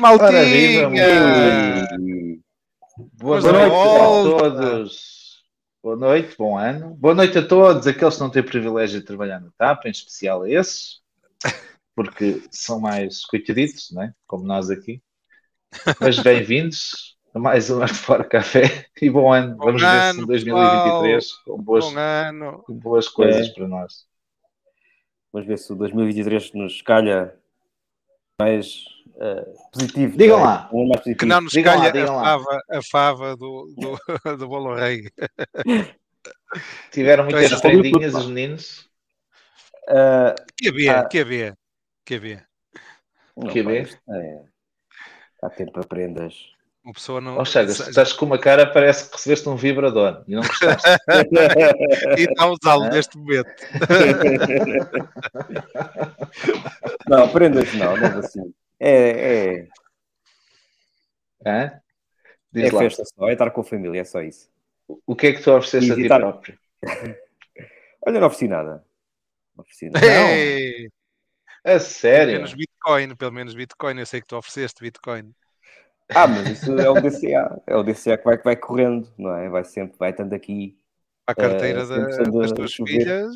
noite, Ora, maltinha! Boa Mas noite a volta. todos. Boa noite, bom ano. Boa noite a todos aqueles que não têm privilégio de trabalhar no TAP, em especial a esses, porque são mais coitaditos, não é? Como nós aqui. Mas bem-vindos a mais um Arte Fora Café e bom ano. Bom Vamos ver se ano, em 2023 com boas, Bom ano. com boas coisas É. para nós. Vamos ver se o 2023 nos calha mais eh, positivo. Digam é? lá. Um mais positivo. Que não nos Digam lá, calha digam a lá. fava, a fava do, do, do bolo rei. Tiveram Então, muitas é prendinhas os meninos. Que havia, Ah. que havia, que havia. não, Que pá, bem. isto é- Há tempo para prendas. Uma pessoa não. Ou seja, se- estás com uma cara, parece que recebeste um vibrador e não gostaste. E está a usá-lo neste momento. não, prendas não, não é assim. É, é, Hã? Diz é lá. festa só, é estar com a família, é só isso. O que é que tu ofereceste a ti Visitar- próprio? Olha, não ofereci nada. Não ofereci nada. Não. Ei, A pelo sério? menos Bitcoin, pelo menos Bitcoin. Eu sei que tu ofereceste Bitcoin. Ah, mas isso é o DCA. É o DCA que vai, que vai correndo, não é? Vai sempre, vai estando aqui. A carteira Eh, da- das tuas chover. filhas.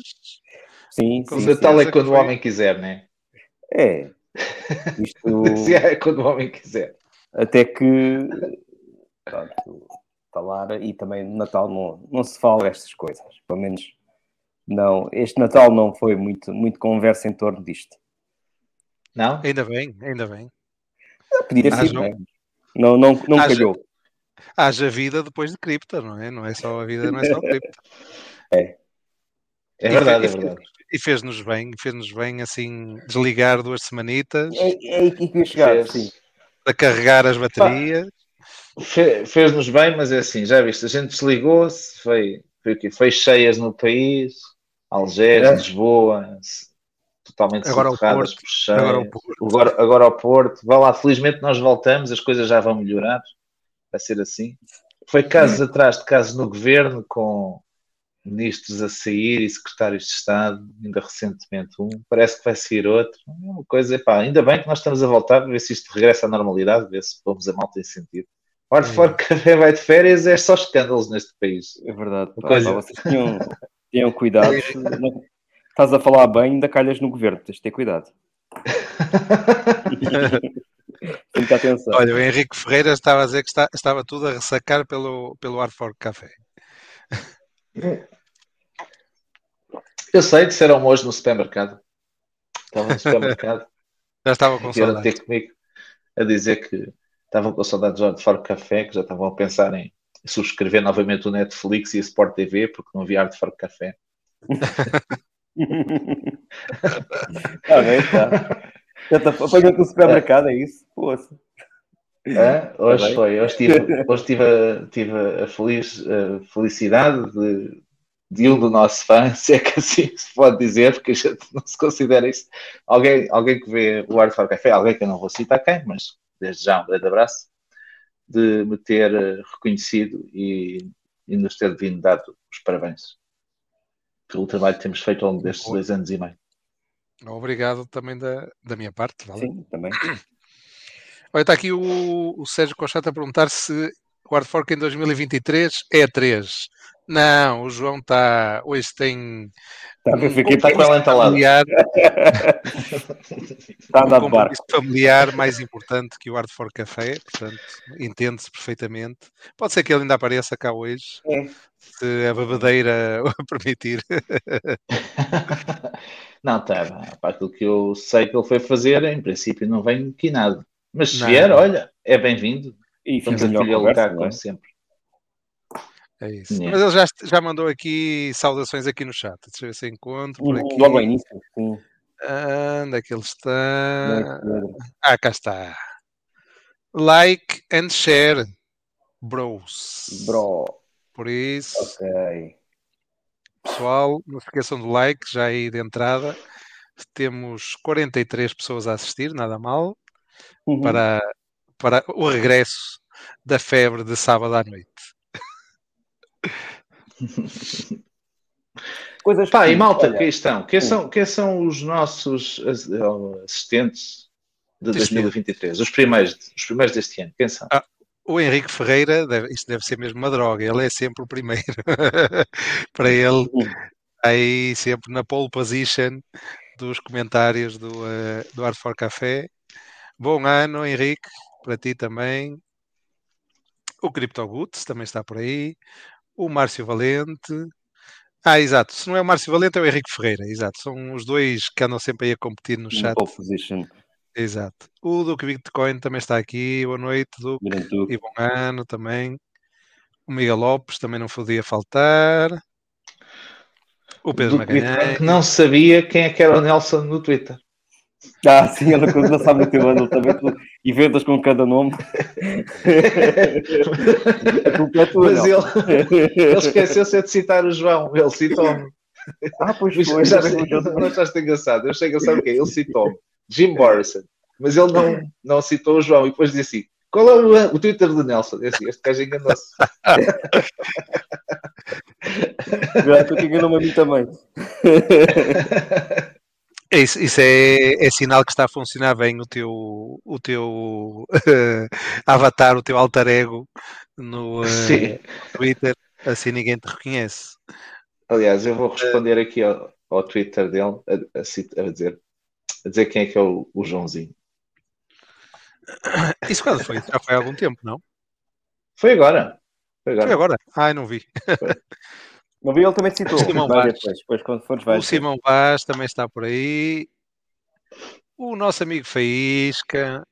Sim, O sim, sim. Natal é quando o homem quiser, né? É. Isto. Se é quando o homem quiser. até que pronto, falar e também no Natal não, não se fala estas coisas, pelo menos não, este Natal não foi muito, muito conversa em torno disto. Não? Ainda bem, ainda bem. Podia ter Ah, sido, não. né? não, não, não Haja- calhou. Haja vida depois de cripta, não é? Não é só a vida, não é só a cripta. É E verdade, é verdade. E fez-nos bem, fez-nos bem assim desligar duas semanitas, É, é aí que ia chegar, a carregar as baterias. Fe- Fez-nos bem, mas é assim, já viste, a gente desligou-se, foi, foi, foi cheias no país, Algés, É. Lisboa, totalmente Agora ao Porto. Agora o Porto. Agora, agora ao Porto, vá lá, felizmente nós voltamos, as coisas já vão melhorar, vai ser assim. Foi casos atrás de casos no governo, com ministros a sair e secretários de Estado, ainda recentemente um, parece que vai sair outro. É uma coisa, epá, ainda bem que nós estamos a voltar, ver se isto regressa à normalidade, ver se pomos a malta em sentido. Hora É. fora que café vai de férias, é só escândalos neste país. É verdade. pá, Coisa. pá, vocês tinham, tinham cuidado. Não- Estás a falar bem, ainda calhas no governo, tens de ter cuidado. Muita atenção. Olha, o Henrique Ferreira estava a dizer que está- estava tudo a ressacar pelo, pelo Arfor Café. Eu sei, disseram hoje no supermercado. Estava no supermercado. Já estava com vieram saudade. ter comigo a dizer que estavam com saudades de de Fora Café, que já estavam a pensar em subscrever novamente o Netflix e a Sport TV, porque não havia Arte Fora Café. Está bem, está. Apanha-te no supermercado, é isso? Poça. Hã? Hoje bem. foi, hoje tive, hoje tive, a, tive a feliz a felicidade de, de um do nosso fã, se é que assim se pode dizer, porque a gente não se considera isso. Alguém, alguém que vê o Arte Fora Café, alguém que eu não vou citar quem, mas desde já um grande abraço, de me ter eh, reconhecido e, e nos ter vindo dar os parabéns pelo trabalho que temos feito ao longo destes dois anos e meio. Obrigado também da, da minha parte. Vale? Sim, também. Olha, está aqui o, o Sérgio Conchata a perguntar se o Hard Fork em 2023 é 3. Não, o João está. Hoje tem Está fiquei Está com ela entalada. familiar, Está a um compromisso familiar mais importante que o Hard Fork Café, portanto, entende-se perfeitamente. Pode ser que ele ainda apareça cá hoje, É. se a bebedeira o permitir. Não, tá, para aquilo que eu sei que ele foi fazer, em princípio não vem aqui nada. Mas se Não. vier, olha, é bem-vindo. E Estamos fica a melhor filha conversa, lutar, não é? como sempre. É isso. Yeah. Mas ele já, já mandou aqui saudações aqui no chat. Deixa eu ver se encontro por aqui. Logo ao início, sim. Onde é que ele está? Pedro. Ah, cá está. Like and share, bros. Bro, Por isso, ok. pessoal, não se esqueçam do like, já aí de entrada. Temos 43 pessoas a assistir, nada mal, Uhum. para, para o regresso da febre de sábado à noite. Coisas Pá, e malta, olha, quem estão? Quem são, quem são os nossos as- assistentes de 2023? Os primeiros, os primeiros deste ano, quem são? Ah, o Henrique Ferreira, deve, isto deve ser mesmo uma droga, ele é sempre o primeiro. Para ele, aí sempre na pole position dos comentários do, uh, do Art for Café. Bom ano, Henrique, para ti também. O CryptoGoods também está por aí. O Márcio Valente. Ah, exato. Se não é o Márcio Valente, é o Henrique Ferreira. Exato. São os dois que andam sempre aí a competir no chat. Position. Exato. O Duque Bitcoin também está aqui. Boa noite, Duque. E bom ano também. O Miguel Lopes também não podia faltar. O Pedro Magalhães. Não sabia quem é que era o Nelson no Twitter. Ah, sim, ele não sabe o teu ano também. Inventas com cada nome. é tua, Mas ele, ele esqueceu-se de citar o João. Ele citou-me. Ah, pois foi. Não achaste engraçado? Eu achei engraçado o quê? Ele citou-me. Jim Morrison. Mas ele não, não citou o João. E depois disse assim, qual é o, o Twitter do Nelson? Assim, este gajo enganou-se. tu que enganou-me a mim também. Isso, isso é, é, sinal que está a funcionar bem o teu, o teu uh, avatar, o teu alter ego no uh, Twitter, assim ninguém te reconhece. Aliás, eu vou responder aqui ao, ao Twitter dele a, a, a, dizer, a dizer quem é que é o, o Joãozinho. Isso quando foi? Já foi há algum tempo, não? Foi agora. Foi agora. Foi agora? Ai, não vi. Não vi, ele também citou. O Simão Vaz. Depois, depois, quando fores, vais o Simão Vaz também está por aí. O nosso amigo Faísca.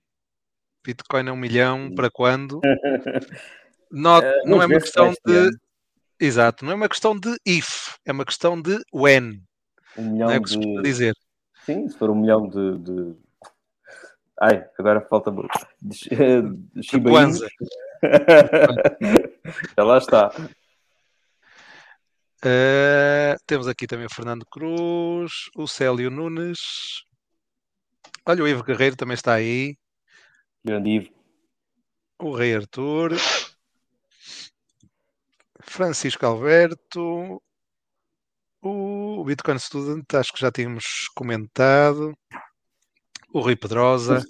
Bitcoin é um milhão, para quando? Not, uh, não é uma questão de. Exato, não é uma questão de if, é uma questão de when. Um milhão não é o que se de... dizer. Sim, se for um milhão de, de Ai, agora falta muito. Shiba Inu. Já lá está. Uh, temos aqui também o Fernando Cruz, o Célio Nunes. Olha, o Ivo Guerreiro também está aí. Grande Ivo. O Rei Arthur. Francisco Alberto. O Bitcoin Student, acho que já tínhamos comentado o Rui Pedrosa,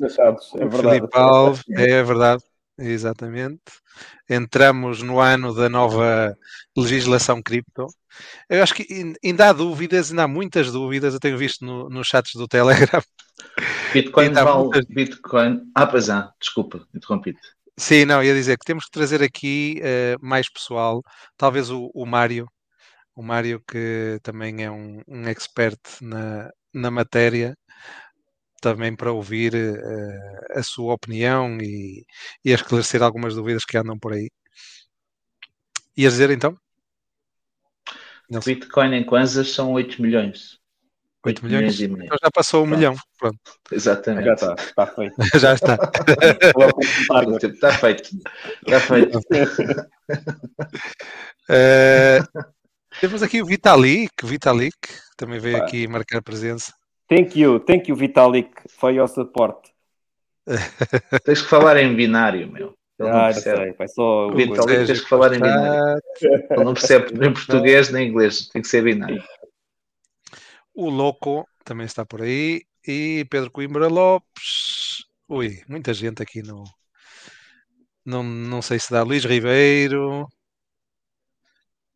é o Felipe Alves, é verdade, exatamente. Entramos no ano da nova legislação cripto. Eu acho que ainda há dúvidas, ainda há muitas dúvidas, eu tenho visto no, nos chats do Telegram. Bitcoin vale muitas... Bitcoin. Ah, pois é, desculpa, interrompi-te. Sim, não, ia dizer que temos que trazer aqui uh, mais pessoal, talvez o, o Mário, o Mário que também é um, um expert na, na matéria, também para ouvir uh, a sua opinião e, e esclarecer algumas dúvidas que andam por aí. Ias dizer então? Nelson. Bitcoin em Kwanzas são 8 milhões. 8 milhões? milhões então já passou um Pronto. milhão. Pronto. Exatamente. Já está, está feito. já está. está feito. Está feito. uh, temos aqui o Vitalik, Vitalik, também veio aqui marcar presença. Thank you, thank you, Vitalik, for your support. Tens que falar em binário, meu. Ele ah, não sei, vai só. O Vitalik tens que falar em binário. Ele não percebe nem português nem inglês, tem que ser binário. O Louco também está por aí. E Pedro Coimbra Lopes. Ui, muita gente aqui no. Não, não sei se dá Luís Ribeiro.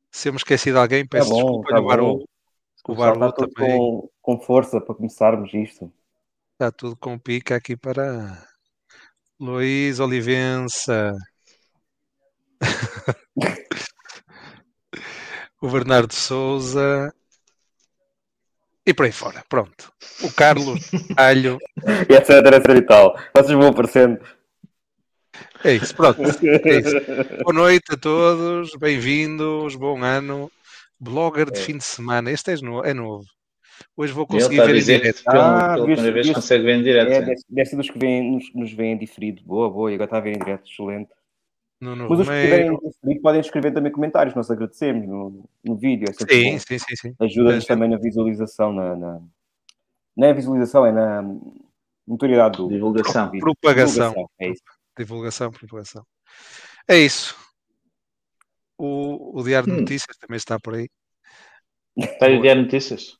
Se eu me esqueci de alguém, peço tá bom, desculpa. Tá o o Barulho está também. Com, com força para começarmos isto. Está tudo com pica aqui para Luís Olivença. o Bernardo Souza. E por aí fora, pronto. O Carlos Alho. e etc, etc e tal. Vocês vão aparecendo. É isso, pronto. É isso. Boa noite a todos, bem-vindos, bom ano. Blogger de é. fim de semana. Este é, no, é novo. Hoje vou conseguir ver em direto. Ah, pela primeira vez consegue ver em direto. É, deve, deve ser dos que vêm, nos, nos vêm diferido. Boa, boa. E agora está a ver em direto. Excelente. Mas os que diferido podem escrever também comentários. Nós agradecemos no, no vídeo. É sim, sim, sim, sim. Ajuda-nos também na visualização. Na, na, não é visualização, é na notoriedade do divulgação. Propagação. Divulgação, é isso. Divulgação, propagação. É isso. O, o Diário de hum. Notícias também está por aí. Está aí o Diário de Notícias?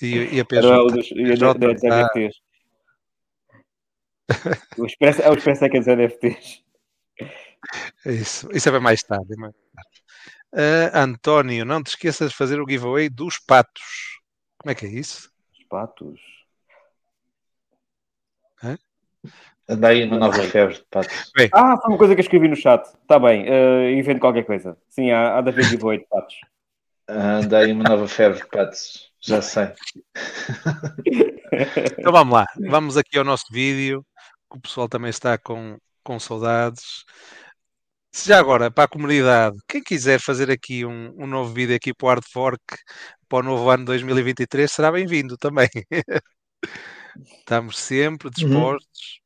E, e a PJ. Era o dos, PJ, PJ, O Expresso, é o Expresso é que é dizer NFTs. Isso, isso é bem mais tarde. Mais tarde. Uh, António, não te esqueças de fazer o giveaway dos patos. Como é que é isso? Os patos. Anda aí uma nova febre de patos. Bem, Ah, foi uma coisa que eu escrevi no chat. Está bem, uh, invento qualquer coisa. Sim, há, há de haver giveaway de patos. Anda aí uma nova febre de patos. Já sei. então vamos lá. Vamos aqui ao nosso vídeo. que O pessoal também está com, com saudades. Se já agora, para a comunidade, quem quiser fazer aqui um, um novo vídeo aqui para o Hard Fork para o novo ano 2023, será bem-vindo também. Estamos sempre dispostos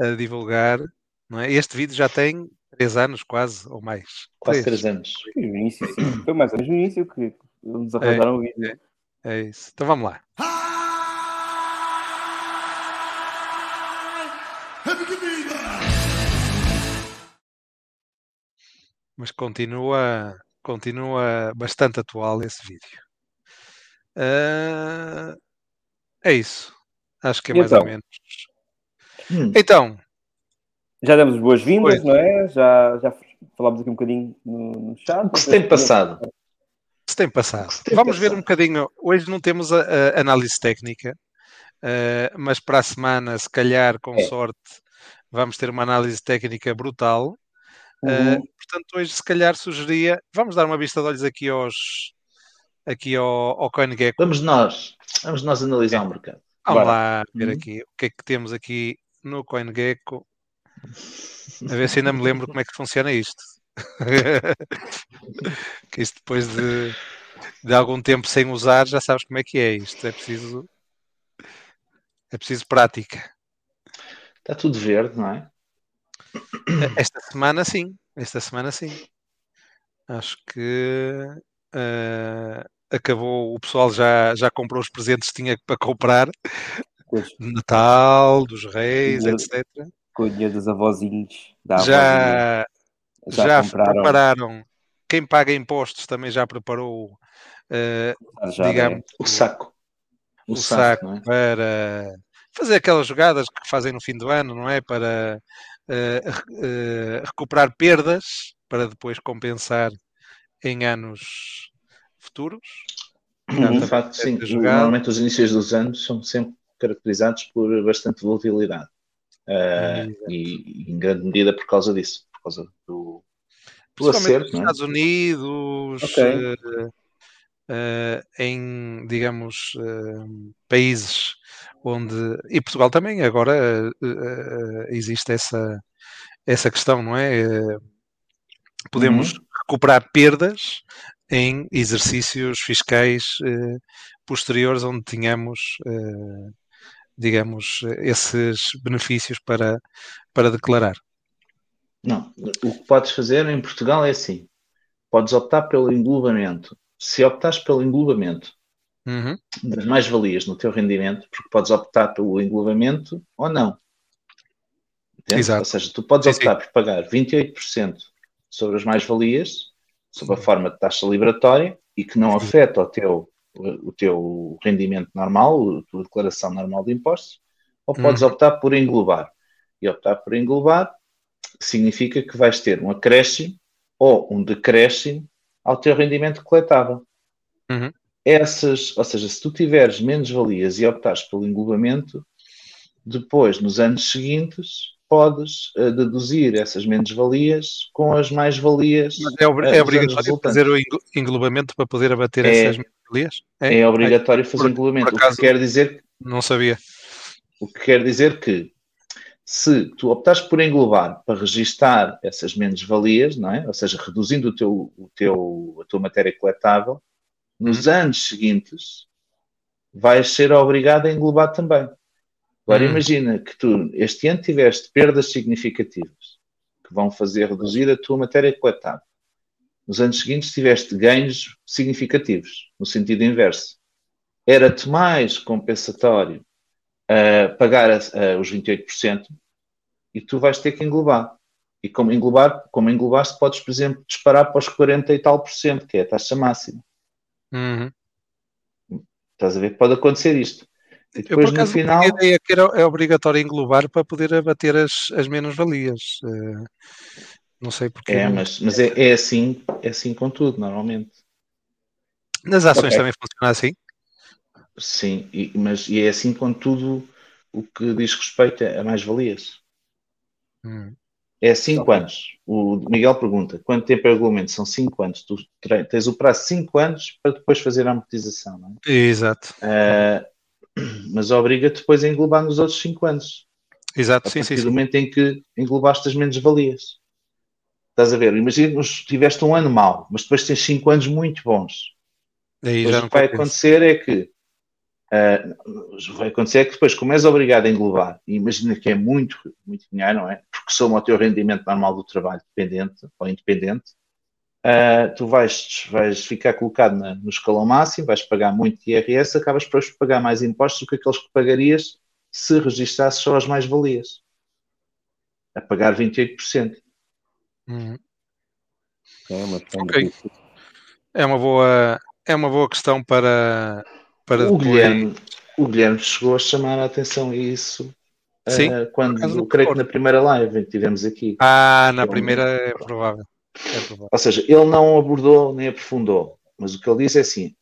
a divulgar. Não é? Este vídeo já tem três anos, quase, ou mais. Quase Três. três anos. Foi no início, sim. Foi mais ou menos no início que nos arranjaram o vídeo. É isso. Então vamos lá. Mas continua, continua bastante atual esse vídeo. Ah, é isso. Acho que é E mais ou então? menos. Hum, Então, Já demos boas-vindas, não é? Já, já falámos aqui um bocadinho no, no chat. O que se tem passado? se tem passado. Se tem Vamos ver passado. um bocadinho. Hoje não temos a, a análise técnica, eh, mas para a semana, se calhar, com É. sorte, vamos ter uma análise técnica brutal. Uhum. Eh, portanto, hoje, se calhar, sugeria. Vamos dar uma vista de olhos aqui aos. Aqui ao, ao CoinGecko. Vamos nós. Vamos nós analisar o mercado. Vamos Bora. lá ver Uhum. aqui o que é que temos aqui no CoinGecko. A ver se ainda me lembro como é que funciona isto. que isto depois de, de algum tempo sem usar, já sabes como é que é isto. É preciso, é preciso prática. Está tudo verde, não é? Esta semana sim, esta semana sim. Acho que eh, acabou, o pessoal já, já comprou os presentes que tinha para comprar, Pois, de Natal, dos Reis, Dinheiro- etc. com o dinheiro dos avózinhos. Da Já, avózinha, já, compraram. prepararam. Quem paga impostos também já preparou, eh, Já, né? digamos, O saco. O, o saco, saco é? para fazer aquelas jogadas que fazem no fim do ano, não é? Para re- eh, recuperar perdas para depois compensar em anos futuros. Uhum, De facto, sim. Normalmente os inícios dos anos são sempre caracterizados por bastante volatilidade. Ah, Exato. e em grande medida por causa disso, por causa do, do acerto, nos é? Estados Unidos, Ok. eh, eh, em, digamos, países onde. E Portugal também, agora existe essa, essa questão, não é? Podemos Uhum. recuperar perdas em exercícios fiscais posteriores onde tínhamos, eh, digamos, esses benefícios para, para declarar. Não, o que podes fazer em Portugal é assim: podes optar pelo englobamento. Se optares pelo englobamento Uhum. das mais-valias no teu rendimento, porque podes optar pelo englobamento ou não. Entende? Exato. Ou seja, tu podes optar por pagar 28% sobre as mais-valias, sob a forma de taxa liberatória, e que não afeta o teu, o teu rendimento normal, a tua declaração normal de impostos, ou podes Uhum. optar por englobar. E optar por englobar significa que vais ter um acréscimo ou um decréscimo ao teu rendimento coletável. Uhum. Essas, ou seja, se tu tiveres menos valias e optares pelo englobamento, depois, nos anos seguintes, podes eh, deduzir essas menos-valias com as mais-valias. É, eh, é obrigatório fazer o englo- englobamento para poder abater É. essas mercadorias? É obrigatório fazer Por- englobamento, por acaso- o que quer dizer Não sabia. O que quer dizer que se tu optares por englobar para registar essas menos-valias, não é? Ou seja, reduzindo o teu, o teu, a tua matéria coletável, nos anos seguintes vais ser obrigado a englobar também. Agora Hum. imagina que tu este ano tiveste perdas significativas que vão fazer reduzir a tua matéria coletável. Nos anos seguintes tiveste ganhos significativos, no sentido inverso. Era-te mais compensatório uh, pagar uh, os 28% e tu vais ter que englobar. E como englobar, como englobar-se, podes, por exemplo, disparar para os 40 e tal por cento, que é a taxa máxima. Uhum. Estás a ver? Pode acontecer isto. E depois, Eu, por acaso, no final... a ideia que era, é obrigatório englobar para poder abater as, as menos-valias. Não sei porquê. É, mas, mas é, é, assim, é assim com tudo, normalmente. Nas ações okay. também funciona assim? Sim, e, mas e é assim com tudo o que diz respeito a mais-valias. Hum. É 5 anos. O Miguel pergunta: quanto tempo é o regulamento? São 5 anos. Tu tens o prazo de 5 anos para depois fazer a amortização, não é? Exato. Uh, mas obriga-te depois a englobar nos outros 5 anos. Exato, a sim, sim. do momento em que englobaste as menos-valias. Estás a ver? Imagina que tiveste um ano mau, mas depois tens 5 anos muito bons. Aí o que vai acontecer é que uh, vai acontecer é que depois, como és obrigado a englobar, e imagina que é muito, muito dinheiro, não é? Porque soma o teu rendimento normal do trabalho dependente ou independente, uh, tu vais, vais ficar colocado na, no escalão máximo, vais pagar muito IRS, acabas por pagar mais impostos do que aqueles que pagarias se registasses só as mais-valias. A pagar 28%. Uhum. É uma okay. É uma boa é uma boa questão para para o depois... Guilherme o Guilherme chegou a chamar a atenção a isso Sim, uh, quando eu creio que na primeira live que tivemos aqui. Ah, na primeira é provável. é provável. Ou seja, ele não abordou nem aprofundou, mas o que ele diz é assim: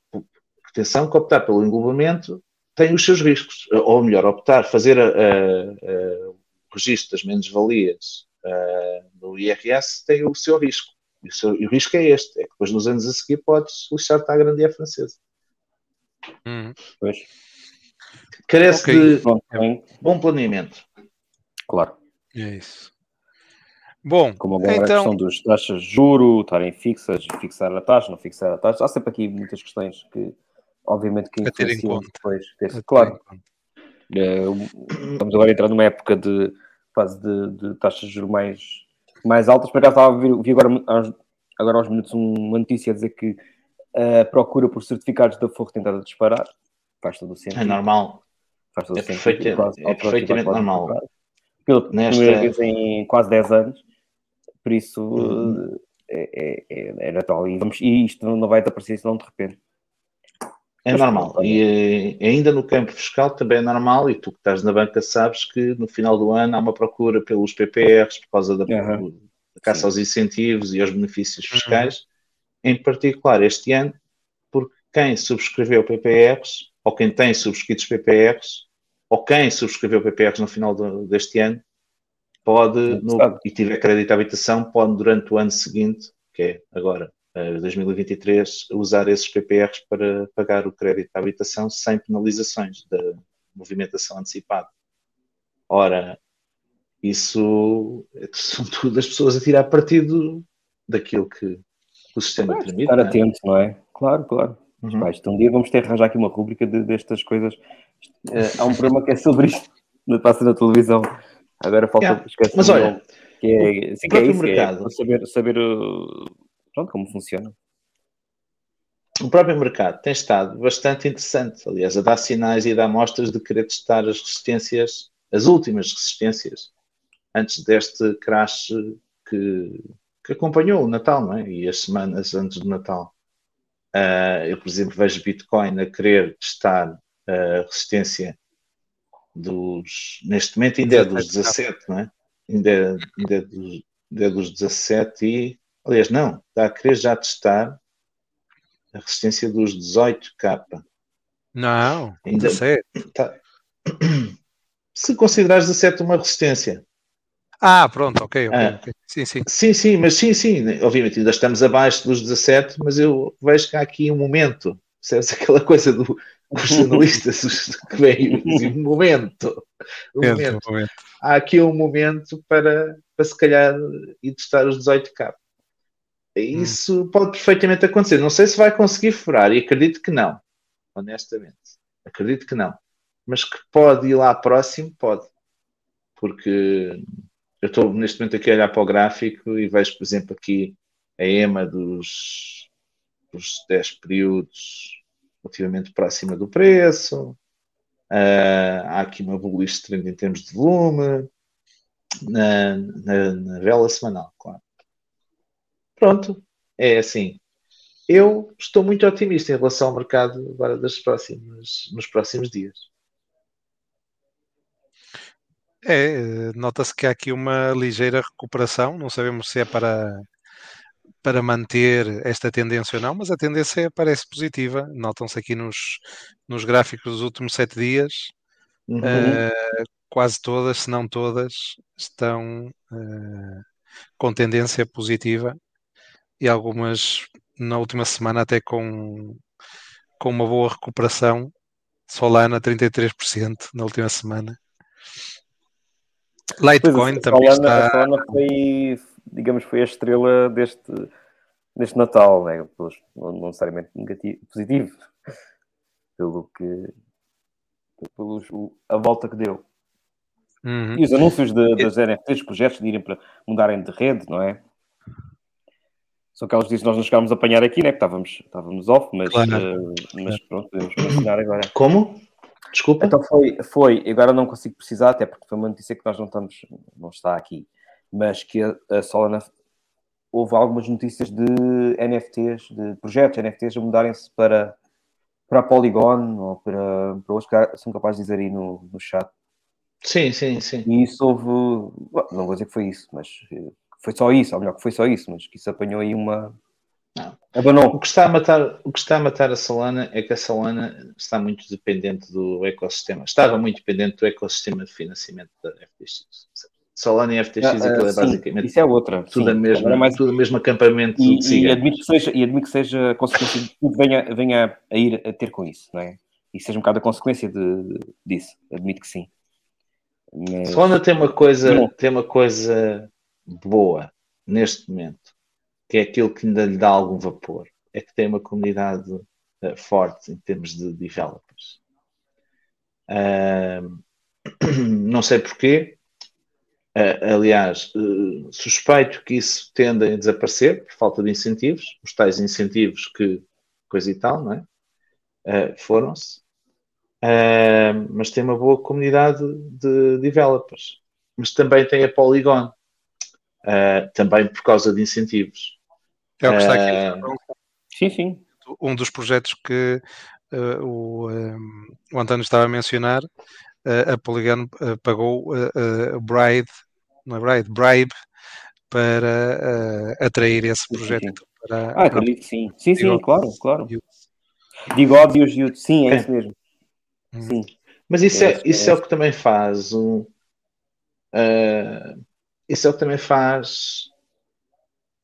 atenção que optar pelo englobamento tem os seus riscos, ou melhor, optar, fazer a, a, a, o registro das menos-valias no IRS tem o seu risco. E o, seu, e o, risco é este: é que depois nos anos a seguir podes lixar-te à grande francesa. Hum. Pois. Carece okay. de bom planeamento. Claro. É isso. Bom, como agora então... a questão dos taxas de juro, estarem fixas, fixar a taxa, não fixar a taxa, há sempre aqui muitas questões que, obviamente, que influenciam depois. Ter, claro. É, estamos agora a entrar numa época de fase de, de, taxas de juros mais, mais altas. Para cá estava a ver, vi agora, agora aos minutos uma notícia a dizer que a procura por certificados da Forro tentada disparar. Faz todo o sentido. É normal. Faz todo é, perfeito, quase, é perfeitamente normal. Pela Nesta... primeira vez em quase 10 anos. Por isso uhum. é, é, é, natural. E, vamos, e isto não vai desaparecer senão de repente. É Mas, normal. E eh, ainda no campo fiscal também é normal, e tu que estás na banca sabes que no final do ano há uma procura pelos PPRs por causa da, uhum. caça Sim. aos incentivos e aos benefícios uhum. fiscais. Uhum. Em particular este ano, porque quem subscreveu PPRs ou quem tem subscritos PPRs, ou quem subscreveu PPRs no final do, deste ano, pode, no, e tiver crédito à habitação, pode durante o ano seguinte, que é agora, 2023, eh, usar esses PPRs para pagar o crédito à habitação sem penalizações da movimentação antecipada. Ora, isso são tudo as pessoas a tirar partido daquilo que o sistema permite. Estar não é? atento, não é? Claro, claro. Uhum. Então um dia vamos ter que arranjar aqui uma rúbrica de, destas coisas. Uh, há um programa que é sobre isto, passa na televisão. Agora falta yeah. esquecer. Mas olha, que é, sim, que é isso, mercado. É saber, saber pronto, como funciona. O próprio mercado tem estado bastante interessante, aliás, a dar sinais e a dar mostras de querer testar as resistências, as últimas resistências, antes deste crash que, que acompanhou o Natal, não é? E as semanas antes do Natal. Uh, eu, por exemplo, vejo Bitcoin a querer testar a resistência dos. Neste momento ainda é dos 17, não é? Ainda é, ainda é, dos, ainda é dos 17 e. Aliás, não, está a querer já testar a resistência dos 18K. Não, ainda 17. Tá, se considerares 17 uma resistência, ah, pronto, ok, ok. Ah, okay. Sim, sim. Sim, sim, mas sim, sim. Obviamente ainda estamos abaixo dos 17, mas eu vejo que há aqui um momento. Percebes aquela coisa do, dos jornalistas que vem um momento. Um momento. Um momento. Há aqui um momento para, para se calhar ir testar os 18K. Isso hum. pode perfeitamente acontecer. Não sei se vai conseguir furar, e acredito que não. Honestamente. Acredito que não. Mas que pode ir lá próximo, pode. Porque eu estou neste momento aqui a olhar para o gráfico e vejo, por exemplo, aqui a EMA dos, dos 10 períodos relativamente próxima do preço. Uh, há aqui uma bullish trend em termos de volume na, na, na vela semanal, claro. Pronto, é assim. Eu estou muito otimista em relação ao mercado agora das próximas, nos próximos dias. É, nota-se que há aqui uma ligeira recuperação, não sabemos se é para, para manter esta tendência ou não, mas a tendência parece positiva. Notam-se aqui nos, nos gráficos dos últimos sete dias, uhum. uh, quase todas, se não todas, estão uh, com tendência positiva e algumas na última semana até com, com uma boa recuperação. Solana 33% na última semana. Litecoin também Solana, está. A Solana foi, digamos, foi a estrela deste, deste Natal, né? não necessariamente negativo, positivo, pelo que pelo, a volta que deu. Uhum. E os anúncios de, das NFTs, projetos de irem para mudarem de rede, não é? São aquelas que nós não chegámos a apanhar aqui, né? Que estávamos, estávamos off, mas, claro. uh, mas pronto, podemos mencionar agora. Como? Desculpa. Então foi, foi, agora não consigo precisar, até porque foi uma notícia que nós não estamos, não está aqui, mas que a, a Solana houve algumas notícias de NFTs, de projetos NFTs a mudarem-se para, para a Polygon ou para, para outros que são capazes de dizer aí no, no chat. Sim, sim, sim. E isso houve, não vou dizer que foi isso, mas foi só isso, ou melhor, que foi só isso, mas que isso apanhou aí uma, não. Abanou. O que, está a matar, o que está a matar a Solana é que a Solana está muito dependente do ecossistema. Estava muito dependente do ecossistema de financiamento da FTX. Solana e FTX ah, é sim, basicamente isso é outra. Tudo, sim, a mesma, é mais... tudo o mesmo acampamento e, e admito que seja E admito que seja consequência de tudo venha, venha a ir a ter com isso, não é? E seja um bocado a consequência de, disso. Admito que sim. Mas... Solana tem uma coisa, tem uma coisa boa neste momento que é aquilo que ainda lhe dá algum vapor, é que tem uma comunidade uh, forte em termos de developers. Uh, não sei porquê, uh, aliás, suspeito que isso tende a desaparecer por falta de incentivos, os tais incentivos que coisa e tal, não é? Foram-se. mas tem uma boa comunidade de developers. Mas também tem a Polygon, uh, também por causa de incentivos. É o que está aqui. Uh, sim, sim. Um dos projetos que uh, o, um, o António estava a mencionar, a Polygon pagou uh, Bribe, não é Bribe, Bribe para atrair esse projeto. Sim, sim. Para, ah, acredito que sim. Sim, sim, claro, claro. Digo óbvio, sim, é, é isso mesmo. Hum. Sim. Mas isso é, é isso é, é o que também faz um, uh, isso é o que também faz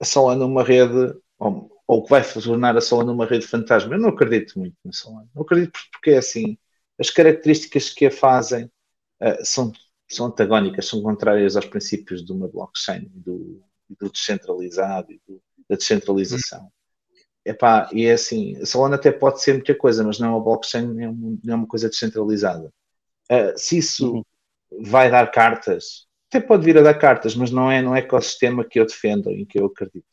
a Solana uma rede, ou, ou que vai tornar a Solana uma rede fantasma. Eu não acredito muito na Solana. Não acredito porque é assim. As características que a fazem uh, são, são antagónicas, são contrárias aos princípios de uma blockchain, do, do descentralizado e do, da descentralização. Hum. Epá, e é assim, a Solana até pode ser muita coisa, mas não é uma blockchain, não é uma, não é uma coisa descentralizada. Uh, se isso uhum. vai dar cartas até pode vir a dar cartas, mas não é no ecossistema que eu defendo, em que eu acredito.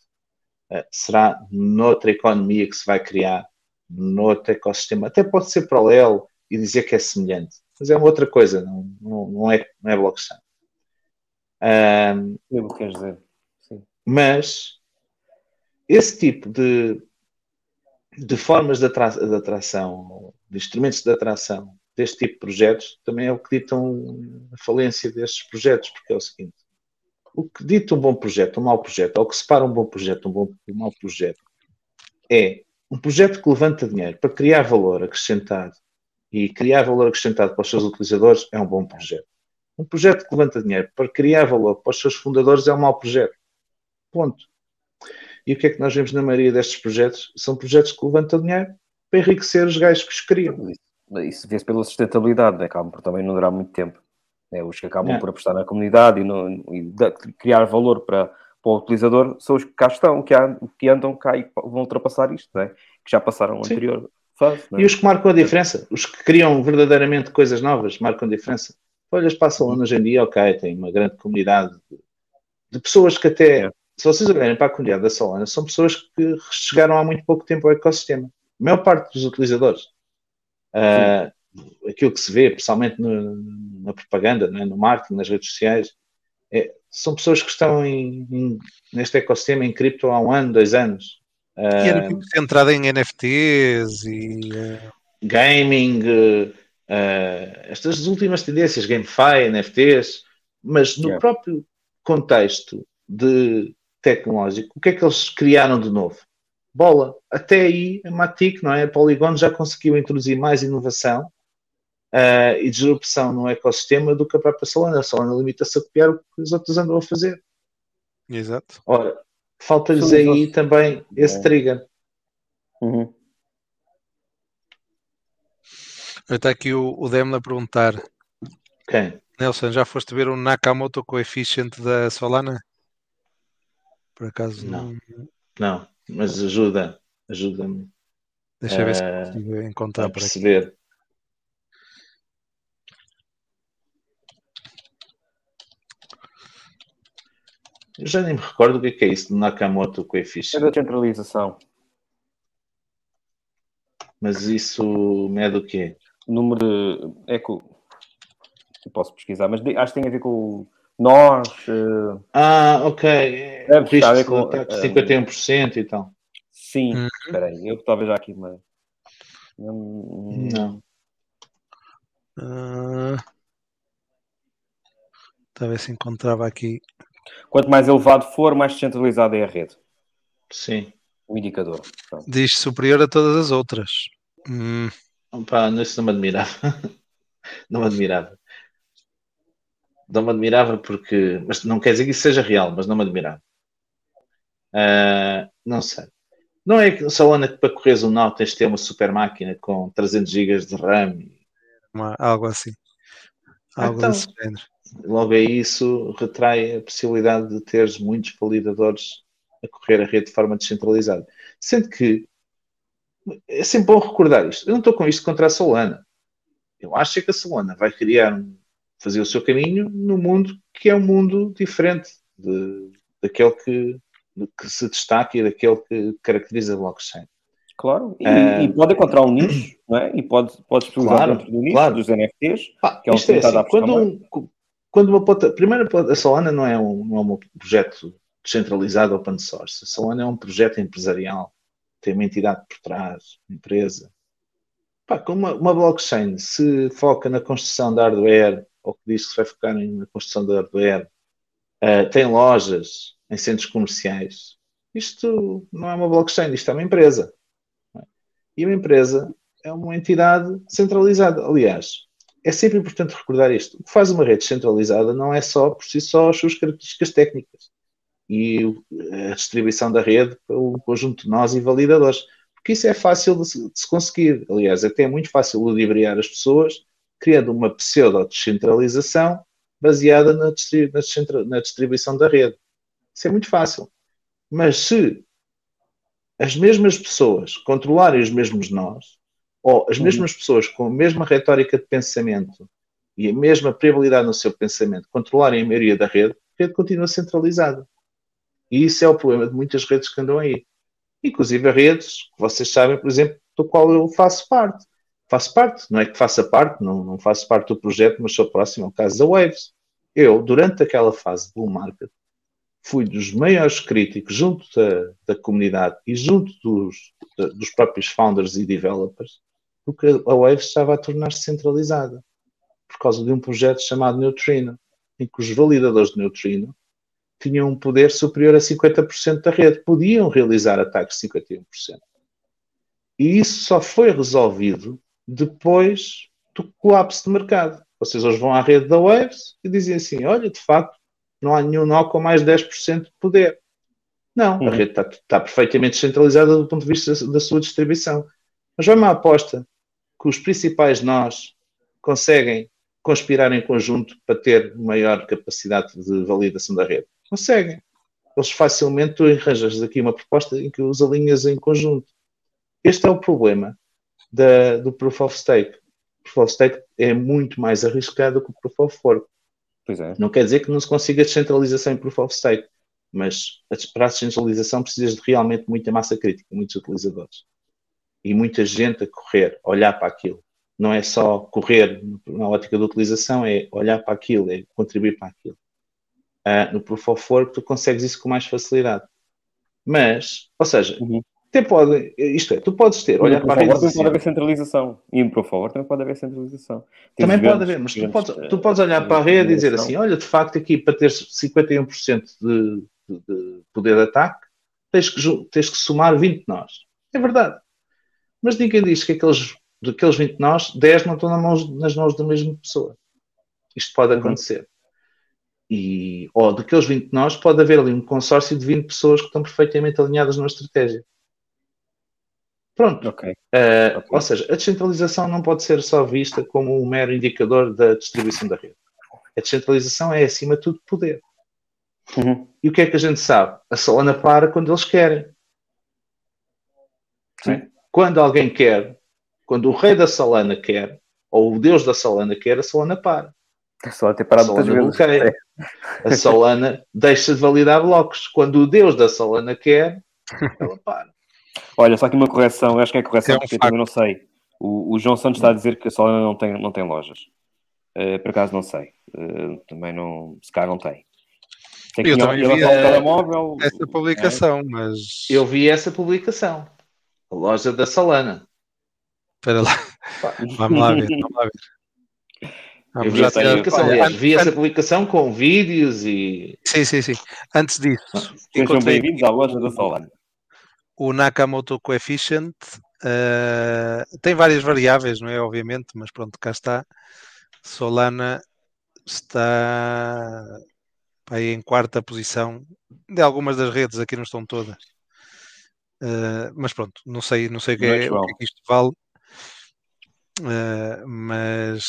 Uh, será noutra economia que se vai criar, noutro ecossistema. Até pode ser paralelo e dizer que é semelhante, mas é uma outra coisa, não, não, não é, não é blockchain. Um, eu quero dizer. Sim. Mas esse tipo de, de formas de, de atração, de instrumentos de atração deste tipo de projetos também é o que ditam a falência destes projetos, porque é o seguinte: o que dita um bom projeto, um mau projeto, ou o que separa um bom projeto, um, bom, um mau projeto, é um projeto que levanta dinheiro para criar valor acrescentado e criar valor acrescentado para os seus utilizadores é um bom projeto. Um projeto que levanta dinheiro para criar valor para os seus fundadores é um mau projeto. Ponto. E o que é que nós vemos na maioria destes projetos? São projetos que levantam dinheiro para enriquecer os gajos que os criam isso vê-se pela sustentabilidade, né? acabam por também não durar muito tempo. Né? Os que acabam é. por apostar na comunidade e, no, e criar valor para, para, o utilizador são os que cá estão, que, há, que andam cá e vão ultrapassar isto, né? que já passaram o anterior fase. Né? E os que marcam a diferença, os que criam verdadeiramente coisas novas, marcam a diferença. Olhas Solana hoje em dia, ok, tem uma grande comunidade de, de pessoas que até, é. se vocês olharem para a comunidade da Solana, são pessoas que chegaram há muito pouco tempo ao ecossistema. A maior parte dos utilizadores Uh, aquilo que se vê, principalmente no, na propaganda, é? no marketing, nas redes sociais, é, são pessoas que estão em, em, neste ecossistema em cripto há um ano, dois anos. Uh, e era tipo centrada em NFTs e uh... gaming, uh, estas últimas tendências, GameFi, NFTs, Mas no yeah. próprio contexto de tecnológico, o que é que eles criaram de novo? Bola. Até aí, a Matic, não é? A Polygon já conseguiu introduzir mais inovação uh, e disrupção no ecossistema do que a própria Solana. A Solana limita-se a copiar o que os outros andam a fazer. Exato. Ora, falta-lhes aí também esse é. trigger. Uhum. Está aqui o, o Demna a perguntar. Quem? Nelson, já foste ver o Nakamoto Coefficient da Solana? Por acaso? Não. Não, mas ajuda. Ajuda-me. Deixa eu ver se consigo encontrar a perceber. Eu já nem me recordo o que é, é isso do Nakamoto Coefficient. É da centralização. Mas isso mede o quê? número de. É que eu posso pesquisar, mas acho que tem a ver com nós. Uh... Ah, ok. É, risco de com, uh, 51% e tal. Sim, uhum. espera aí, eu talvez já aqui, mas. Não. não. Uh... Talvez se encontrava aqui. Quanto mais elevado for, mais descentralizada é a rede. Sim. O indicador. Pronto. Diz superior a todas as outras. Hum. Opa, isso não me admirava. não me admirava. Não me admirava porque. Mas não quer dizer que isso seja real, mas não me admirava. Uh, não sei. Não é que Solana que para correr o Now tens de ter uma super máquina com 300 GB de RAM. Uma, algo assim. Algo então, desse género. Logo é isso retrai a possibilidade de teres muitos validadores a correr a rede de forma descentralizada. Sendo que é sempre bom recordar isto. Eu não estou com isto contra a Solana. Eu acho que a Solana vai criar, fazer o seu caminho no mundo que é um mundo diferente de, daquele que, que se destaca e daquele que caracteriza a blockchain. Claro, e, uh, e, pode encontrar um nicho, não é? E pode, pode explorar claro, dentro do nicho claro. dos NFTs, ah, que é um é assim, quando, um, quando uma ponta, primeiro a Solana não é, um, não é um projeto descentralizado open source, a Solana é um projeto empresarial tem uma entidade por trás, uma empresa. Pá, como uma, uma, blockchain se foca na construção de hardware, ou que diz que se vai focar na construção de hardware, uh, tem lojas em centros comerciais, isto não é uma blockchain, isto é uma empresa. E uma empresa é uma entidade centralizada. Aliás, é sempre importante recordar isto. O que faz uma rede centralizada não é só por si só as suas características técnicas e a distribuição da rede pelo conjunto de nós e validadores. Porque isso é fácil de se conseguir. Aliás, até é muito fácil ludibriar as pessoas, criando uma pseudo-descentralização baseada na, na, na distribuição da rede. Isso é muito fácil. Mas se as mesmas pessoas controlarem os mesmos nós, ou as uhum. mesmas pessoas com a mesma retórica de pensamento e a mesma probabilidade no seu pensamento controlarem a maioria da rede, a rede continua centralizada. E isso é o problema de muitas redes que andam aí. Inclusive redes que vocês sabem, por exemplo, do qual eu faço parte. Faço parte, não é que faça parte, não, não faço parte do projeto, mas sou próximo ao caso da Waves. Eu, durante aquela fase bull market, fui dos maiores críticos junto da, da comunidade e junto dos, da, dos próprios founders e developers, porque a Waves estava a tornar-se centralizada por causa de um projeto chamado Neutrino, em que os validadores de Neutrino tinham um poder superior a 50% da rede, podiam realizar ataques de 51%. E isso só foi resolvido depois do colapso de mercado. Vocês hoje vão à rede da Waves e dizem assim: olha, de facto, não há nenhum nó com mais 10% de poder. Não, uhum. a rede está, está, perfeitamente descentralizada do ponto de vista da sua distribuição. Mas vai uma aposta que os principais nós conseguem conspirar em conjunto para ter maior capacidade de validação da rede. Conseguem. Eles facilmente tu arranjas aqui uma proposta em que os alinhas em conjunto. Este é o problema da, do Proof of Stake. O Proof of Stake é muito mais arriscado que o Proof of Work. É. Não quer dizer que não se consiga descentralização em Proof of Stake, mas para a descentralização precisas de realmente muita massa crítica, muitos utilizadores. E muita gente a correr, a olhar para aquilo. Não é só correr na ótica da utilização, é olhar para aquilo, é contribuir para aquilo uh, no Proof of Work tu consegues isso com mais facilidade. Mas, ou seja, uhum. Até pode, isto é, tu podes ter, olha para a rede social. pode haver centralização. E em favor também pode haver centralização. Tens também pode haver, mas tu podes, tu podes olhar para a rede e dizer assim: olha, de facto, aqui para ter 51% de, de, de poder de ataque, tens que, tens que somar 20 nós. É verdade. Mas ninguém diz que aqueles, daqueles 20 nós, 10 não estão nas mãos, nas mãos da mesma pessoa. Isto pode uhum. acontecer. E, ou daqueles 20 nós, pode haver ali um consórcio de 20 pessoas que estão perfeitamente alinhadas numa estratégia. Pronto. Okay. Uh, okay. Ou seja, a descentralização não pode ser só vista como um mero indicador da distribuição da rede. A descentralização é, acima de tudo, poder. Uhum. E o que é que a gente sabe? A Solana para quando eles querem. Sim. Quando alguém quer, quando o rei da Solana quer, ou o deus da Solana quer, a Solana para. A Solana tem parado a Solana bloqueia. A Solana deixa de validar blocos. Quando o deus da Solana quer, ela para. Olha, só aqui uma correção, acho que é correção, é um porque eu também não sei. O, o, João Santos está a dizer que a Solana não tem, não tem lojas. Uh, por acaso não sei. Uh, também não, se calhar não tem. tem eu também vi a, telemóvel, essa publicação, é. mas... Eu vi essa publicação. A loja da Solana. Espera lá. Vamos lá ver, vamos lá ver. Vamos eu vi, essa publicação, aliás, vi essa publicação com vídeos e. Sim, sim, sim. Antes disso, sejam bem-vindos à loja da Solana o Nakamoto Coefficient uh, tem várias variáveis, não é? Obviamente, mas pronto, cá está. Solana está aí em quarta posição de algumas das redes, aqui não estão todas. Uh, mas pronto, não sei, não sei o que, é, o que, é que isto vale. Uh, mas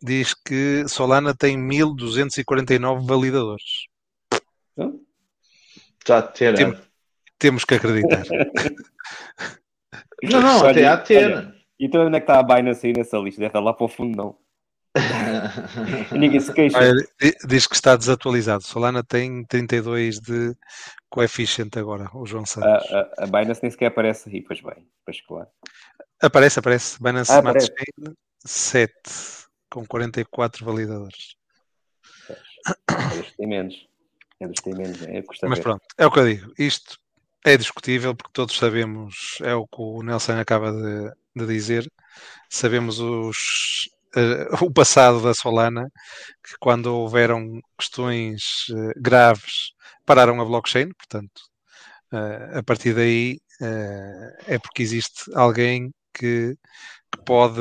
diz que Solana tem 1249 validadores. Está a ter. Tem, temos que acreditar. não, não, até a ter. Então onde é que está a Binance aí nessa lista? Deve estar lá para o fundo, não. Ninguém se queixa. Olha, diz que está desatualizado. Solana tem 32 de coeficiente agora, o João Santos. A, a, a Binance nem sequer aparece aí, pois bem, pois claro. Aparece, aparece. Binance ah, Smart Chain 7, com 44 validadores. Este tem menos. É dos tem menos. É, Mas pronto, é o que eu digo. Isto é discutível porque todos sabemos, é o que o Nelson acaba de, de dizer, sabemos os, uh, o passado da Solana, que quando houveram questões uh, graves pararam a blockchain, portanto, uh, a partir daí é porque existe alguém que, que pode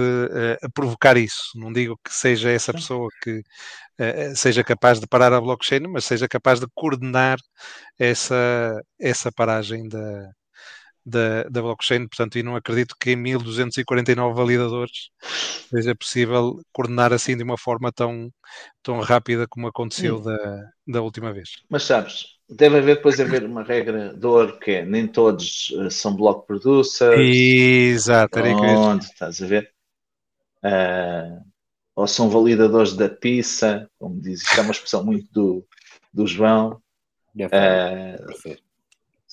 provocar isso. Não digo que seja essa pessoa que eh, seja capaz de parar a blockchain, mas seja capaz de coordenar essa, essa paragem da, da, da blockchain. Portanto, e não acredito que em 1249 validadores seja possível coordenar assim de uma forma tão, tão rápida como aconteceu da, da última vez. Mas sabes, deve haver depois haver uma regra de ouro que é nem todos uh, são block producers. Exato, era Onde, estás a ver? Uh, ou são validadores da pizza, como diz, isto é uma expressão muito do, do João. Uh,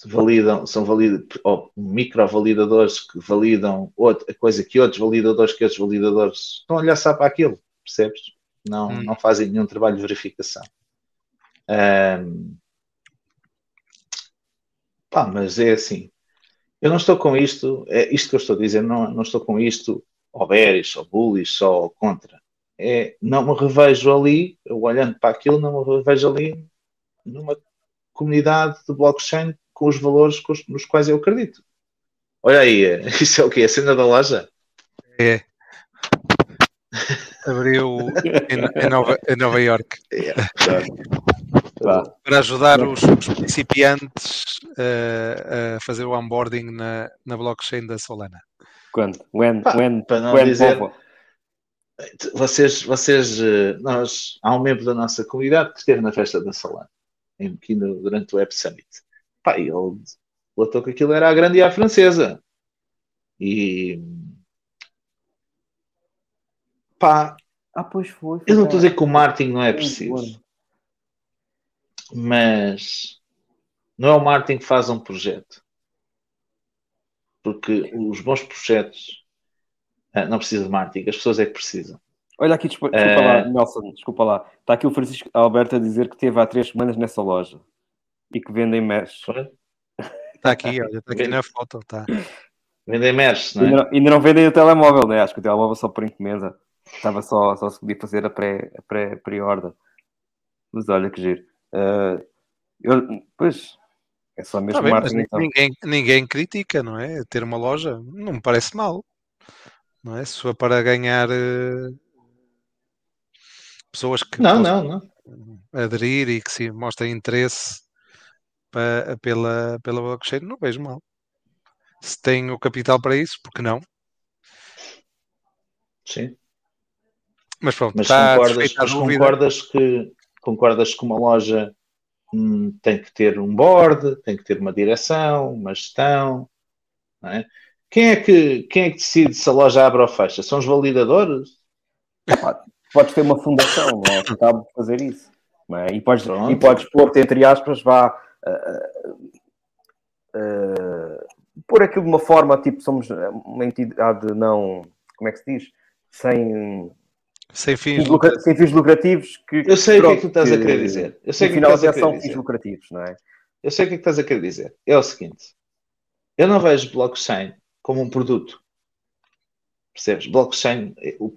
validam, são valid, ou microvalidadores que validam outra coisa que outros validadores que outros validadores estão a olhar só para aquilo, percebes? Não, hum. não fazem nenhum trabalho de verificação. Um, pá, mas é assim. Eu não estou com isto, é isto que eu estou a dizer, não, não estou com isto ou bearish, ou bullish, ou contra é, não me revejo ali, eu olhando para aquilo, não me revejo ali numa comunidade de blockchain com os valores com os, nos quais eu acredito. Olha aí, isso é o quê? A cena da loja? É. Abriu em, em, Nova, em Nova York. É, Para ajudar os, os principiantes uh, a fazer o onboarding na, na blockchain da Solana. Quando? When? Pá, when? Para não when dizer... Povo? vocês, vocês, eh, nós, há um membro da nossa comunidade que esteve na festa da Solana, aqui no, durante o Web Summit. Pá, ele relatou que aquilo era a grande e a francesa. E pá, ah, pois foi, foi eu não estou a dizer que o marketing não é preciso, mas não é o marketing que faz um projeto, porque os bons projetos ah, não precisa de marketing, as pessoas é que precisam. Olha aqui, desculpa, desculpa lá, ah, Nelson, desculpa lá. Está aqui o Francisco Alberto a dizer que teve há três semanas nessa loja e que vendem mesh. Está aqui, olha, está aqui na foto. Tá. Vendem merch, não é? Ainda, não, ainda não vendem o telemóvel, né? Acho que o telemóvel só por encomenda. Estava só, só se podia fazer a pré-order. Pré, pré Mas olha que giro. Uh, eu, pois, é só mesmo tá bem, marketing. Então. Ninguém, ninguém critica, não é? Ter uma loja não me parece mal. Não é? Se for para ganhar uh, pessoas que não, não, não. aderir e que se mostrem interesse para, pela, pela blockchain, não vejo mal. Se tem o capital para isso, porque não? Sim. Mas pronto, mas concordas, mas concordas que concordas que uma loja hum, tem que ter um board, tem que ter uma direção, uma gestão, não é? Quem é que, quem é que decide se a loja abre ou fecha? São os validadores? Podes ter uma fundação, não é? Que acaba de fazer isso. É? E, podes, e podes pôr-te, entre aspas, vá. Pôr aquilo de uma forma, tipo, somos uma entidade não. Como é que se diz? Sem. Sem fins, lucrativos. sem fins lucrativos. Que, eu sei pronto, o que é que tu estás a querer dizer. Eu sei que, que final de são fins lucrativos, não é? Eu sei o que é que estás a querer dizer. É o seguinte: eu não vejo blockchain como um produto. Percebes? Blockchain, o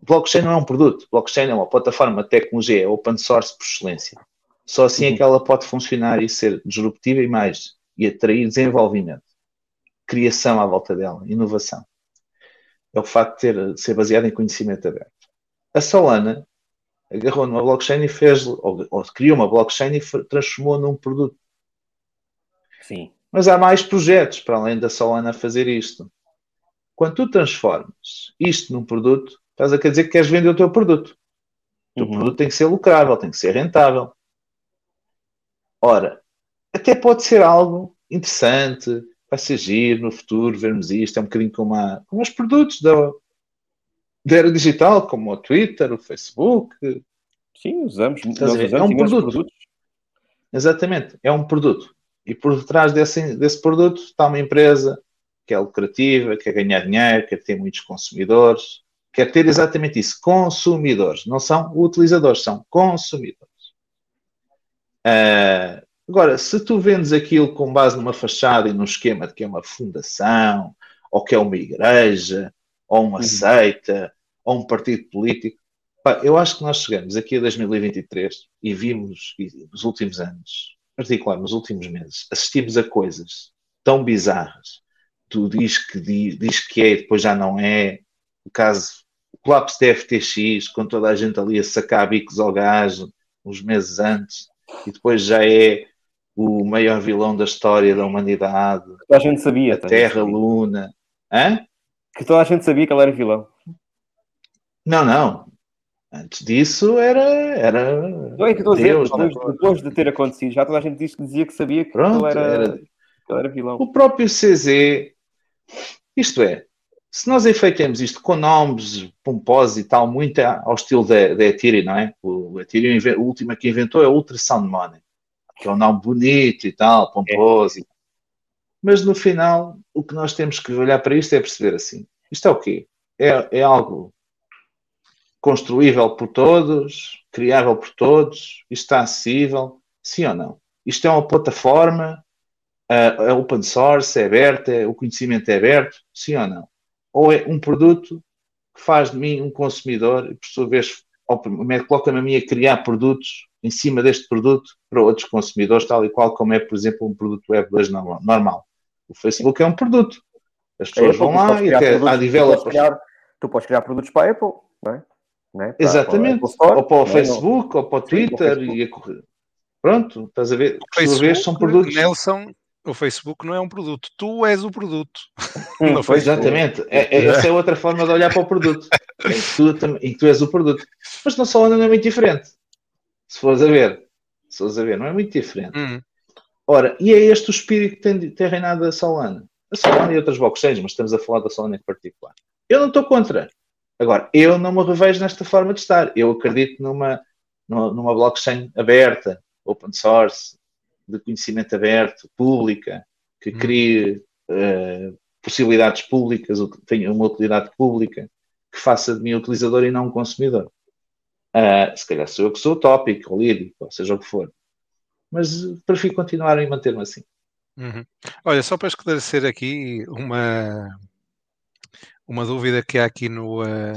blockchain não é um produto. Blockchain é uma plataforma de tecnologia, é open source por excelência. Só assim é que ela pode funcionar e ser disruptiva e mais, e atrair desenvolvimento, criação à volta dela, inovação. É o facto de, ter, de ser baseado em conhecimento aberto. A Solana agarrou numa blockchain e fez, ou, ou criou uma blockchain e transformou num produto. Sim. Mas há mais projetos para além da Solana fazer isto. Quando tu transformas isto num produto, estás a querer dizer que queres vender o teu produto. O teu uhum. produto tem que ser lucrável, tem que ser rentável. Ora, até pode ser algo interessante, vai ser giro no futuro, vermos isto, é um bocadinho como, a, como os produtos da, da era digital, como o Twitter, o Facebook. Sim, usamos. usamos é um produto. Produtos. Exatamente, é um produto. E por detrás desse, desse produto está uma empresa que é lucrativa, quer ganhar dinheiro, quer ter muitos consumidores, quer ter exatamente isso, consumidores. Não são utilizadores, são consumidores. Uh, agora, se tu vendes aquilo com base numa fachada e num esquema de que é uma fundação, ou que é uma igreja, ou uma uhum. seita, ou um partido político, pá, eu acho que nós chegamos aqui a 2023 e vimos nos últimos anos particular nos últimos meses, assistimos a coisas tão bizarras. Tu diz que diz, diz que é e depois já não é. O caso, o colapso da FTX, com toda a gente ali a sacar bicos ao gajo uns meses antes, e depois já é o maior vilão da história da humanidade. Que toda a gente sabia. A Terra, Luna. Hã? Que toda a gente sabia que ele era vilão. Não, não. Antes disso era. era não é que estou a dizer, depois, depois, de ter acontecido, já toda a gente disse dizia que sabia que, Pronto, ele, era, era, que ele era vilão. O próprio CZ, isto é, se nós enfeitemos isto com nomes pomposos e tal, muito ao estilo da, da Ethereum, não é? O Ethereum, o último que inventou é Ultrasound Money, que é um nome bonito e tal, pomposo. É. Mas no final, o que nós temos que olhar para isto é perceber assim: isto é o quê? É, é algo construível por todos, criável por todos, isto está acessível, sim ou não? Isto é uma plataforma, é open source, é aberta, é, o conhecimento é aberto, sim ou não? Ou é um produto que faz de mim um consumidor e, por sua vez, coloca-me a mim a criar produtos em cima deste produto para outros consumidores, tal e qual como é, por exemplo, um produto Web 2 normal. O Facebook é um produto. As pessoas é, vão lá e até há developers. Tu podes, criar, tu podes criar produtos para a Apple, não é? Né? Exatamente. Para, para Store, ou para o né? Facebook, ou para o Twitter, e a correr. Pronto, estás a ver? Por sua vez são produtos. Nelson, o Facebook não é um produto, tu és o produto. Hum, exatamente. É, é, essa é outra forma de olhar para o produto. que tu, tu és o produto. Mas na Solana não é muito diferente. Se fores a ver. Se fores a ver, não é muito diferente. Hum. Ora, e é este o espírito que tem, tem reinado a Solana. A Solana e outras blockchains, mas estamos a falar da Solana em particular. Eu não estou contra. Agora, eu não me revejo nesta forma de estar. Eu acredito numa, numa, blockchain aberta, open source, de conhecimento aberto, pública, que hum. crie uh, possibilidades públicas, tenha uma utilidade pública, que faça de mim utilizador e não um consumidor. Uh, se calhar sou eu que sou utópico, ou lírico, ou seja o que for. Mas prefiro continuar a manter-me assim. Uhum. Olha, só para esclarecer aqui uma, uma dúvida que há aqui no, uh,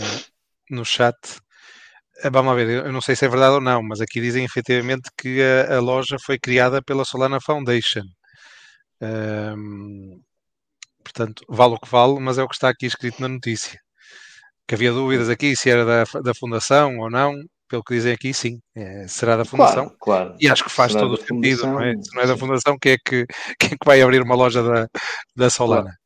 no chat. Eh, vamos ver, eu não sei se é verdade ou não, mas aqui dizem efetivamente que a, a loja foi criada pela Solana Foundation. Um, portanto, vale o que vale, mas é o que está aqui escrito na notícia. Que havia dúvidas aqui se era da, da fundação ou não, pelo que dizem aqui, sim, é, será da fundação. Claro, claro. E acho que faz será todo o sentido, não é? Se não é da fundação, quem é que, quem é que vai abrir uma loja da, da Solana?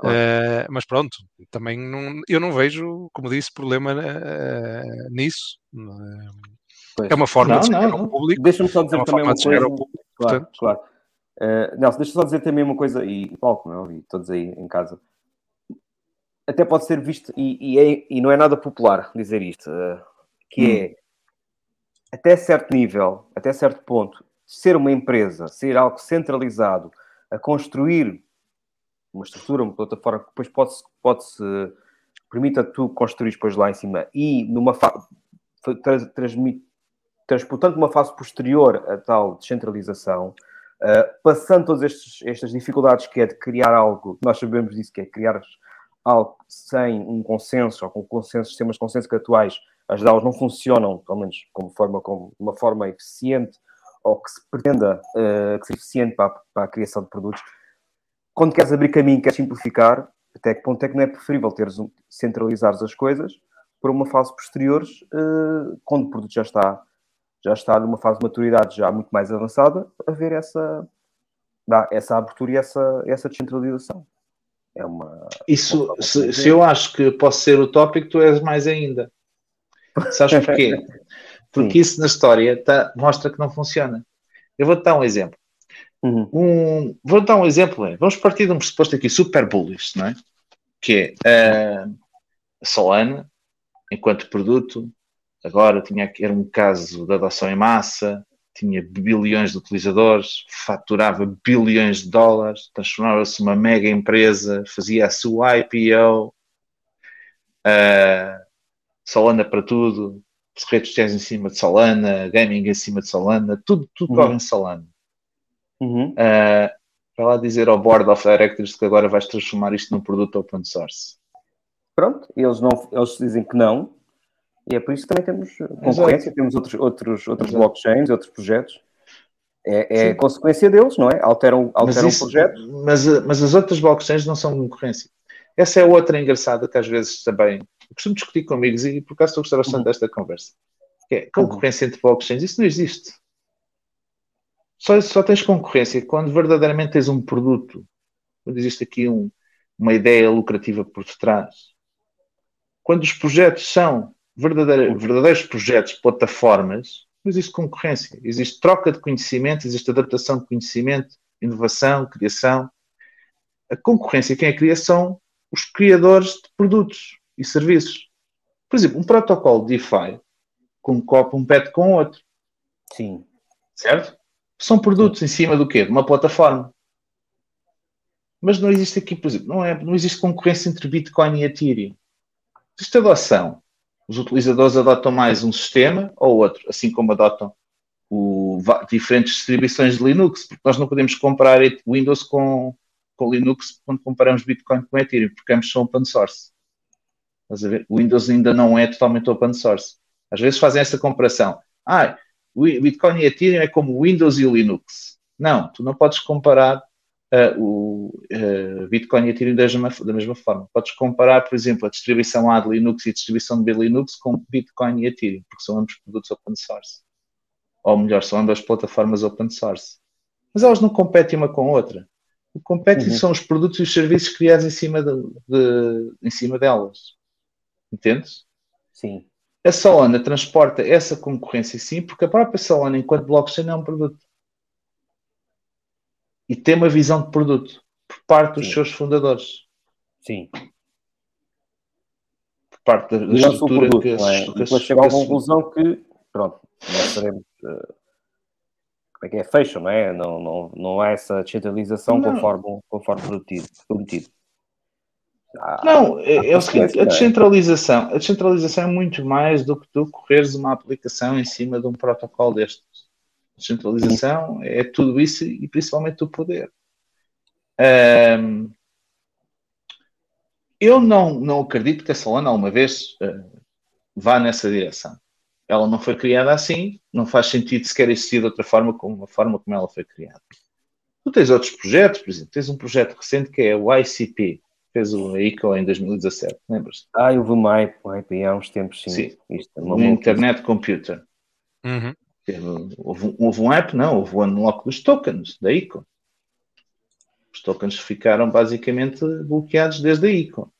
Claro. Uh, mas pronto, também não, eu não vejo, como disse, problema uh, nisso. Uh, é uma forma não, de chegar não, ao público. Deixa-me só dizer é uma também uma coisa. Público, claro, portanto... claro. Nelson, deixa só dizer também uma coisa, e Paulo, como eu ouvi, todos aí em casa. Até pode ser visto, e, e, é, e não é nada popular dizer isto, que hum. é até certo nível, até certo ponto, ser uma empresa, ser algo centralizado, a construir uma estrutura, uma plataforma que depois pode-se, pode-se permita tu construir depois lá em cima. E numa fase transportando uma fase posterior a tal descentralização, uh, passando todas estes, estas dificuldades que é de criar algo, nós sabemos disso, que é criar algo sem um consenso, ou com consensos, sistemas de consenso que atuais, as DAOs não funcionam, pelo menos como forma, como uma forma eficiente, ou que se pretenda uh, que seja eficiente para, para a criação de produtos, quando queres abrir caminho, queres simplificar, até que ponto é que não é preferível teres um, centralizares as coisas para uma fase posterior, uh, quando o produto já está, já está numa fase de maturidade já muito mais avançada, haver essa, essa abertura e essa, essa descentralização. É uma. Isso, se, se, eu acho que posso ser utópico, tu és mais ainda. Sabes porquê? Porque isso na história tá, mostra que não funciona. Eu vou-te dar um exemplo. Uhum. Um, vou dar um exemplo. É, vamos partir de um pressuposto aqui super bullish, não é? Que é uh, a Solana, enquanto produto, agora tinha era um caso de adoção em massa, tinha bilhões de utilizadores, faturava bilhões de dólares, transformava-se numa mega empresa, fazia a sua IPO, uh, ah, Solana para tudo, redes sociais em cima de Solana, gaming em cima de Solana, tudo, tudo uhum. corre em Solana. Uhum. Uh, para lá dizer ao Board of Directors que agora vais transformar isto num produto open source. Pronto, eles, não, eles dizem que não, e é por isso que também temos concorrência, Exato. temos outros, outros, outros blockchains, outros projetos. É, é consequência deles, não é? Alteram, alteram mas isso, o projeto. Mas, mas as outras blockchains não são concorrência. Essa é outra engraçada que às vezes também eu costumo discutir com amigos e por acaso estou a gostar bastante uhum. desta conversa. Que é concorrência uhum. entre blockchains. Isso não existe. Só, só tens concorrência quando verdadeiramente tens um produto, quando existe aqui um, uma ideia lucrativa por detrás. Quando os projetos são verdadeiros, verdadeiros projetos, plataformas, não existe concorrência. Existe troca de conhecimento, existe adaptação de conhecimento, inovação, criação. A concorrência, quem a cria são os criadores de produtos e serviços. Por exemplo, um protocolo DeFi concorre um pet com outro. Sim. Certo? São produtos em cima do quê? De uma plataforma. Mas não existe aqui, por exemplo, não, é, não existe concorrência entre Bitcoin e Ethereum. Existe adoção. Os utilizadores adotam mais um sistema ou outro, assim como adotam o, diferentes distribuições de Linux, porque nós não podemos comparar Windows com, com Linux quando comparamos Bitcoin com Ethereum, porque ambos são open source. O Windows ainda não é totalmente open source. Às vezes fazem essa comparação. Ah, Bitcoin e Ethereum é como o Windows e o Linux. Não, tu não podes comparar uh, o uh, Bitcoin e Ethereum da mesma, da mesma forma. Podes comparar, por exemplo, a distribuição A de Linux e a distribuição B de Linux com Bitcoin e Ethereum, porque são ambos produtos open source. Ou melhor, são ambas plataformas open source. Mas elas não competem uma com a outra. O que compete uhum. são os produtos e os serviços criados em cima, de, de, em cima delas. Entendes? Sim. A Solana transporta essa concorrência sim, porque a própria Solana, enquanto blockchain, é um produto. E tem uma visão de produto por parte dos sim. seus fundadores. Sim. Por parte da, da estrutura produto, que, é? que depois chega à conclusão que, pronto, nós seremos. Uh, como é que é? Fecham, não é? Não, não, não há essa descentralização conforme, conforme prometido. prometido. Ah, não, é, é o seguinte, a descentralização, a descentralização é muito mais do que tu correres uma aplicação em cima de um protocolo destes. A descentralização é tudo isso e principalmente o poder. Um, eu não, não acredito que a Solana alguma vez uh, vá nessa direção. Ela não foi criada assim, não faz sentido sequer existir de outra forma como a forma como ela foi criada. Tu tens outros projetos, por exemplo, tens um projeto recente que é o ICP, fez o ICO em 2017, lembras? Ah, eu vi um hype, hype há uns tempos, sim. sim. Isto é uma Internet Computer. Uhum. Houve, houve, um app, não, houve o um unlock dos tokens da ICO. Os tokens ficaram basicamente bloqueados desde a ICO.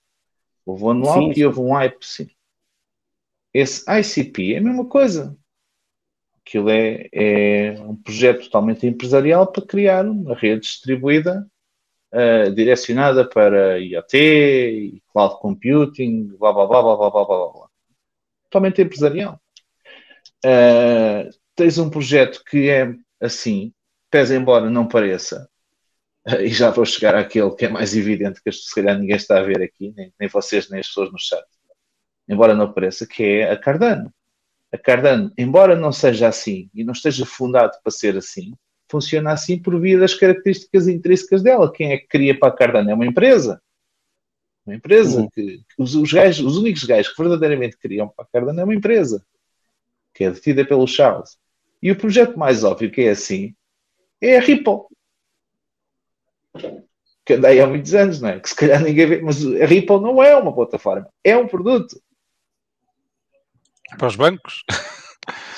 Houve um unlock sim. e houve um hype, sim. Esse ICP é a mesma coisa. Aquilo é, é um projeto totalmente empresarial para criar uma rede distribuída uh, direcionada para IoT cloud computing, blá blá blá blá blá blá blá. blá. Totalmente empresarial. Uh, tens um projeto que é assim, pese embora não pareça, uh, e já vou chegar àquele que é mais evidente, que se calhar ninguém está a ver aqui, nem, nem vocês, nem as pessoas no chat, embora não pareça, que é a Cardano. A Cardano, embora não seja assim e não esteja fundado para ser assim, funciona assim por via das características intrínsecas dela. Quem é que cria para a Cardano? É uma empresa. Uma empresa uhum. que, os, os, gajos, os únicos gajos que verdadeiramente criam para a Cardano é uma empresa que é detida pelo Charles. E o projeto mais óbvio que é assim é a Ripple. Que andei há muitos anos, não é? Que se calhar ninguém vê, mas a Ripple não é uma plataforma, é um produto. Para os bancos?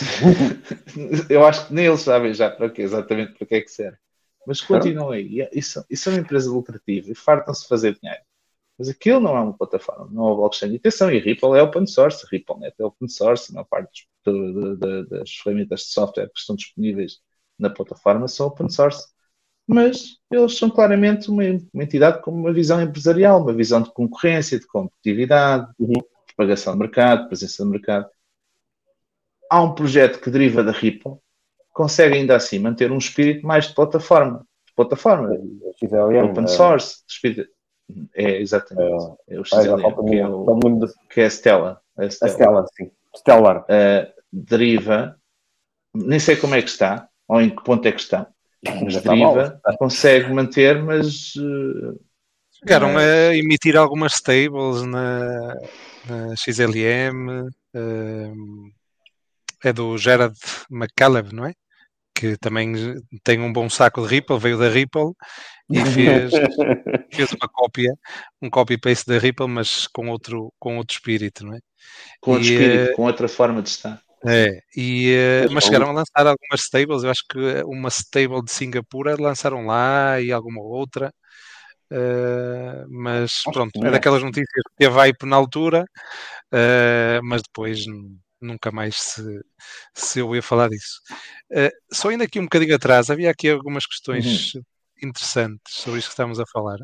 eu acho que nem eles sabem já para quê, exatamente para que é que serve. Mas continuam aí. Isso, isso é uma empresa lucrativa e fartam-se fazer dinheiro. Mas aquilo não é uma plataforma, não é uma blockchain de atenção. E Ripple é open source, RippleNet é open source, na parte de, de, de, das ferramentas de software que estão disponíveis na plataforma são open source. Mas eles são claramente uma, uma entidade com uma visão empresarial, uma visão de concorrência, de competitividade, uhum. propagação de mercado, presença de mercado há um projeto que deriva da Ripple, consegue ainda assim manter um espírito mais de plataforma. De plataforma. XLM, open é. source. Espírito, é, exatamente. É, é o XLM, que, é o, que é a Stella. A Stella, a Stella sim. Stellar. Uh, deriva, nem sei como é que está, ou em que ponto é que está, mas deriva, consegue manter, mas... Uh, Chegaram a emitir algumas stables na, na XLM, uh, é do Gerard McCaleb, não é? Que também tem um bom saco de Ripple, veio da Ripple e fez, fez uma cópia, um copy-paste da Ripple, mas com outro, com outro espírito, não é? Com outro e, espírito, uh, com outra forma de estar. É, e, uh, mas chegaram a lançar algumas stables, eu acho que uma stable de Singapura lançaram lá e alguma outra. Uh, mas pronto, é daquelas notícias que teve hype na altura, uh, mas depois nunca mais se, se eu ia falar disso. Uh, só indo aqui um bocadinho atrás, havia aqui algumas questões uhum. interessantes sobre isto que estamos a falar.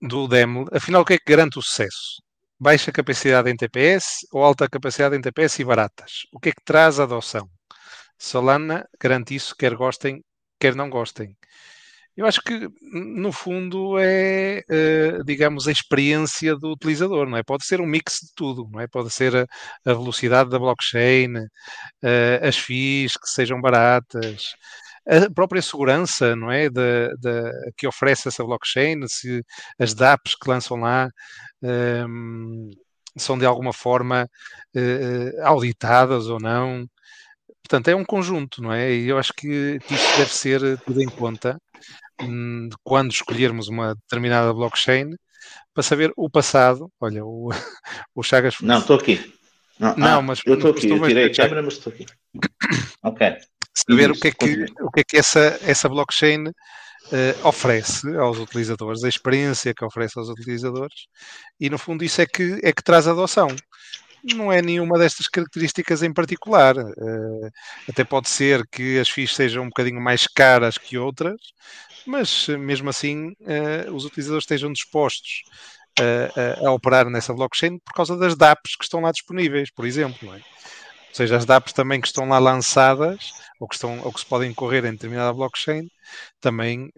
Do DEML, afinal, o que é que garante o sucesso? Baixa capacidade em TPS ou alta capacidade em TPS e baratas? O que é que traz a adoção? Solana garante isso, quer gostem, quer não gostem. Eu acho que, no fundo, é, uh, digamos, a experiência do utilizador, não é? Pode ser um mix de tudo, não é? Pode ser a, a velocidade da blockchain, uh, as FIIs que sejam baratas, a própria segurança, não é? Da, que oferece essa blockchain, se as DApps que lançam lá um, ehm, são de alguma forma uh, auditadas ou não. Portanto, é um conjunto, não é? E eu acho que, que isso deve ser tudo em conta quando escolhermos uma determinada blockchain para saber o passado. Olha, o, o Chagas. Não, estou aqui. Não, não ah, mas eu estou aqui. Eu tirei a câmera, mas estou aqui. ok. Saber o que é que, o que, é que essa, essa blockchain uh, oferece aos utilizadores, a experiência que oferece aos utilizadores, e no fundo isso é que, é que traz adoção não é nenhuma destas características em particular. Uh, até pode ser que as FIIs sejam um bocadinho mais caras que outras, mas mesmo assim uh, os utilizadores estejam dispostos a, a, a, operar nessa blockchain por causa das DApps que estão lá disponíveis, por exemplo. É? Ou seja, as DApps também que estão lá lançadas ou que, estão, ou que se podem correr em determinada blockchain também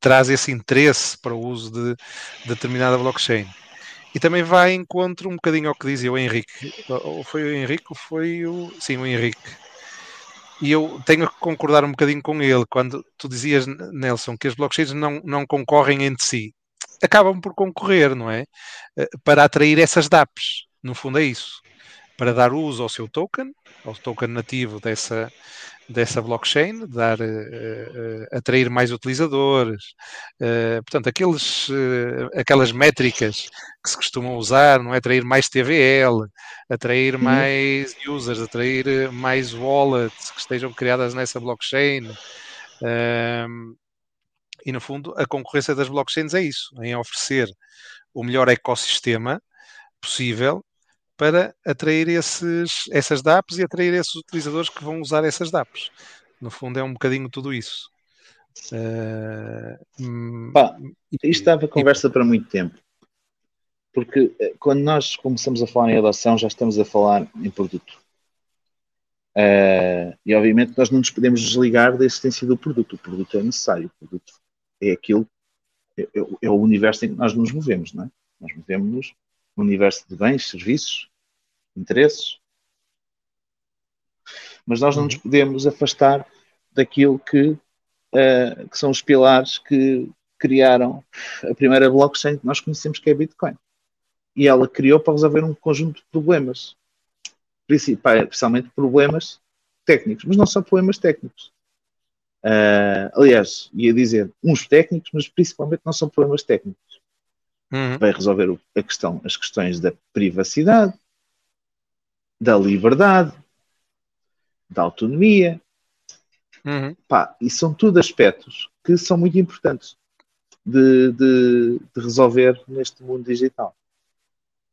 traz esse interesse para o uso de, de determinada blockchain. E também vai encontro um bocadinho ao que dizia o Henrique. Ou foi o Henrique ou foi o. Sim, o Henrique e eu tenho que concordar um bocadinho com ele quando tu dizias, Nelson, que as blockchains não, não concorrem entre si. Acabam por concorrer, não é? Eh, para atrair essas DApps. No fundo é isso. Para dar uso ao seu token, ao token nativo dessa, dessa blockchain, dar, uh, uh, atrair mais utilizadores. Uh, portanto, aqueles, aquelas métricas que se costumam usar, não é? Atrair mais TVL, atrair uhum. mais users, atrair mais wallets que estejam criadas nessa blockchain. E no fundo, a concorrência das blockchains é isso, em oferecer o melhor ecossistema possível para atrair esses, essas DApps e atrair esses utilizadores que vão usar essas DApps. No fundo, é um bocadinho tudo isso. Uh, Pá, isto dava conversa e, para muito tempo. Porque eh, quando nós começamos a falar em adoção, já estamos a falar em produto. Uh, e obviamente nós não nos podemos desligar da existência do produto. O produto é necessário. O produto é aquilo, é, é, é o universo em que nós nos movemos, não é? Nós movemos-nos no universo de bens, serviços, interesses. Mas nós não nos uhum. podemos afastar daquilo que, uh, que são os pilares que criaram a primeira blockchain que nós conhecemos, que é Bitcoin. E ela criou para resolver um conjunto de problemas, principalmente problemas técnicos, mas não só problemas técnicos. Uh, aliás, ia dizer uns técnicos, mas principalmente não são problemas técnicos. Uhum. Vai resolver a questão, as questões da privacidade, da liberdade, da autonomia. Uhum. Pá, e são tudo aspectos que são muito importantes de, de, de resolver neste mundo digital.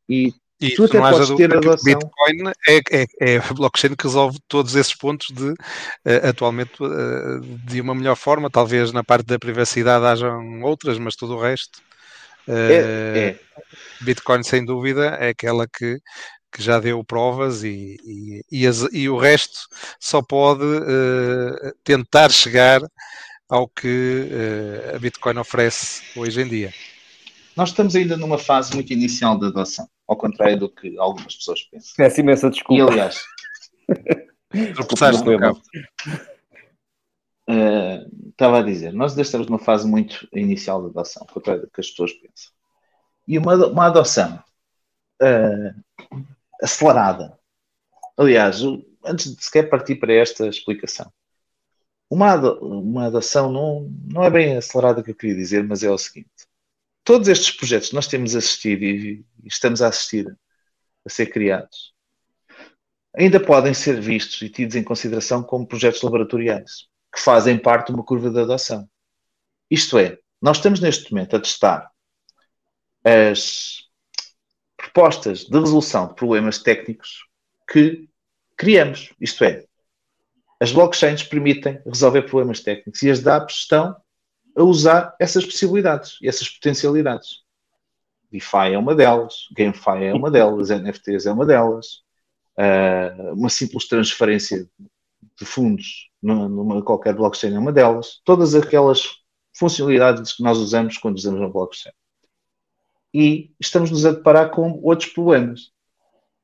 E e tu até podes ter adoção. Bitcoin é, é, é, a blockchain que resolve todos esses pontos de, uh, atualmente, uh, de uma melhor forma. Talvez na parte da privacidade hajam outras, mas todo o resto. Uh, é, é. Bitcoin, sem dúvida, é aquela que que já deu provas e, e, e, as, e o resto só pode uh, tentar chegar ao que uh, a Bitcoin oferece hoje em dia. Nós estamos ainda numa fase muito inicial de adoção, ao contrário do que algumas pessoas pensam. Peço imensa desculpa. E aliás, tropeçaste no cabo. Uh, estava a dizer, nós estamos numa fase muito inicial de adoção, ao contrário que as pessoas pensam. E uma, uma adoção uh, acelerada. Aliás, antes de sequer partir para esta explicação, uma, uma adoção não, não é bem acelerada que eu queria dizer, mas é o seguinte: todos estes projetos que nós temos assistido e, e estamos a assistir a ser criados ainda podem ser vistos e tidos em consideração como projetos laboratoriais que fazem parte de uma curva de adoção. Isto é, nós estamos neste momento a testar as propostas de resolução de problemas técnicos que criamos. Isto é, as blockchains permitem resolver problemas técnicos e as dApps estão a usar essas possibilidades e essas potencialidades. DeFi é uma delas, GameFi é uma delas, NFTs é uma delas, uh, uma simples transferência de fundos numa qualquer blockchain é uma delas, todas aquelas funcionalidades que nós usamos quando usamos uma blockchain e estamos-nos a deparar com outros problemas.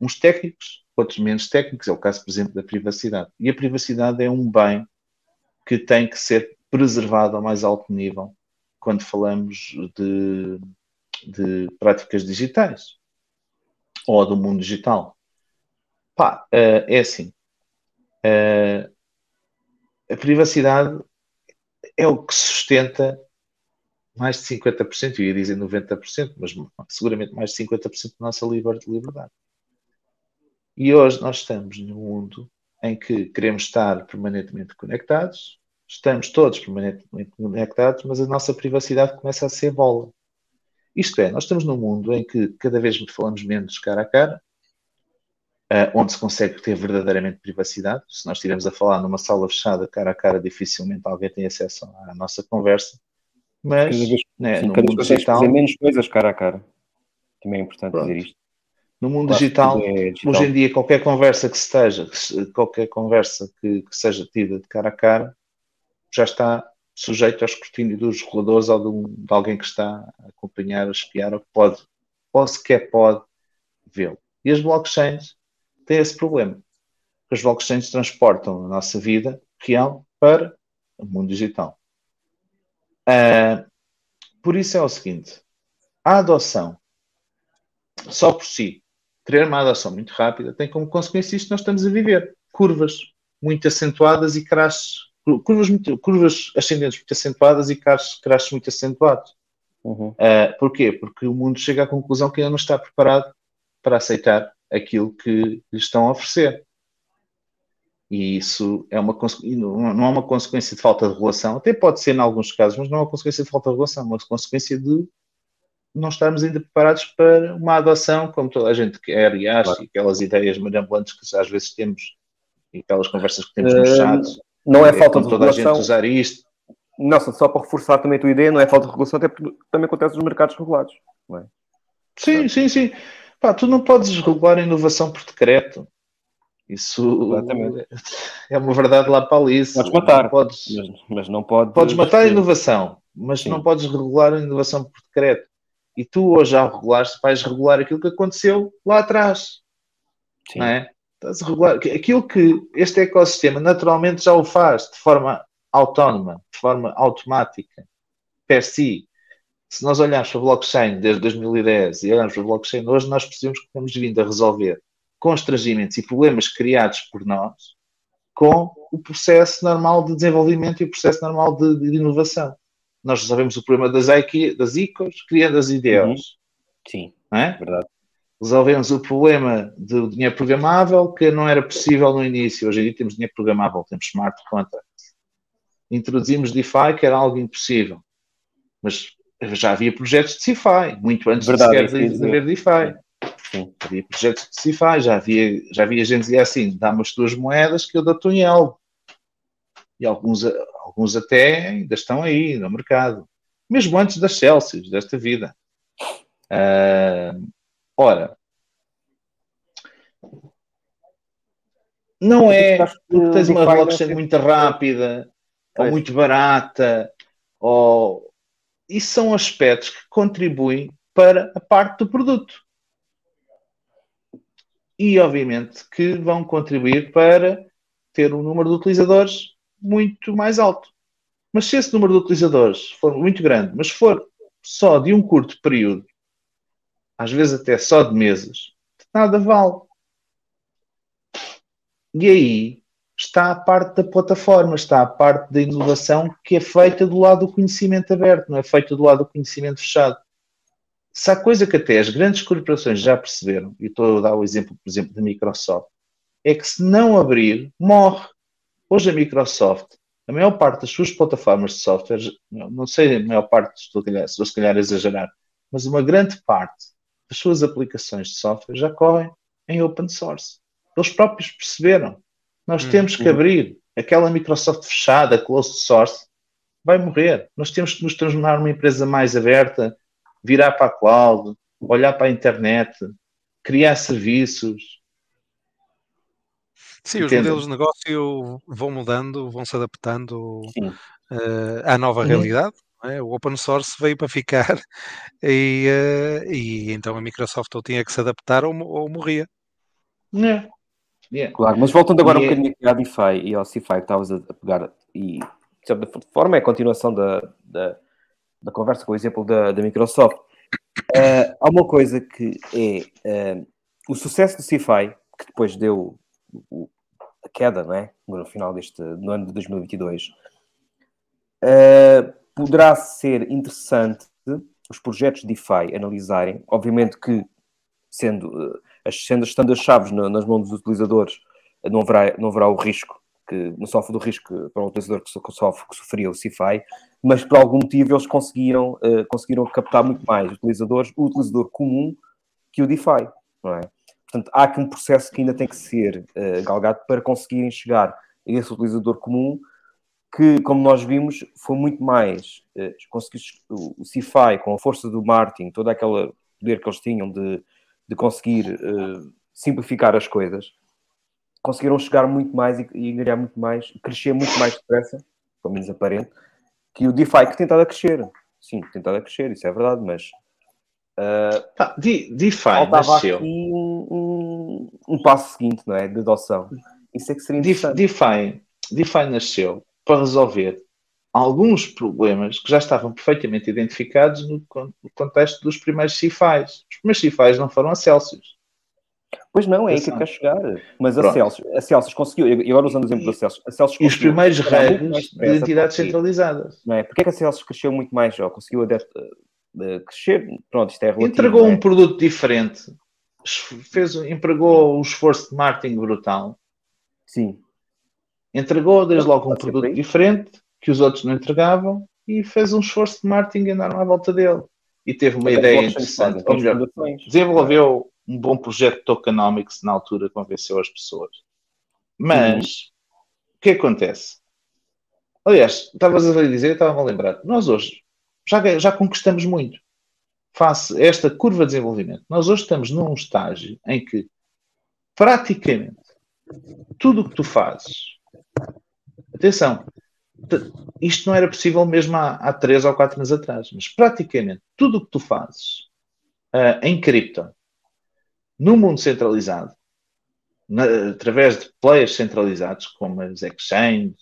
Uns técnicos, outros menos técnicos, é o caso, por exemplo, da privacidade. E a privacidade é um bem que tem que ser preservado ao mais alto nível quando falamos de, de práticas digitais ou do mundo digital. Pá, uh, é assim. Uh, a privacidade é o que sustenta mais de 50%, eu ia dizer 90%, mas seguramente mais de 50% da nossa liberdade. E hoje nós estamos num mundo em que queremos estar permanentemente conectados, estamos todos permanentemente conectados, mas a nossa privacidade começa a ser bola. Isto é, nós estamos num mundo em que cada vez falamos menos cara a cara, uh, onde se consegue ter verdadeiramente privacidade. Se nós estivermos a falar numa sala fechada, cara a cara, dificilmente alguém tem acesso à nossa conversa mas cada vez, né, sim, no cada mundo digital, fazer menos coisas cara a cara. Também é importante pronto. dizer isto. No mundo digital, é digital, hoje em dia, qualquer conversa que esteja, qualquer conversa que, que, seja tida de cara a cara, já está sujeito ao escrutínio dos reguladores ou de, um, de, alguém que está a acompanhar, a espiar, ou que pode, ou sequer pode vê-lo. E as blockchains têm esse problema. que as blockchains transportam a nossa vida real para o mundo digital. Uh, por isso é o seguinte: a adoção, só por si, querer uma adoção muito rápida, tem como consequência isto que nós estamos a viver: curvas muito acentuadas e crashes, curvas, muito, curvas ascendentes muito acentuadas e crashes, crashes muito acentuados. Uhum. Uh, porquê? Porque o mundo chega à conclusão que ainda não está preparado para aceitar aquilo que lhe estão a oferecer. E isso é uma, não é uma consequência de falta de regulação, até pode ser em alguns casos, mas não é uma consequência de falta de regulação, é uma consequência de não estarmos ainda preparados para uma adoção como toda a gente quer e acha, claro. e aquelas ideias mirabolantes que às vezes temos, e aquelas conversas que temos no chat. Não é, é falta de toda regulação. a gente usar isto. Não, só para reforçar também a tua ideia, não é falta de regulação, até porque também acontece nos mercados regulados. É? Sim, sim, sim. Pá, tu não podes regular a inovação por decreto. Isso Exatamente. é uma verdade lá para ali. Podes matar, podes, mas, mas, não podes. Podes matar a inovação, mas Sim. não podes regular a inovação por decreto. E tu, hoje, ao regulares, vais regular aquilo que aconteceu lá atrás. Sim. Não é? Estás a regular aquilo que este ecossistema naturalmente já o faz de forma autónoma, de forma automática, per si. Se nós olharmos para a blockchain desde 2010 e olharmos para a blockchain hoje, nós percebemos que temos vindo a resolver constrangimentos e problemas criados por nós com o processo normal de desenvolvimento e o processo normal de, de inovação. Nós resolvemos o problema das, das ICOs criando as IDEOs. Uhum. Sim, é? verdade. Resolvemos o problema do dinheiro programável, que não era possível no início. Hoje em dia temos dinheiro programável, temos smart contracts. Introduzimos DeFi, que era algo impossível. Mas já havia projetos de DeFi, muito antes verdade, de sequer haver DeFi. Sim. Havia projetos de CIFI, já havia, já havia gente que dizia assim: dá-me as tuas moedas que eu dou-te um IEL. E alguns, alguns até ainda estão aí no mercado, mesmo antes das Celsius, desta vida. Uh, ora, não é porque tens uma blockchain muito rápida ou muito barata, ou isso são aspectos que contribuem para a parte do produto e, obviamente, que vão contribuir para ter um número de utilizadores muito mais alto. Mas se esse número de utilizadores for muito grande, mas for só de um curto período, às vezes até só de meses, nada vale. E aí está a parte da plataforma, está a parte da inovação que é feita do lado do conhecimento aberto, não é feita do lado do conhecimento fechado se há coisa que até as grandes corporações já perceberam, e estou a dar o exemplo, por exemplo, da Microsoft, é que se não abrir, morre. Hoje a Microsoft, a maior parte das suas plataformas de software, não sei a maior parte, estou, estou se calhar a exagerar, mas uma grande parte das suas aplicações de software já correm em open source. Eles próprios perceberam. Nós hum, temos que hum. abrir. Aquela Microsoft fechada, closed source, vai morrer. Nós temos que nos tornar uma empresa mais aberta, virar para a cloud, olhar para a internet, criar serviços. Sim, os modelos de negócio vão mudando, vão se adaptando uh, à nova uhum. realidade. É? O open source veio para ficar e, uh, e, então a Microsoft ou tinha que se adaptar ou, ou morria. Yeah. Claro, mas voltando agora yeah. um bocadinho à DeFi e ao CeFi que estavas a pegar, e de certa forma é a continuação da, da, da conversa com o exemplo da, da Microsoft, uh, há uma coisa que é uh, o sucesso do CFI, que depois deu o, a queda, não é? No final deste no ano de 2022, uh, eh, poderá ser interessante os projetos de DeFi analisarem, obviamente que sendo, sendo estando as chaves nas mãos dos utilizadores, não haverá, não haverá o risco que não sofre do risco para o utilizador que sofre, que sofria o CFI, mas por algum motivo eles conseguiram, uh, conseguiram captar muito mais utilizadores, o utilizador comum que o DeFi, não é? Portanto, há aqui um processo que ainda tem que ser uh, galgado para conseguirem chegar a esse utilizador comum que, como nós vimos, foi muito mais uh, conseguir o, CFI com a força do marketing, todo aquele poder que eles tinham de, de conseguir uh, simplificar as coisas, conseguiram chegar muito mais e, e ganhar muito mais, crescer muito mais depressa, pelo menos aparente, que o DeFi que tem estado a crescer. Sim, tem estado a crescer, isso é verdade, mas. Uh, ah, DeFi faltava aqui um, um, um, passo seguinte, não é? De adoção. Isso é que seria interessante. DeFi, DeFi nasceu para resolver alguns problemas que já estavam perfeitamente identificados no, contexto dos primeiros CIFIs. Os primeiros CIFIs não foram a Celsius. Pois não, é aí que eu quero chegar. Mas a Celsius, a Celsius conseguiu, e agora usando o exemplo da Celsius, a Celsius E os primeiros regs de entidades centralizadas. Não é? Porque é que a Celsius cresceu muito mais, ou conseguiu uh, crescer? Pronto, isto é relativo. Entregou é? um produto diferente, fez, empregou um esforço de marketing brutal. Sim. Entregou desde logo um produto diferente, que os outros não entregavam, e fez um esforço de marketing enorme à volta dele. E teve uma ideia interessante, ou melhor, desenvolveu um bom projeto de tokenomics na altura convenceu as pessoas. Mas uhum. o que acontece? Aliás, estavas a dizer, estava a lembrar, nós hoje já, já conquistamos muito face a esta curva de desenvolvimento. Nós hoje estamos num estágio em que praticamente tudo o que tu fazes, atenção, isto não era possível mesmo há, há três ou quatro anos atrás, mas praticamente tudo o que tu fazes uh, em cripto no mundo centralizado, na, através de players centralizados, como as exchanges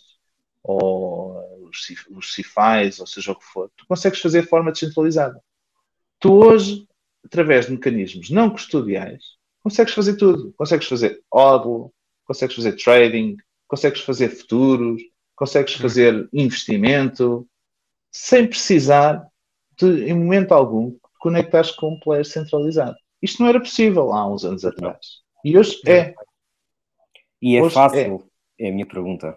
ou os, os CIFIs, ou seja o que for, tu consegues fazer de forma descentralizada. Tu hoje, através de mecanismos não custodiais, consegues fazer tudo. Consegues fazer hodl, consegues fazer trading, consegues fazer futuros, consegues hum. fazer investimento, sem precisar de, em momento algum, conectar com um player centralizado. Isto não era possível há uns anos atrás. E hoje é. E é hoje fácil, é. é. a minha pergunta.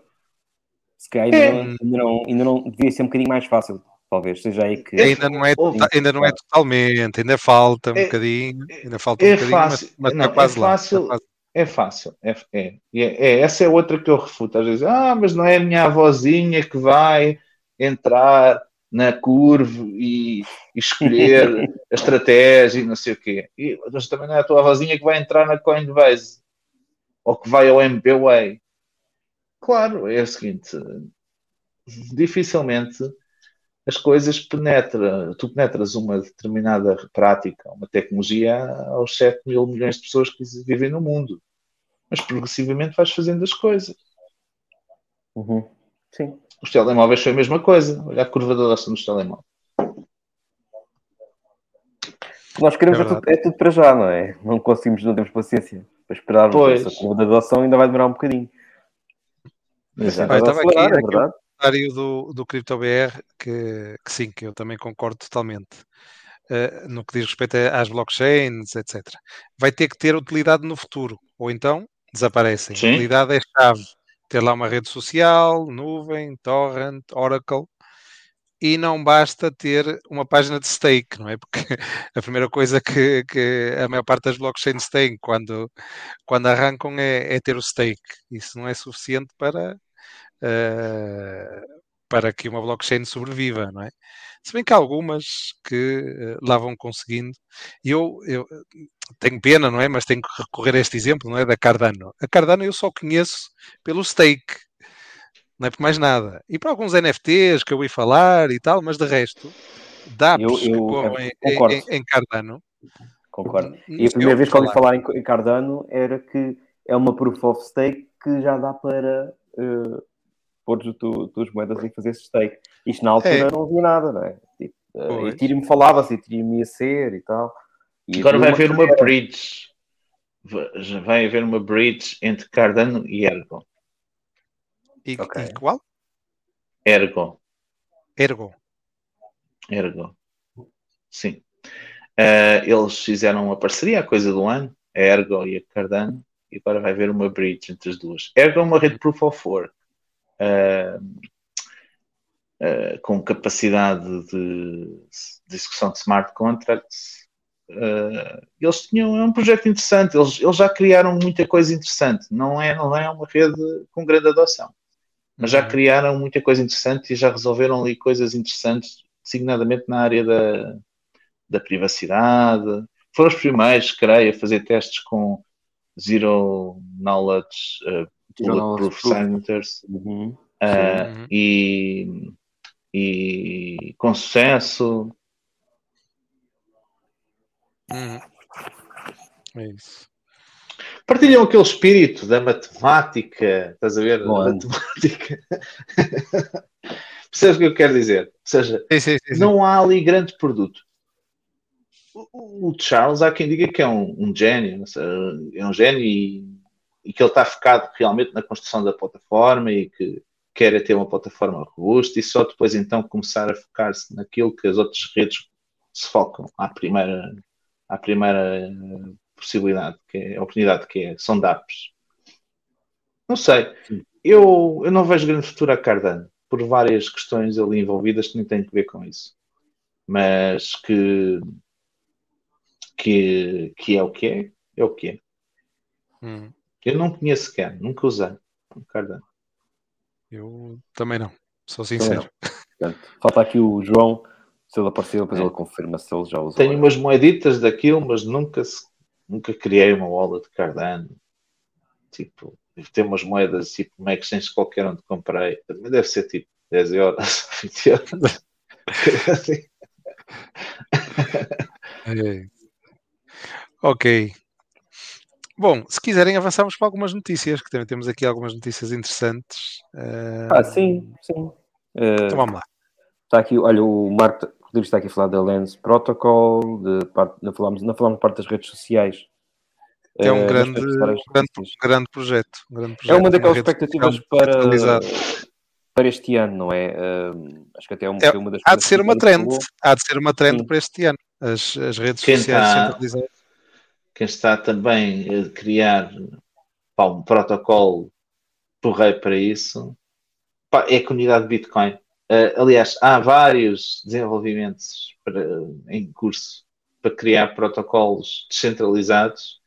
Se calhar ainda, é. não, ainda, não, ainda não devia ser um bocadinho mais fácil, talvez. Seja aí que. Ainda não é, ainda não é totalmente, ainda falta um é, bocadinho. Ainda falta um é bocadinho, fácil, mas, mas não, é quase fácil, lá. É fácil, é, é, é, essa é outra que eu refuto. Às vezes, ah, mas não é a minha avózinha que vai entrar na curva e, e escolher a estratégia e não sei o quê. E, mas também não é a tua vozinha que vai entrar na Coinbase ou que vai ao MBWay. Claro, é o seguinte: dificilmente as coisas penetram. Tu penetras uma determinada prática, uma tecnologia aos 7 mil milhões de pessoas que vivem no mundo. Mas progressivamente vais fazendo as coisas. Uhum. Sim. Os telemóveis foi a mesma coisa. Olha a curva da adoção dos telemóveis. Nós queremos é, é, tudo, é, tudo, para já, não é? Não conseguimos, não temos paciência para esperar pois. essa curva da adoção ainda vai demorar um bocadinho. Exato. Estava aqui, é verdade? Comentário do, do CryptoBR que, que sim, que eu também concordo totalmente. Uh, no que diz respeito às blockchains, etc. Vai ter que ter utilidade no futuro, ou então desaparecem. Sim. A utilidade é chave ter lá uma rede social, nuvem, torrent, Oracle, e não basta ter uma página de stake, não é? Porque a primeira coisa que, que a maior parte das blockchains tem quando, quando arrancam é, é ter o stake. Isso não é suficiente para, uh, para que uma blockchain sobreviva, não é? Se bem que há algumas que uh, lá vão conseguindo. E eu, eu tenho pena, não é? Mas tenho que recorrer a este exemplo, não é? Da Cardano. A Cardano eu só conheço pelo stake, não é por mais nada. E para alguns NFTs que eu ouvi falar e tal, mas de resto, dApps que corram em, em, em, Cardano. Concordo. E a primeira vez que ouvi falar em, Cardano era que é uma proof of stake que já dá para uh, pôr as tuas moedas e fazer esse stake. Isto na altura é. não havia nada, não é? Tipo, uh, Ethereum falava-se, Ethereum ia ser e tal. E Agora vai haver uma bridge. Vai haver uma bridge entre Cardano e Ergo. E, okay. e qual? Ergo. Ergo. Ergo. Sim. Uh, eles fizeram uma parceria, a coisa do ano, a Ergo e a Cardano, e agora vai haver uma bridge entre as duas. Ergo é uma rede Proof of Work. Uh, uh, com capacidade de, de, execução de smart contracts. Uh, eles tinham é um projeto interessante, eles, eles já criaram muita coisa interessante. Não é, não é uma rede com grande adoção, mas já uhum. criaram muita coisa interessante e já resolveram ali coisas interessantes, designadamente na área da, da privacidade. Foram os primeiros, creio, a fazer testes com Zero Knowledge uh, Bulletproof Signatures uhum. uh, e, e com sucesso. Uhum. É isso. partilham aquele espírito da matemática, estás a ver? Bom, matemática. Percebes o que eu quero dizer? Ou seja, sim, sim, sim, não há ali grande produto. O, o Charles, há quem diga que é um, um gênio, é um gênio e, e que ele está focado realmente na construção da plataforma e que quer é ter uma plataforma robusta e só depois então começar a focar-se naquilo que as outras redes se focam à primeira, à primeira eh, possibilidade, que é a oportunidade que é, são DAPs. Não sei, eu, eu não vejo grande futuro a Cardano, por várias questões ali envolvidas que nem têm a ver com isso. Mas que, que, que é o que é, é o que é. Hum, Eu não conheço sequer, nunca usei Cardano. eu também não, sou sincero. não. Falta aqui o João, se ele aparecer, depois ele confirma se ele já usou. Tenho umas moeditas daquilo, mas nunca, se- nunca criei uma wallet de Cardano. Tipo, devo ter umas moedas tipo uma exchange qualquer onde comprei. Também deve ser tipo 10 euros, 20 euros. Assim. É. Ok. Bom, se quiserem avançamos para algumas notícias, que também temos aqui algumas notícias interessantes. Eh, Ah, sim, sim. Eh, Então vamos lá. Está aqui, olha, o Marco Rodrigues está aqui a falar da Lens Protocol, de parte, não, falamos, não falamos de parte das redes sociais. É um Eh, grande, grande, grande projeto. um grande É projeto, uma daquelas expectativas social para, para este ano, não é? Eh, acho que até é uma, É, foi uma das Há de ser uma trend. Há de ser uma trend Sim. para este ano. As, as redes Quem sociais está- centralizadas. Quem está também a criar pá, um protocolo porreiro para isso pá, é a comunidade Bitcoin. Eh, aliás, há vários desenvolvimentos para- em curso para criar protocolos descentralizados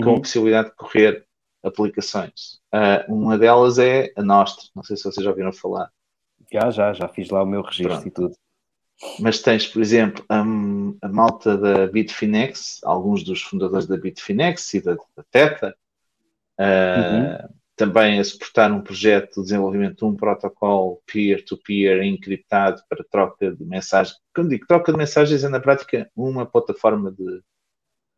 com a Uhum. possibilidade de correr aplicações. Ah, uma delas é a Nostra, não sei se vocês já ouviram falar, Já, já, já fiz lá o meu registro Pronto. e tudo. Mas tens, por exemplo, a, a malta da Bitfinex, alguns dos fundadores da Bitfinex e da, da Tether, ah, também a suportar um projeto de desenvolvimento de um protocolo peer-to-peer encriptado para troca de mensagens. Quando digo troca de mensagens, é na prática uma plataforma de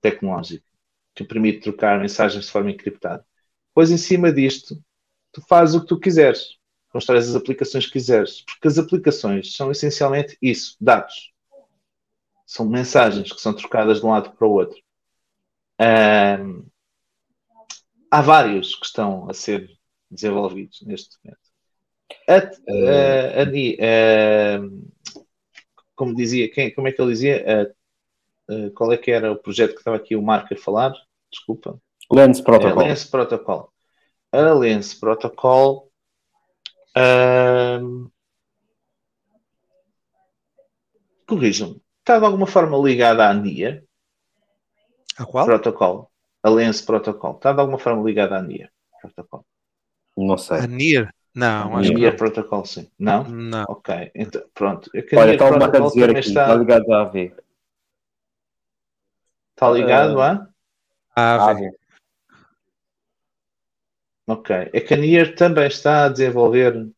tecnológica que permite trocar mensagens de forma encriptada. Pois em cima disto, tu fazes o que tu quiseres, constróis as aplicações que quiseres, porque as aplicações são essencialmente isso, dados. São mensagens que são trocadas de um lado para o outro. Ahm, há vários que estão a ser desenvolvidos neste momento. A- a- como dizia, quem, como é que ele dizia? Qual é que era o projeto que estava aqui o Marco a falar? Desculpa. Lens É Protocol. a Lens Protocol. A Lens Protocol ahm, corrijam-me, está de alguma forma ligada à NIA A qual? Protocol. A Lens Protocol está de alguma forma ligada à NIA Protocol. Não A sei. NIR? Não, acho que. Protocol, sim. Não? Não. Ok, então, pronto. É a Olha, está o Marco a dizer aqui, está está, ligado à AV. está ligado Ah, a. A AV. Ok. É a NIR também está a desenvolver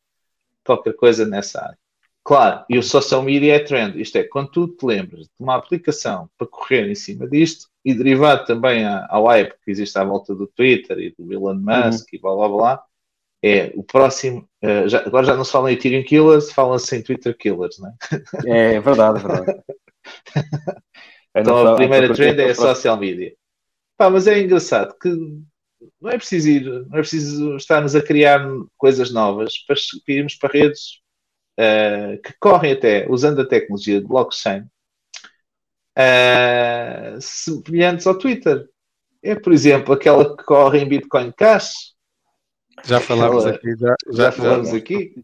qualquer coisa nessa área. Claro, e o social media é trend. Isto é, quando tu te lembras de uma aplicação para correr em cima disto, e derivado também ao hype que existe à volta do Twitter e do Elon Musk e blá blá blá, é o próximo. eh, já- agora já não se fala em Ethereum Killers, fala-se em Twitter Killers, né? É verdade, é verdade. É, Então não, a primeira não, trend é a não, social media. Pá, mas é engraçado que não é preciso ir, não é preciso estarmos a criar coisas novas para irmos para redes eh, que correm até usando a tecnologia de blockchain eh, semelhantes ao Twitter. É, por exemplo, aquela que corre em Bitcoin Cash, Já falámos Aquela- aqui. Já, já falamos aqui.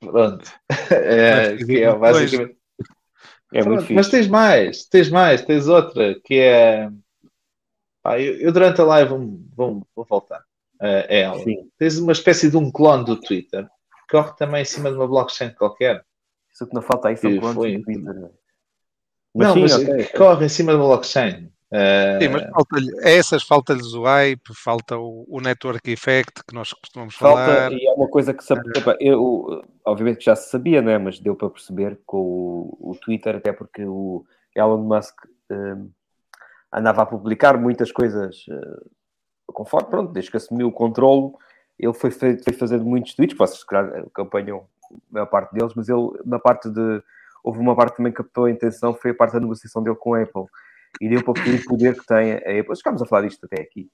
Pronto. Mas que é basicamente. É muito Pronto, mas tens mais, tens mais, tens outra que é. Pá, eu, eu durante a live vou, vou, vou voltar eh, a ela. Sim. Tens uma espécie de um clone do Twitter que corre também em cima de uma blockchain qualquer. Isso que não falta aí são foi- no Twitter. né? Mas não, sim, mas ok. que corre em cima de uma blockchain. Eh, Sim, mas falta-lhe- a essas falta-lhes o hype, falta o, o network effect que nós costumamos Falta, falar. e é uma coisa que eu, obviamente que já se sabia, né? mas deu para perceber com o, o Twitter, até porque o Elon Musk hum, andava a publicar muitas coisas, eh, conforme, pronto, desde que assumiu o controle, ele foi, foi fazendo muitos tweets, vocês acompanham a maior parte deles, mas ele, na parte de. Houve uma parte também que captou a intenção, foi a parte da negociação dele com a Apple. E deu para o poder que tem a Apple. Chegámos a falar disto até aqui.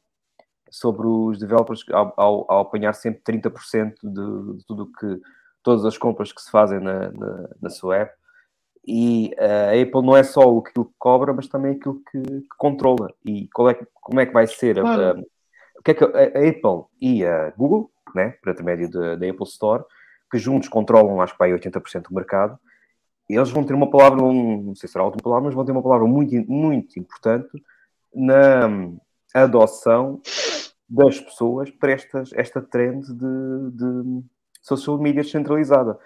Sobre os developers ao, ao, ao apanhar sempre 30% de, de tudo que. todas as compras que se fazem na, na, na sua app. E a Apple não é só aquilo que cobra, mas também aquilo que, que controla. E qual é, como é que vai ser claro. o que é que a, a, Apple e a Google, né, por intermédio da Apple Store, que juntos controlam, acho que vai 80% do mercado, eles vão ter uma palavra, não sei se será a última palavra, mas vão ter uma palavra muito, muito importante na adoção das pessoas para estas, esta trend de, de social media descentralizada.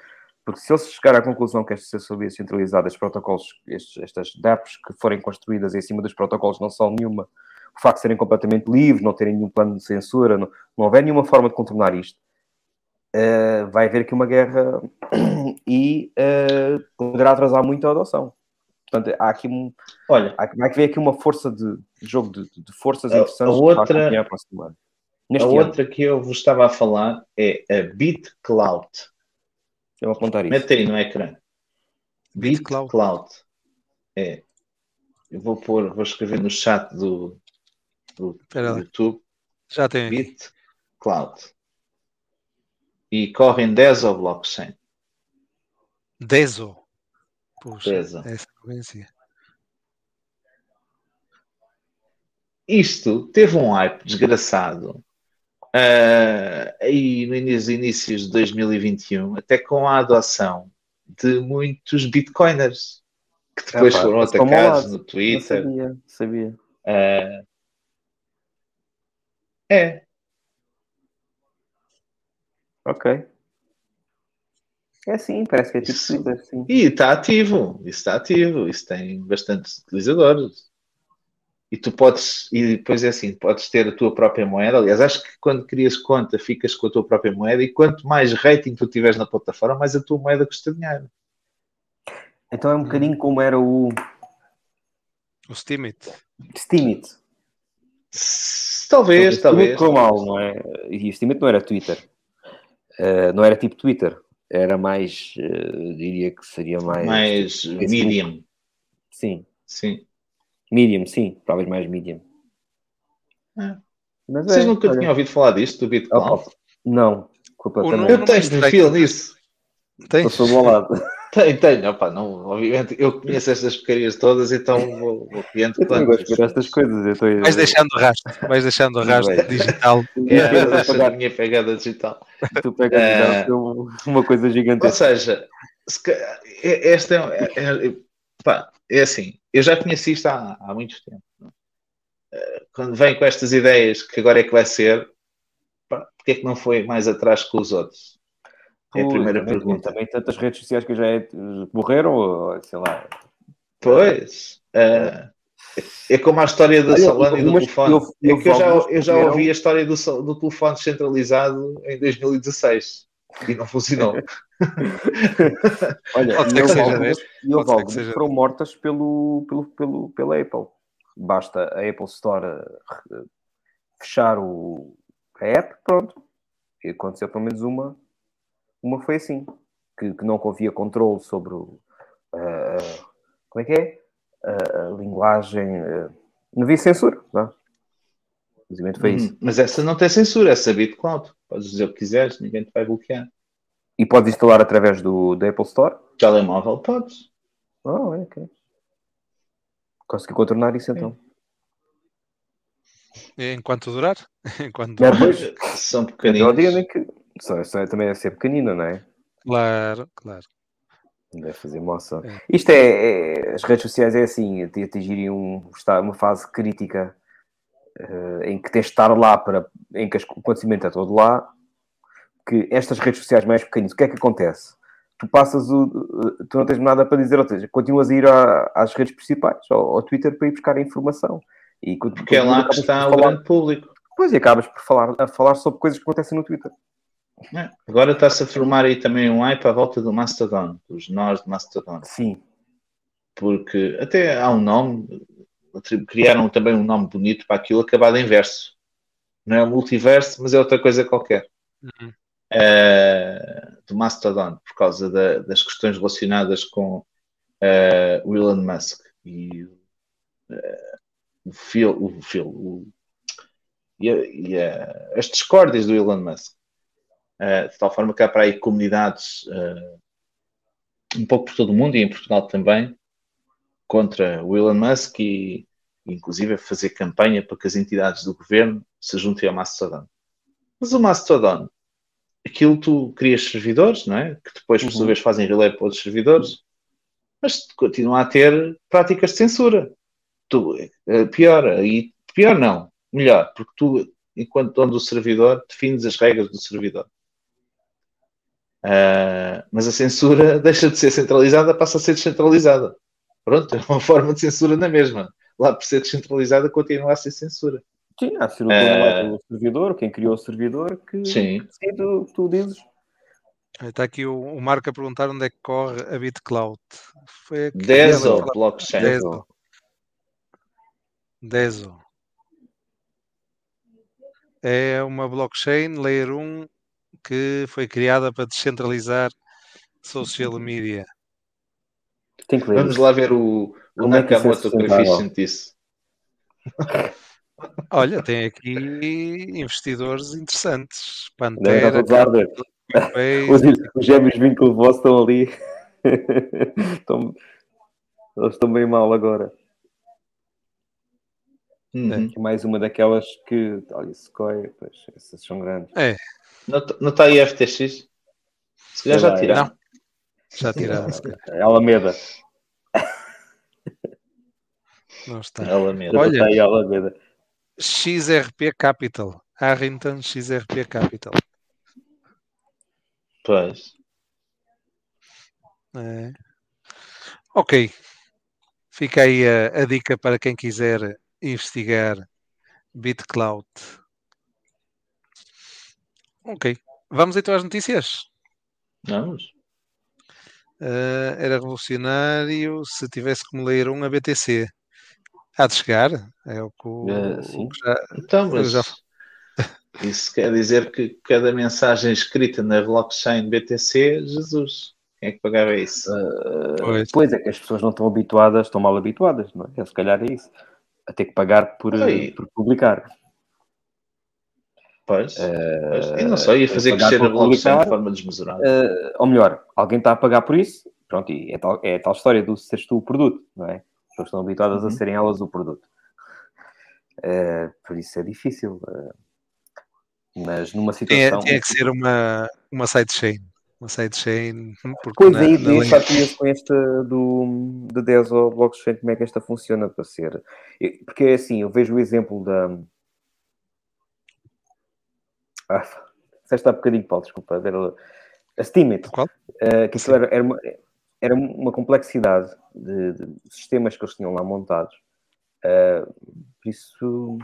Porque se eles chegar à conclusão que estas media centralizadas, protocolos, estes, estas DApps que forem construídas em cima dos protocolos não são nenhuma, o facto de serem completamente livres, não terem nenhum plano de censura, não, não houver nenhuma forma de contornar isto, uh, vai haver aqui uma guerra e uh, poderá atrasar muito a adoção. Portanto, há aqui um. Olha, há, vai haver aqui uma força de, de jogo de, de, forças interessantes a outra, a, a outra que eu vos estava a falar é a BitCloud. Eu vou apontar isso. Mete aí no ecrã. BitCloud. Cloud. É. Eu vou pôr, vou escrever no chat do, do, do YouTube. Já tem. BitCloud e corre em Deso blockchain. Deso? Puxa, Deso. essa não conhecia. Isto teve um hype desgraçado uh, aí no início, inícios de 2021, até com a adoção de muitos bitcoiners que depois foram atacados no Twitter. Não sabia, sabia. Uh, é, Ok. É sim, parece que é tipo isso, Twitter, sim. E está ativo, isso está ativo, isso tem bastantes utilizadores. E tu podes, e depois é assim, podes ter a tua própria moeda. Aliás, acho que quando crias conta, ficas com a tua própria moeda, e quanto mais rating tu tiveres na plataforma, mais a tua moeda custa dinheiro. Então é um bocadinho como era o. O Steemit. Steemit. Talvez, talvez. Ficou mal, não é? E o Steemit não era Twitter. Uh, não era tipo Twitter, era mais, uh, diria que seria mais. Mais medium. Sim. Sim. Medium, sim, talvez mais medium. É. Vocês é, nunca olha... tinham ouvido falar disto, do BitCloud? Oh, não, completamente. Eu tenho perfil nisso. Tens? Estou do lado. Tenho, tenho, opa, não, obviamente eu conheço estas porcarias todas, então vou, vou cliente eu também gosto de estas coisas. Eu estou... Vais deixando rastro, vais deixando o rastro digital. É, deixando a minha pegada digital. Tu pegas é... uma coisa gigante. Ou seja, é, esta é, é, é, pá, é assim, eu já conheci isto há, há muito tempo. É? Quando vem com estas ideias que agora é que vai ser, pá, porque é que não foi mais atrás que os outros? É a primeira também, pergunta. Também tantas redes sociais que já é, morreram, sei lá. Pois. Uh, é como a história da Solana e do telefone. Eu, eu, é que eu já, eu já ouvi a história do, do telefone descentralizado em 2016 e não funcionou. Olha, Pode ser que seja E houve algumas foram mortas pelo, pelo, pelo, pela Apple. Basta a Apple Store eh, fechar o, a app, pronto. E aconteceu pelo menos uma uma foi assim, que, que não havia controle sobre o. Uh, como é que é? Uh, a linguagem. Uh, não havia censura, não é? Basicamente foi isso. Hum, mas essa não tem censura, essa é BitCloud. Podes dizer o que quiseres, ninguém te vai bloquear. E podes instalar através do, da Apple Store? Telemóvel, podes. Oh, é, ok. Consegui contornar isso então. Enquanto durar? Enquanto durar. Depois, são pequeninos. Então, que só, só também deve ser pequenina, não é? Claro, claro. Deve fazer moça. É. Isto é, é, As redes sociais é assim, atingirem um, uma fase crítica uh, em que tens de estar lá para. em que o conhecimento é todo lá. Que estas redes sociais mais pequenas, o que é que acontece? Tu passas o. Tu não tens nada para dizer, ou seja, continuas a ir às redes principais, ao, ao, Twitter, para ir buscar a informação. E, Porque é lá que está o grande público. Pois, e acabas por falar, a falar sobre coisas que acontecem no Twitter. É. Agora está-se a formar aí também um hype à volta do Mastodon, dos nós de Mastodon. Sim. Porque até há um nome, criaram também um nome bonito para aquilo acabado em verso. Não é o multiverso, mas é outra coisa qualquer. Uhum. Uh, do Mastodon, por causa da, das questões relacionadas com uh, o Elon Musk e uh, o Phil, o, Phil o, e, e as discórdias do Elon Musk. de tal forma que há para aí comunidades um pouco por todo o mundo e em Portugal também contra o Elon Musk e inclusive fazer campanha para que as entidades do governo se juntem ao Mastodon. Mas o Mastodon, aquilo tu crias servidores, não é? Que depois, por sua uhum. vez, fazem relé para outros servidores, mas continua a ter práticas de censura. Tu, eh, pior, aí, pior não, melhor, porque tu, enquanto dono do servidor, defines as regras do servidor. Uh, mas a censura deixa de ser centralizada, passa a ser descentralizada. Pronto, é uma forma de censura na mesma lá por ser descentralizada, continua a ser censura. Sim, há de ser o uh, servidor, quem criou o servidor, que sim. decide o que tu dizes. Está aqui o, o Marco a perguntar onde é que corre a BitCloud. Foi aqui Deso Blockchain. Deso. Deso. É uma blockchain Layer 1 que foi criada para descentralizar social media. Vamos lá ver o, o Como Nakamoto é Coefficient isso. Olha, tem aqui investidores interessantes. Pantera, os, os gêmeos vínculo vosso estão ali. estão, eles estão bem mal agora. Uhum. É, mais uma daquelas que. Olha, Sequoia, pois, essas são grandes. É. Não está aí FTX? Se calhar já tiraram. Já tiraram. Alameda. Não está. Alameda. Olha, está Alameda. XRP Capital. Harrington XRP Capital. Pois. É. Ok. Fica aí a, a, dica para quem quiser investigar BitCloud. Ok. Vamos então às notícias? Vamos. Uh, era revolucionário se tivesse como ler um a BTC. Há de chegar, é o que, o, uh, sim. O que já, então, mas já... isso quer dizer que cada mensagem escrita na blockchain BTC, Jesus, quem é que pagava isso? Uh, pois. pois. é que as pessoas não estão habituadas, estão mal habituadas, não é? Se calhar é isso. A ter que pagar por, por publicar. Pois, uh, e não sei, ia fazer crescer a blockchain de forma desmesurada. Uh, ou melhor, alguém está a pagar por isso, pronto, e é tal, é tal história do seres tu o produto, não é? pessoas estão habituadas uhum. a serem elas o produto. Uh, por isso é difícil. Uh, mas numa situação. Tinha, tinha que ser uma, uma sidechain. Uma sidechain. Pois aí, na, já tinha com esta do, de 10 ou blockchain, como é que esta funciona para ser. Porque é assim, eu vejo o exemplo da. Ah, disseste há bocadinho, Paulo, desculpa. Era a Steemit. Uh, que isso era, era, uma, era uma complexidade de, de, sistemas que eles tinham lá montados. Uh, por isso,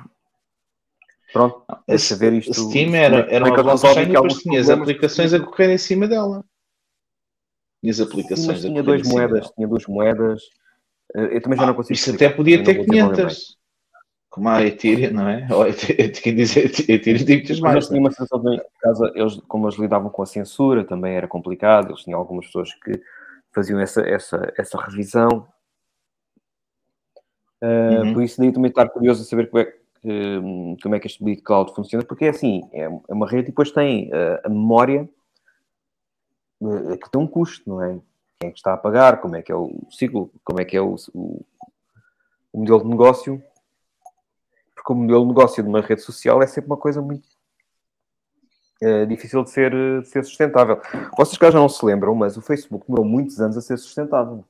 pronto, deixa ver isto. Steam era, era uma blockchain e depois tinhas aplicações a correr em cima dela. Tinhas aplicações Sim, tinha duas moedas, tinha duas moedas. Eu também já não consigo. Isso até podia ter 500. Como a Ethereum, não é? Ou quem diz Ethereum, digo-te mais. Mas tinha uma sensação de casa, eles, como eles lidavam com a censura, também era complicado. Eles tinham algumas pessoas que faziam essa, essa, essa revisão. Uh, uhum. Por isso, daí também estar curioso a saber como é que, como é que este Bleed Cloud funciona, porque é assim, é, é uma rede e depois tem uh, a memória uh, que tem um custo, não é? Quem é que está a pagar, como é que é o ciclo, como é que é o, o, o modelo de negócio, porque o modelo de negócio de uma rede social é sempre uma coisa muito é difícil de ser, de ser sustentável. Vocês cá já não se lembram, mas o Facebook demorou muitos anos a ser sustentável.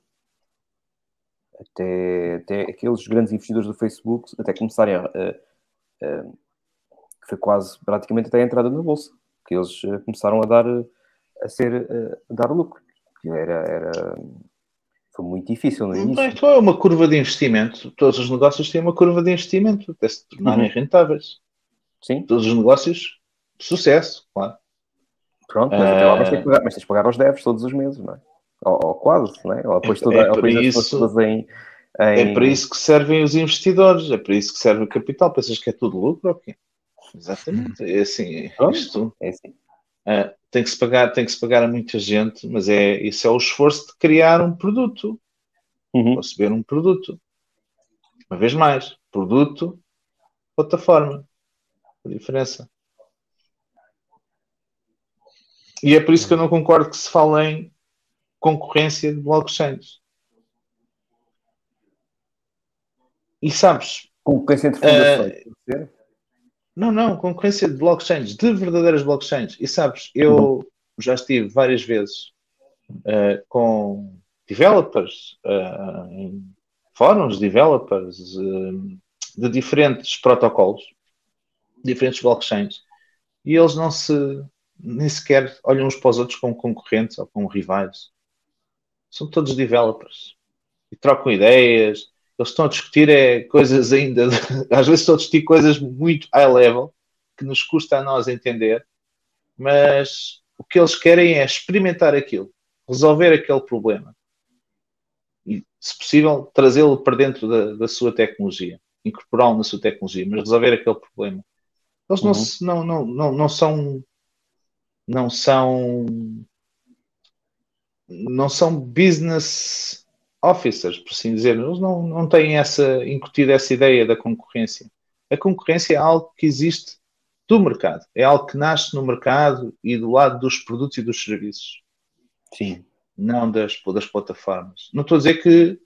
Até, até aqueles grandes investidores do Facebook até começarem a foi quase praticamente até a entrada na bolsa, que eles eh, começaram a dar a ser a dar lucro. Era, era foi muito difícil no início. Então é uma curva de investimento. Todos os negócios têm uma curva de investimento até se tornarem uhum. rentáveis. Sim. Todos os negócios Sucesso, claro. Pronto, mas até lá mas tens, pagar, mas tens de pagar aos devs todos os meses, não é? Ou, ou quase, não é? Ou depois, toda, é, para isso, em, em... é para isso que servem os investidores, é para isso que serve o capital. Pensas que é tudo lucro ou quê? Exatamente. É assim, isto é assim. Uh, tem que se pagar, tem que se pagar a muita gente, mas é isso é o esforço de criar um produto, uhum. conceber um produto. Uma vez mais, produto, plataforma, a diferença. E é por isso que eu não concordo que se fale em concorrência de blockchains. E sabes? Concorrência entre fundações. Uh, não, não, concorrência de blockchains, de verdadeiras blockchains. E sabes, eu já estive várias vezes uh, com developers, uh, em fóruns developers uh, de diferentes protocolos, diferentes blockchains, e eles não se nem sequer olham uns para os outros como concorrentes ou como rivais. São todos developers e trocam ideias. Eles estão a discutir é, coisas ainda, às vezes estão a discutir coisas muito high level que nos custa a nós entender, mas o que eles querem é experimentar aquilo, resolver aquele problema e, se possível, trazê-lo para dentro da, da sua tecnologia, incorporá-lo na sua tecnologia, mas resolver aquele problema. Eles uhum. não, não, não, não, não são não são não são business officers, por assim dizer. Eles não, não têm essa, incutido essa ideia da concorrência. A concorrência é algo que existe do mercado, é algo que nasce no mercado e do lado dos produtos e dos serviços. Sim. Não das, das plataformas. Não estou a dizer que,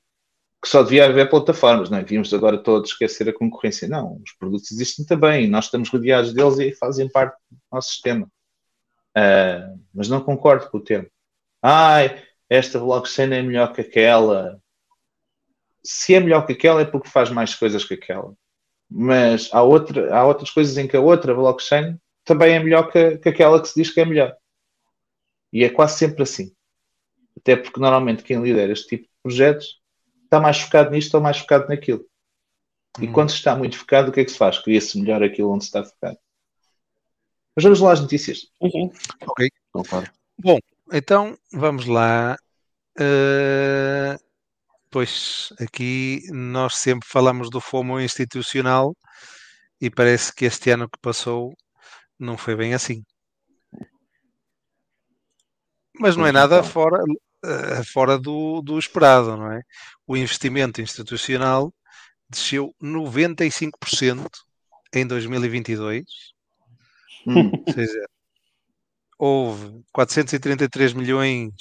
que só devia haver plataformas, não é? Devíamos agora todos esquecer a concorrência. Não, os produtos existem também, nós estamos rodeados deles e fazem parte do nosso sistema. Uh, mas não concordo com o termo. Ai, esta blockchain é melhor que aquela. Se é melhor que aquela é porque faz mais coisas que aquela. Mas há, outra, há outras coisas em que a outra blockchain também é melhor que, que aquela que se diz que é melhor. E é quase sempre assim. Até porque normalmente quem lidera este tipo de projetos está mais focado nisto ou mais focado naquilo. E hum. quando se está muito focado, o que é que se faz? Cria-se melhor aquilo onde se está focado. Mas vamos lá às notícias. Uhum. Ok. Concordo. Bom, então vamos lá. Uh, pois aqui nós sempre falamos do FOMO institucional e parece que este ano que passou não foi bem assim. Mas não é nada então. fora, uh, fora do, do esperado, não é? O investimento institucional desceu 95% em 2022 Hum. Ou seja, houve 433 milhões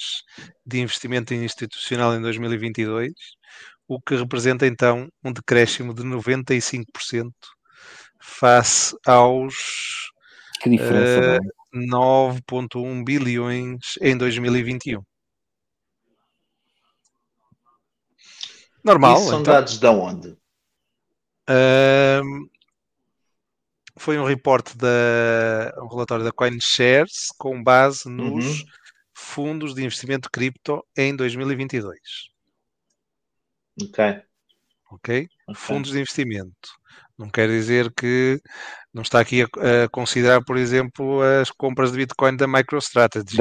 de investimento institucional em 2022, o que representa então um decréscimo de 95% face aos que diferença, uh, eh, 9,1 bilhões em 2021. Normal. Isso são então. dados de onde? Uh, foi um reporte da um relatório da CoinShares com base nos uhum. fundos de investimento cripto em 2022. Ok. Ok? Fundos de investimento. Não quer dizer que não está aqui a, a, considerar, por exemplo, as compras de Bitcoin da MicroStrategy.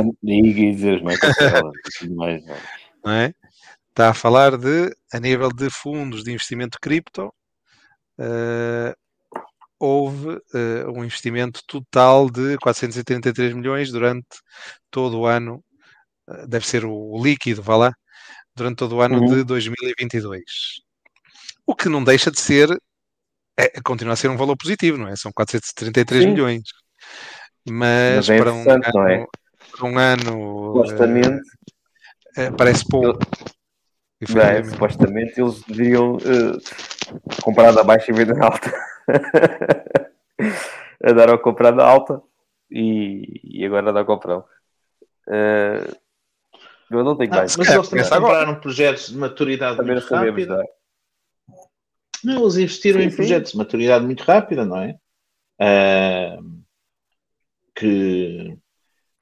dizer as MicroStrategy. não é? Está a falar de, a nível de fundos de investimento cripto, uh, houve uh, um investimento total de 433 milhões durante todo o ano, uh, deve ser o, o, líquido, vá lá, durante todo o ano uhum. de 2022. O que não deixa de ser, é, é, continua a ser um valor positivo, não é? São 433 Sim. milhões. Mas, Mas é para, um ano, é? para um ano. Supostamente. Uh, parece pouco. É, supostamente eles deveriam comprar da baixa e vender alta. andaram a comprar na alta e, e agora andam a comprar. Uh, eu não tenho ah, mais. Mas eles também compraram projetos de maturidade também muito sabemos, rápida. Não, é? não, eles investiram sim, em sim. projetos de maturidade muito rápida, não é? Uh, que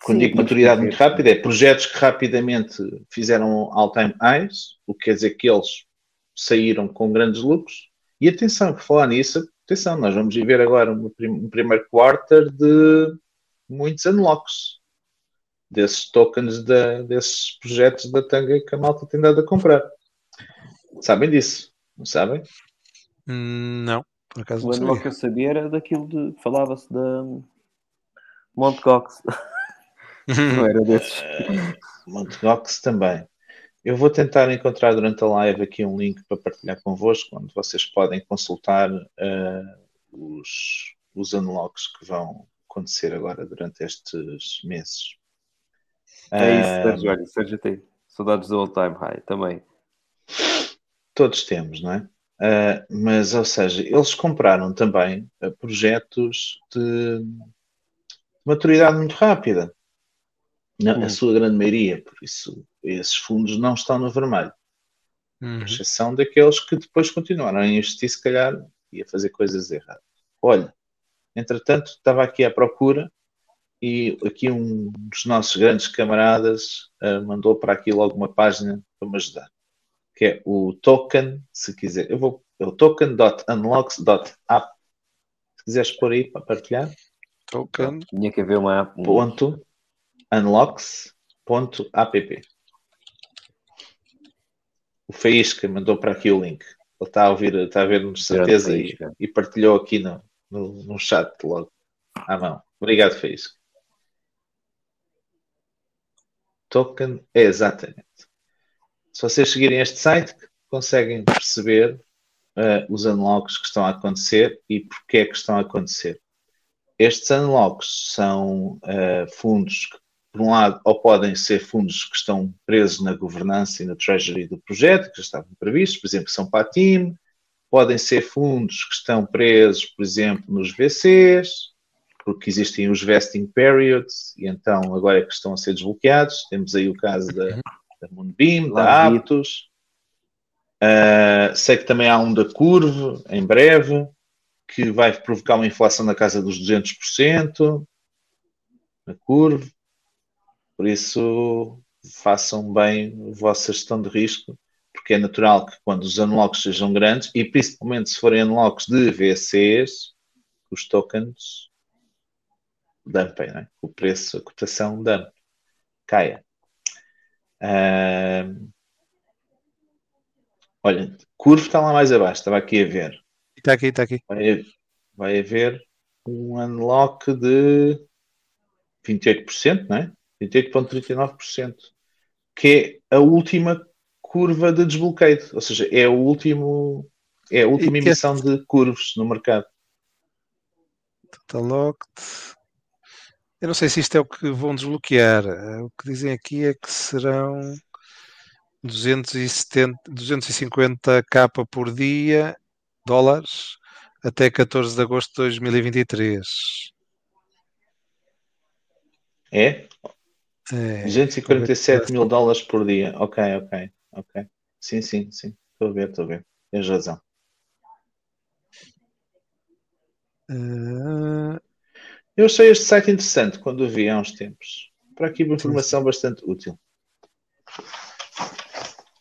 quando sim, digo maturidade muito rápida, é projetos que rapidamente fizeram all-time highs, o que quer dizer que eles saíram com grandes lucros. E atenção, por falar nisso, atenção, nós vamos viver agora um, um primeiro quarter de muitos unlocks desses tokens, de, desses projetos da Tanga que a malta tem dado a comprar. Sabem disso? Não sabem? Hum, não. Por acaso o não unlock que eu sabia era daquilo de. Falava-se da. Mount Cox. não era desses. Uh, Mount Cox também. Eu vou tentar encontrar durante a live aqui um link para partilhar convosco, onde vocês podem consultar uh, os, os unlocks que vão acontecer agora durante estes meses. É isso, Sérgio, olha, Sérgio tem saudades do All Time High também. Todos temos, não é? Uh, mas, ou seja, eles compraram também uh, projetos de maturidade muito rápida, na uhum. a sua grande maioria, por isso esses fundos não estão no vermelho, uhum. exceção daqueles que depois continuaram a investir, se calhar, e a fazer coisas erradas. Olha, entretanto, estava aqui à procura e aqui um dos nossos grandes camaradas uh, mandou para aqui logo uma página para me ajudar que é o token, se quiser, eu vou, é o token.unlocks.app. Se quiseres pôr aí para partilhar. Token. Tinha que haver uma app. Ponto unlocks.app. O Faísca mandou para aqui o link. Ele está a ouvir, está a ver-nos certeza e, e, partilhou aqui no, no, no chat logo à mão. Obrigado, Faísca. Token, é exatamente. Se vocês seguirem este site, conseguem perceber uh, os unlocks que estão a acontecer e porque é que estão a acontecer. Estes unlocks são uh, fundos que, por um lado, ou podem ser fundos que estão presos na governança e na treasury do projeto, que já estavam previstos, por exemplo, são para a team, podem ser fundos que estão presos, por exemplo, nos VCs, porque existem os vesting periods, e então agora é que estão a ser desbloqueados. Temos aí o caso da, da Moonbeam, da Aptos. Uh, sei que também há um da Curve, em breve, que vai provocar uma inflação na casa dos 200%. Na Curve. Por isso, façam bem a vossa gestão de risco, porque é natural que quando os unlocks sejam grandes, e principalmente se forem unlocks de VCs, os tokens dumpem, né? o preço, a cotação dump, caia. Uh, olha, curvo está lá mais abaixo, estava aqui a ver. Está aqui, está aqui. Vai, vai haver um unlock de 28%, não é? 28,39%, que é a última curva de desbloqueio, ou seja, é o último é a última emissão é... de curvas no mercado. Total locked. Eu não sei se isto é o que vão desbloquear. Eh, o que dizem aqui é que serão 270, 250 capa por dia, dólares, até 14 de agosto de 2023. É? É 247 mil dólares por dia. Ok, ok, ok. Sim, sim, sim. Estou a ver, estou a ver. Tens razão. Uh, eu achei este site interessante quando o vi há uns tempos. Para aqui uma informação bastante útil.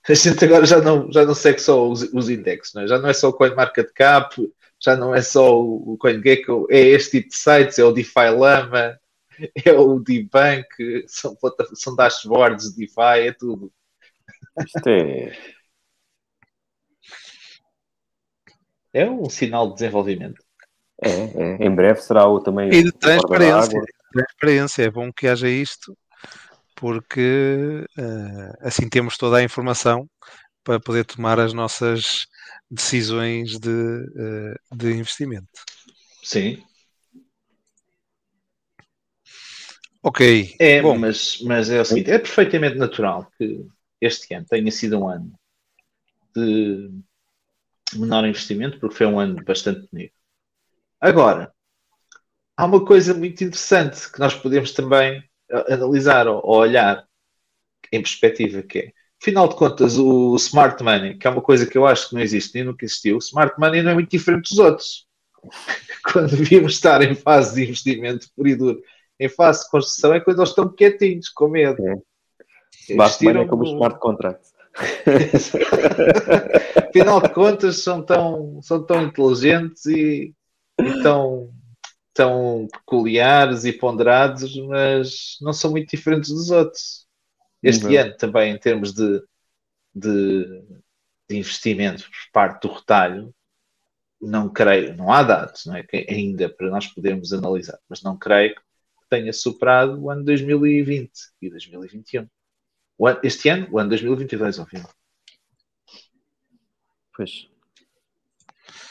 A gente agora já não, já não segue só os, os indexes, não é? já não é só o CoinMarketCap, já não é só o, o CoinGecko, é este tipo de sites, é o DeFi Lama, é o Dbank, são, são dashboards de DeFi, é tudo. Isto é... É um sinal de desenvolvimento. É, é, em breve será o também. E de transparência. Transparência, é bom que haja isto, porque uh, assim temos toda a informação para poder tomar as nossas decisões de, uh, de investimento. Sim. Ok. É, bom. Mas, mas é o seguinte: é perfeitamente natural que este ano tenha sido um ano de menor investimento, porque foi um ano bastante bonito. Agora, há uma coisa muito interessante que nós podemos também analisar ou, olhar em perspectiva, que é, afinal de contas, o smart money, que é uma coisa que eu acho que não existe nem nunca existiu, o smart money não é muito diferente dos outros. Quando devíamos estar em fase de investimento por e duro, em fase de construção, é quando eles estão quietinhos, com medo. É. Como no... smart contract. Afinal de contas, são tão, são tão inteligentes e e tão, tão peculiares e ponderados, mas não são muito diferentes dos outros. Este uhum. ano também, em termos de, de, de, investimento por parte do retalho, não creio, não há dados não é? ainda para nós podermos analisar, mas não creio que tenha superado o ano 2020 e 2021. Ano, este ano, o ano 2022, obviamente. Pois.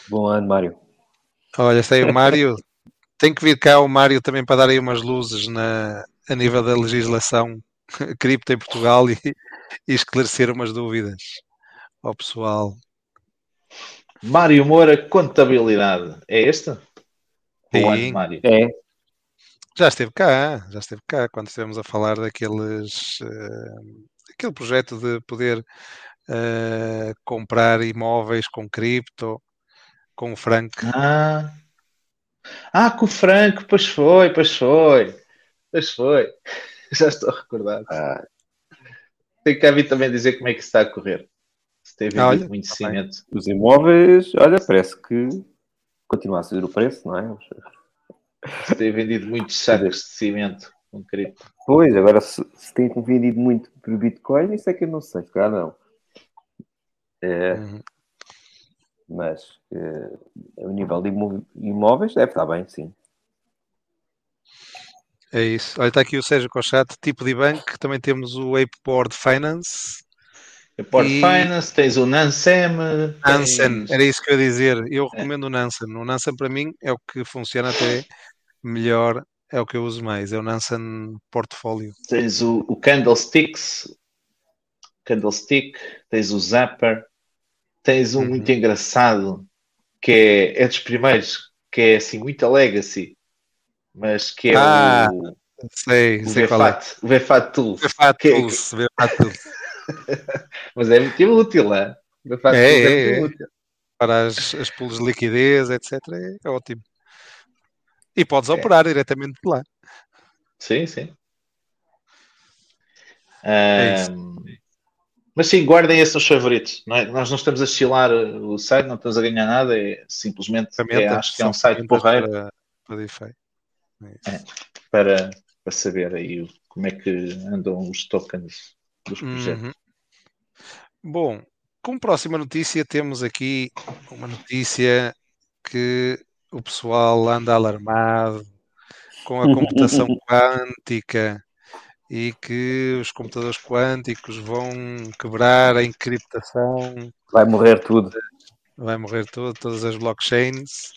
Bom ano, Mário. Olha, sei o Mário. Tem que vir cá o Mário também para dar aí umas luzes na, a nível da legislação cripto em Portugal e, e esclarecer umas dúvidas ao pessoal. Mário Moura, contabilidade. É esta? Sim, Mário? É. Já esteve cá, já esteve cá quando estivemos a falar daqueles uh, aquele projeto de poder uh, comprar imóveis com cripto, com o Frank. Ah. ah, com o Franco, pois foi, pois foi. Pois foi. Já estou recordado. Ah. Tenho que vir também dizer como é que está a correr. Se tem vendido olha, muito cimento. Os imóveis, olha, parece que continua a subir o preço, não é? Se tem vendido muitos sacos de cimento com cripto. Pois, agora se, se tem vendido muito por Bitcoin, isso é que eu não sei, claro não. É, uhum. Mas é, o nível de imóveis deve estar bem, sim. É isso. Olha, está aqui o Sérgio Cochato, tipo de banco. Também temos o Apeboard Finance. Apeboard e... Finance, tens o Nansem. Nansen, tens... era isso que eu ia dizer. Eu é. recomendo é. o Nansen. O Nansen para mim é o que funciona até melhor, é o que eu uso mais. É o Nansen Portfólio. Tens o, o Candlesticks, Candlestick, tens o Zapper, tens um uhum. muito engraçado que é, é dos primeiros, que é assim, muita legacy mas que é ah, o. Sei, o sei VFAT, é. o VFAT Tools. VFAT que, Tools, que... VFAT Tools. mas é muito útil, é? VFAT é, Tools é, é, útil. Para as, as pools de liquidez, etc., é, é ótimo. E podes é. operar diretamente de lá. Sim, sim. Um, mas sim, guardem esses os favoritos. Não é? Nós não estamos a chilar o site, não estamos a ganhar nada, é simplesmente é, acho que é um site porreiro. Para, para DeFi. É, para, para saber aí como é que andam os tokens dos projetos. Uhum. Bom, como próxima notícia temos aqui uma notícia que o pessoal anda alarmado com a computação quântica e que os computadores quânticos vão quebrar a encriptação. Vai morrer tudo. Vai morrer tudo, todas as blockchains.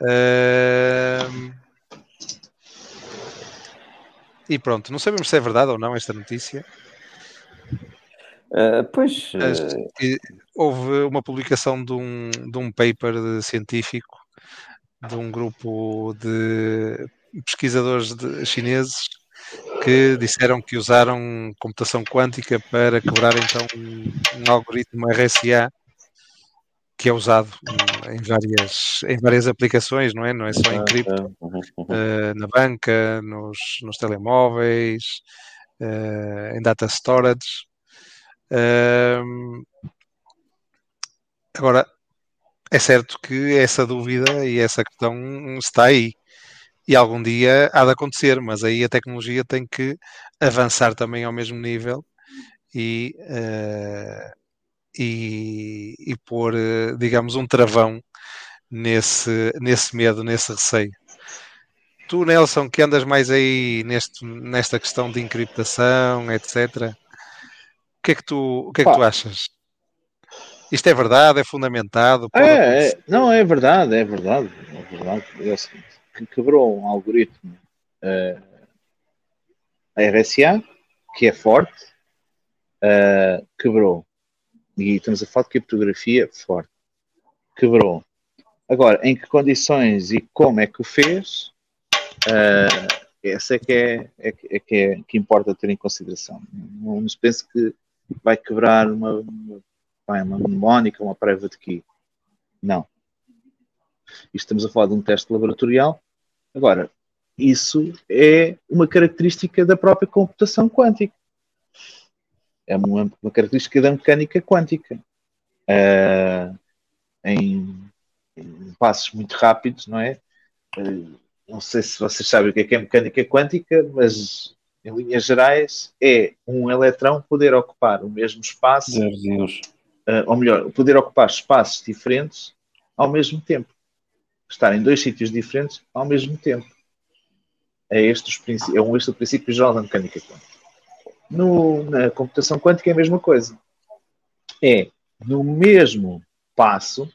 Uh, e pronto, não sabemos se é verdade ou não esta notícia. Uh, pois. Uh... Houve uma publicação de um, de um paper científico de um grupo de pesquisadores de, chineses que disseram que usaram computação quântica para quebrar então um, um algoritmo RSA que é usado em várias, em várias aplicações, não é? Não é só em cripto, uh, na banca, nos, nos telemóveis, uh, em data storage. Uh, agora, é certo que essa dúvida e essa questão está aí. E algum dia há de acontecer, mas aí a tecnologia tem que avançar também ao mesmo nível e uh, e, e pôr, eh, digamos, um travão nesse, nesse medo, nesse receio. Tu, Nelson, que andas mais aí neste, nesta questão de encriptação, etc., o que é que tu, o que é que tu achas? Isto é verdade? É fundamentado? É, é, não, é verdade, é verdade. É verdade. É assim, quebrou um algoritmo uh, a RSA, que é forte, uh, quebrou e estamos a falar de criptografia forte, quebrou. Agora, em que condições e como é que o fez, uh, essa é que é, é, é, que é que importa ter em consideração. Não, se pense que vai quebrar uma, uma, uma mnemónica, uma private key. Não. Isto estamos a falar de um teste laboratorial. Agora, isso é uma característica da própria computação quântica é uma, uma característica da mecânica quântica. Uh, em, em, passos muito rápidos, não é? Uh, não sei se vocês sabem o que é, que é mecânica quântica, mas em linhas gerais é um eletrão poder ocupar o mesmo espaço, ou melhor, poder ocupar espaços diferentes ao mesmo tempo. Estar em dois sítios diferentes ao mesmo tempo. É este, os, é um este o princípio geral da mecânica quântica. No, na computação quântica é a mesma coisa. É, no mesmo passo,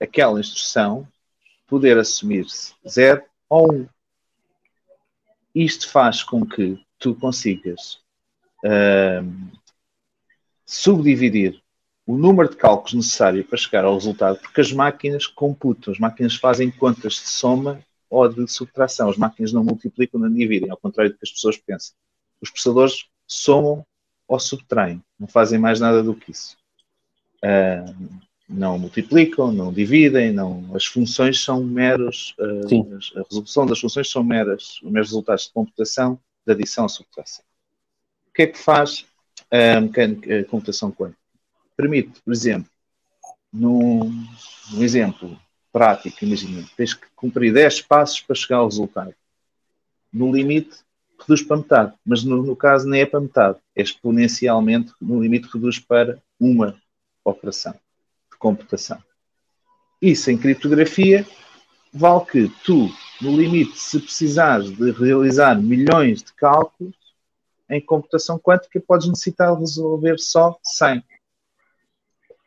aquela instrução poder assumir-se 0 ou 1. Um. Isto faz com que tu consigas uh, subdividir o número de cálculos necessário para chegar ao resultado, porque as máquinas computam, as máquinas fazem contas de soma ou de subtração, as máquinas não multiplicam nem dividem, ao contrário do que as pessoas pensam. Os processadores somam ou subtraem, não fazem mais nada do que isso. Uh, não multiplicam, não dividem, não, as funções são meros, uh, a resolução das funções são meras, meros resultados de computação de adição ou subtração. O que é que faz a, mecânica, a computação quântica? Permite, por exemplo, num, num exemplo prático, imagina, tens que cumprir 10 passos para chegar ao resultado. No limite, reduz para metade, mas no, no caso nem é para metade, é exponencialmente, no limite reduz para uma operação de computação. Isso em criptografia vale que tu, no limite, se precisares de realizar milhões de cálculos, em computação quântica podes necessitar resolver só 100.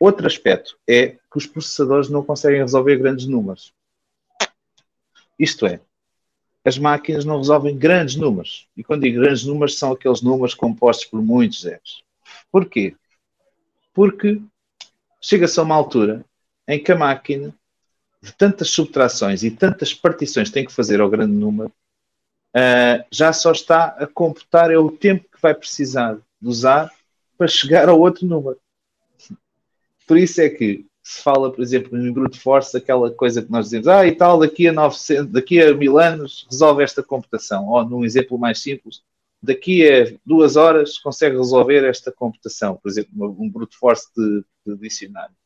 Outro aspecto é que os processadores não conseguem resolver grandes números. Isto é, as máquinas não resolvem grandes números. E quando digo grandes números, são aqueles números compostos por muitos zeros. Porquê? Porque chega-se a uma altura em que a máquina, de tantas subtrações e tantas partições tem que fazer ao grande número, uh, já só está a computar é o tempo que vai precisar de usar para chegar ao outro número. Por isso é que se fala, por exemplo, em brute force, aquela coisa que nós dizemos, ah, e tal, daqui a, 900, daqui a mil anos resolve esta computação. Ou, num exemplo mais simples, daqui a duas horas consegue resolver esta computação, por exemplo, um brute force de, de dicionário.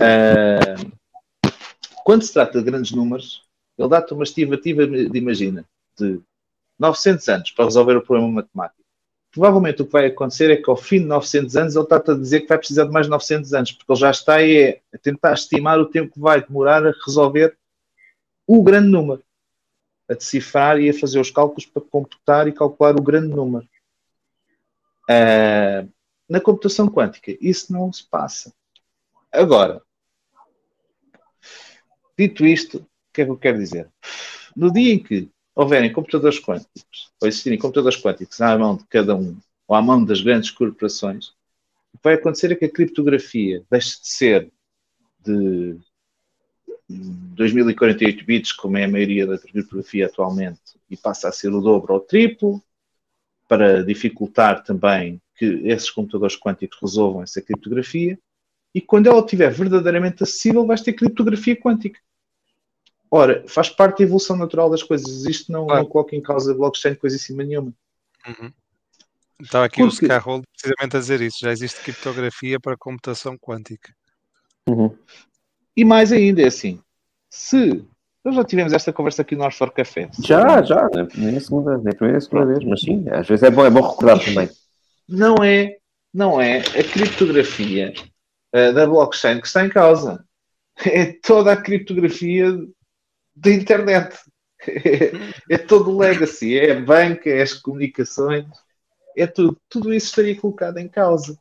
Uh, quando se trata de grandes números, ele dá-te uma estimativa de, imagina, de 900 anos para resolver o problema matemático. Provavelmente o que vai acontecer é que ao fim de 900 anos ele está-te a dizer que vai precisar de mais 900 anos, porque ele já está é, a tentar estimar o tempo que vai demorar a resolver o grande número a decifrar e a fazer os cálculos para computar e calcular o grande número. Uh, na computação quântica, isso não se passa. Agora, dito isto, o que é que eu quero dizer? No dia em que houverem computadores quânticos, ou existirem computadores quânticos à mão de cada um, ou à mão das grandes corporações, o que vai acontecer é que a criptografia deixe de ser de 2048 bits, como é a maioria da criptografia atualmente, e passa a ser o dobro ou o triplo, para dificultar também que esses computadores quânticos resolvam essa criptografia. E quando ela estiver verdadeiramente acessível, vais ter criptografia quântica. Ora, faz parte da evolução natural das coisas. Isto não, claro. não coloca em causa blockchain coisa em cima nenhuma. Uhum. Estava aqui Porque... o Scarroll precisamente a dizer isso. Já existe criptografia para computação quântica. Uhum. E mais ainda, é assim, se nós já tivemos esta conversa aqui no Arthur Café. Já, já, nem a segunda, nem a primeira, a segunda vez, mas sim, às vezes é bom, é bom recordar também. Não é, não é a criptografia uh, da blockchain que está em causa. É toda a criptografia da internet. É, é todo o legacy, é a banca, é as comunicações, é tudo. Tudo isso estaria colocado em causa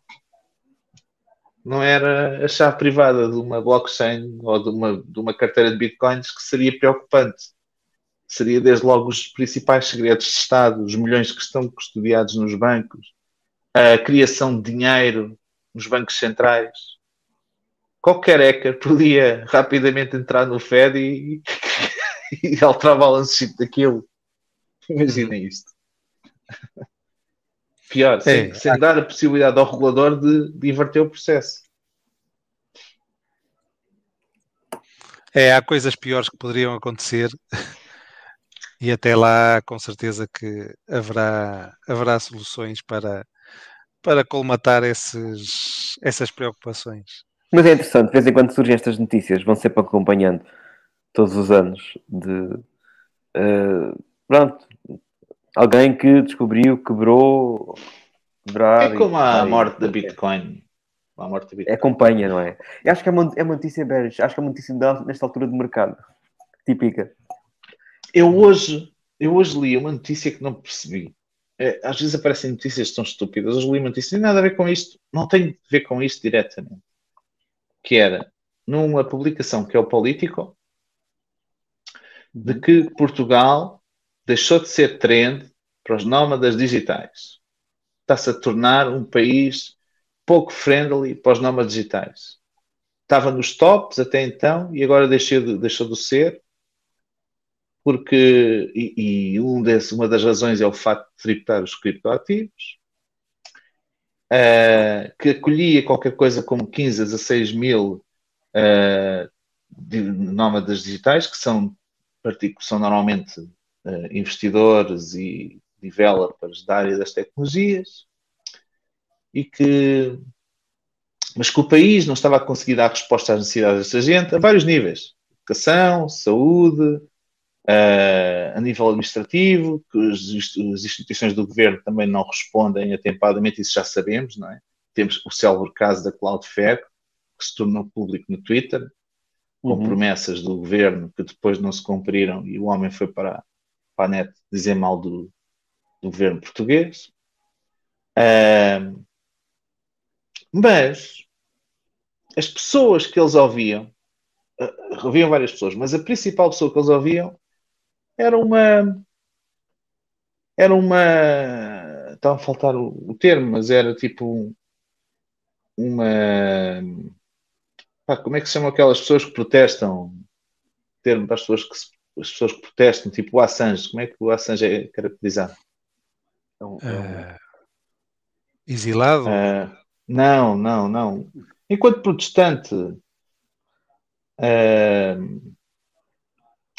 não era a chave privada de uma blockchain ou de uma, de uma carteira de bitcoins que seria preocupante. Seria desde logo os principais segredos de Estado, os milhões que estão custodiados nos bancos, a criação de dinheiro nos bancos centrais. Qualquer hacker podia rapidamente entrar no Fed e, e alterar o balance sheet daquilo. Imaginem isto. Pior, é, sem, sem dar a possibilidade ao regulador de, de inverter o processo. É, há coisas piores que poderiam acontecer e até lá com certeza que haverá, haverá soluções para, para colmatar esses, essas preocupações. Mas é interessante, de vez em quando surgem estas notícias, vão sempre acompanhando todos os anos de uh, pronto, Alguém que descobriu, quebrou, quebrar. É como a morte da Bitcoin. a morte do Bitcoin. Acompanha, não é? Eu acho que é uma, é uma notícia bearish, acho que é uma notícia nesta altura de mercado. Típica. Eu hoje, eu hoje li uma notícia que não percebi. É, às vezes aparecem notícias tão estúpidas. Hoje li uma notícia, não tem nada a ver com isto, não tem a ver com isto diretamente. Que era numa publicação que é o Político, de que Portugal deixou de ser trend para os nómadas digitais. Está-se a tornar um país pouco friendly para os nómadas digitais. Estava nos tops até então e agora deixou de, deixou de ser porque e, e um desse, uma das razões é o facto de tributar os criptoativos, uh, que acolhia qualquer coisa como 15 a 16 mil uh, de nómadas digitais, que são, são normalmente uh, investidores e developers da área das tecnologias, e que mas que o país não estava a conseguir dar resposta às necessidades desta gente a vários níveis. Educação, saúde, Uh, a nível administrativo, que as, instituições do governo também não respondem atempadamente, isso já sabemos, não é? Temos o célebre caso da Cloudflare, que se tornou público no Twitter, com uhum. promessas do governo que depois não se cumpriram e o homem foi para, para a net dizer mal do, do governo português. Uh, mas as pessoas que eles ouviam, uh, ouviam várias pessoas, mas a principal pessoa que eles ouviam era uma. Era uma. Estava a faltar o, o termo, mas era tipo. Uma. Pá, como é que se chamam aquelas pessoas que protestam? Termo para as pessoas que, se, as pessoas que protestam, tipo o Assange. Como é que o Assange é caracterizado? É uh, exilado? Uh, não, não, não. Enquanto protestante, uh,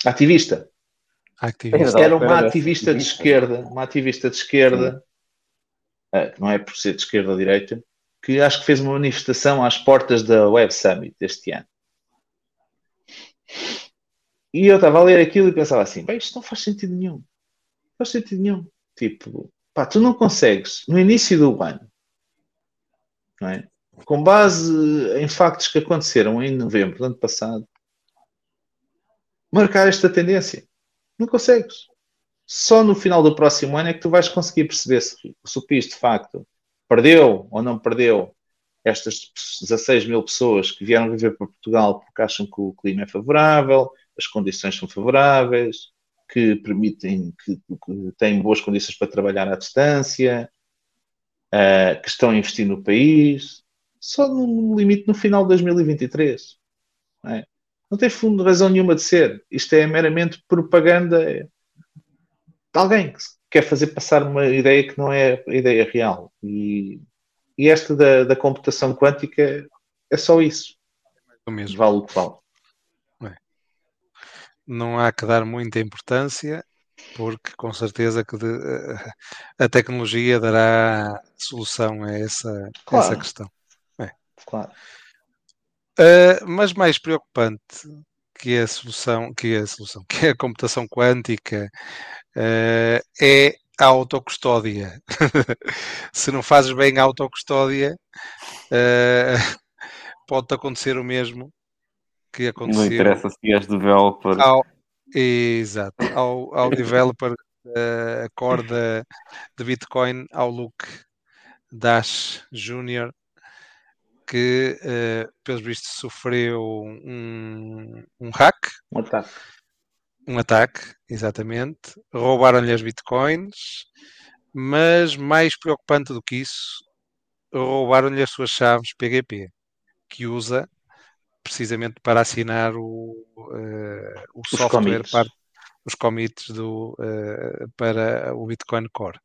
ativista. Ativista. Era uma ativista de esquerda, uma ativista de esquerda, uh, que não é por ser de esquerda ou direita, que acho que fez uma manifestação às portas da Web Summit deste ano. E eu estava a ler aquilo e pensava assim: bem, isto não faz sentido nenhum. Não faz sentido nenhum. Tipo, pá, tu não consegues, no início do ano, não é? com base em factos que aconteceram em novembro do ano passado, marcar esta tendência. Não consegues. Só no final do próximo ano é que tu vais conseguir perceber se, se o PIS de facto perdeu ou não perdeu estas 16 mil pessoas que vieram viver para Portugal porque acham que o clima é favorável, as condições são favoráveis, que permitem, que, que têm boas condições para trabalhar à distância, uh, que estão a investir no país, só no limite no final de 2023. Não, é? Não tem fundo, razão nenhuma de ser. Isto é meramente propaganda de alguém que quer fazer passar uma ideia que não é a ideia real. E, e esta da, da computação quântica é só isso. É o mesmo. Vale o que vale. Não há que dar muita importância porque com certeza que de, a tecnologia dará solução a essa, claro. essa questão. É. Claro. Uh, mas mais preocupante que a solução, que a solução, que a computação quântica uh, é a autocustódia. Se não fazes bem a autocustódia, uh, pode acontecer o mesmo que aconteceu. Não interessa se és developer. Ao, exato, ao, ao developer uh, core de, de Bitcoin, ao Luke Dash Jr., que, uh, pelos vistos, sofreu um, um hack. Um ataque. Um ataque, exatamente. Roubaram-lhe as bitcoins, mas mais preocupante do que isso, roubaram-lhe as suas chaves PGP, que usa precisamente para assinar o, uh, o os software, commits. para os commits do, uh, para o Bitcoin Core.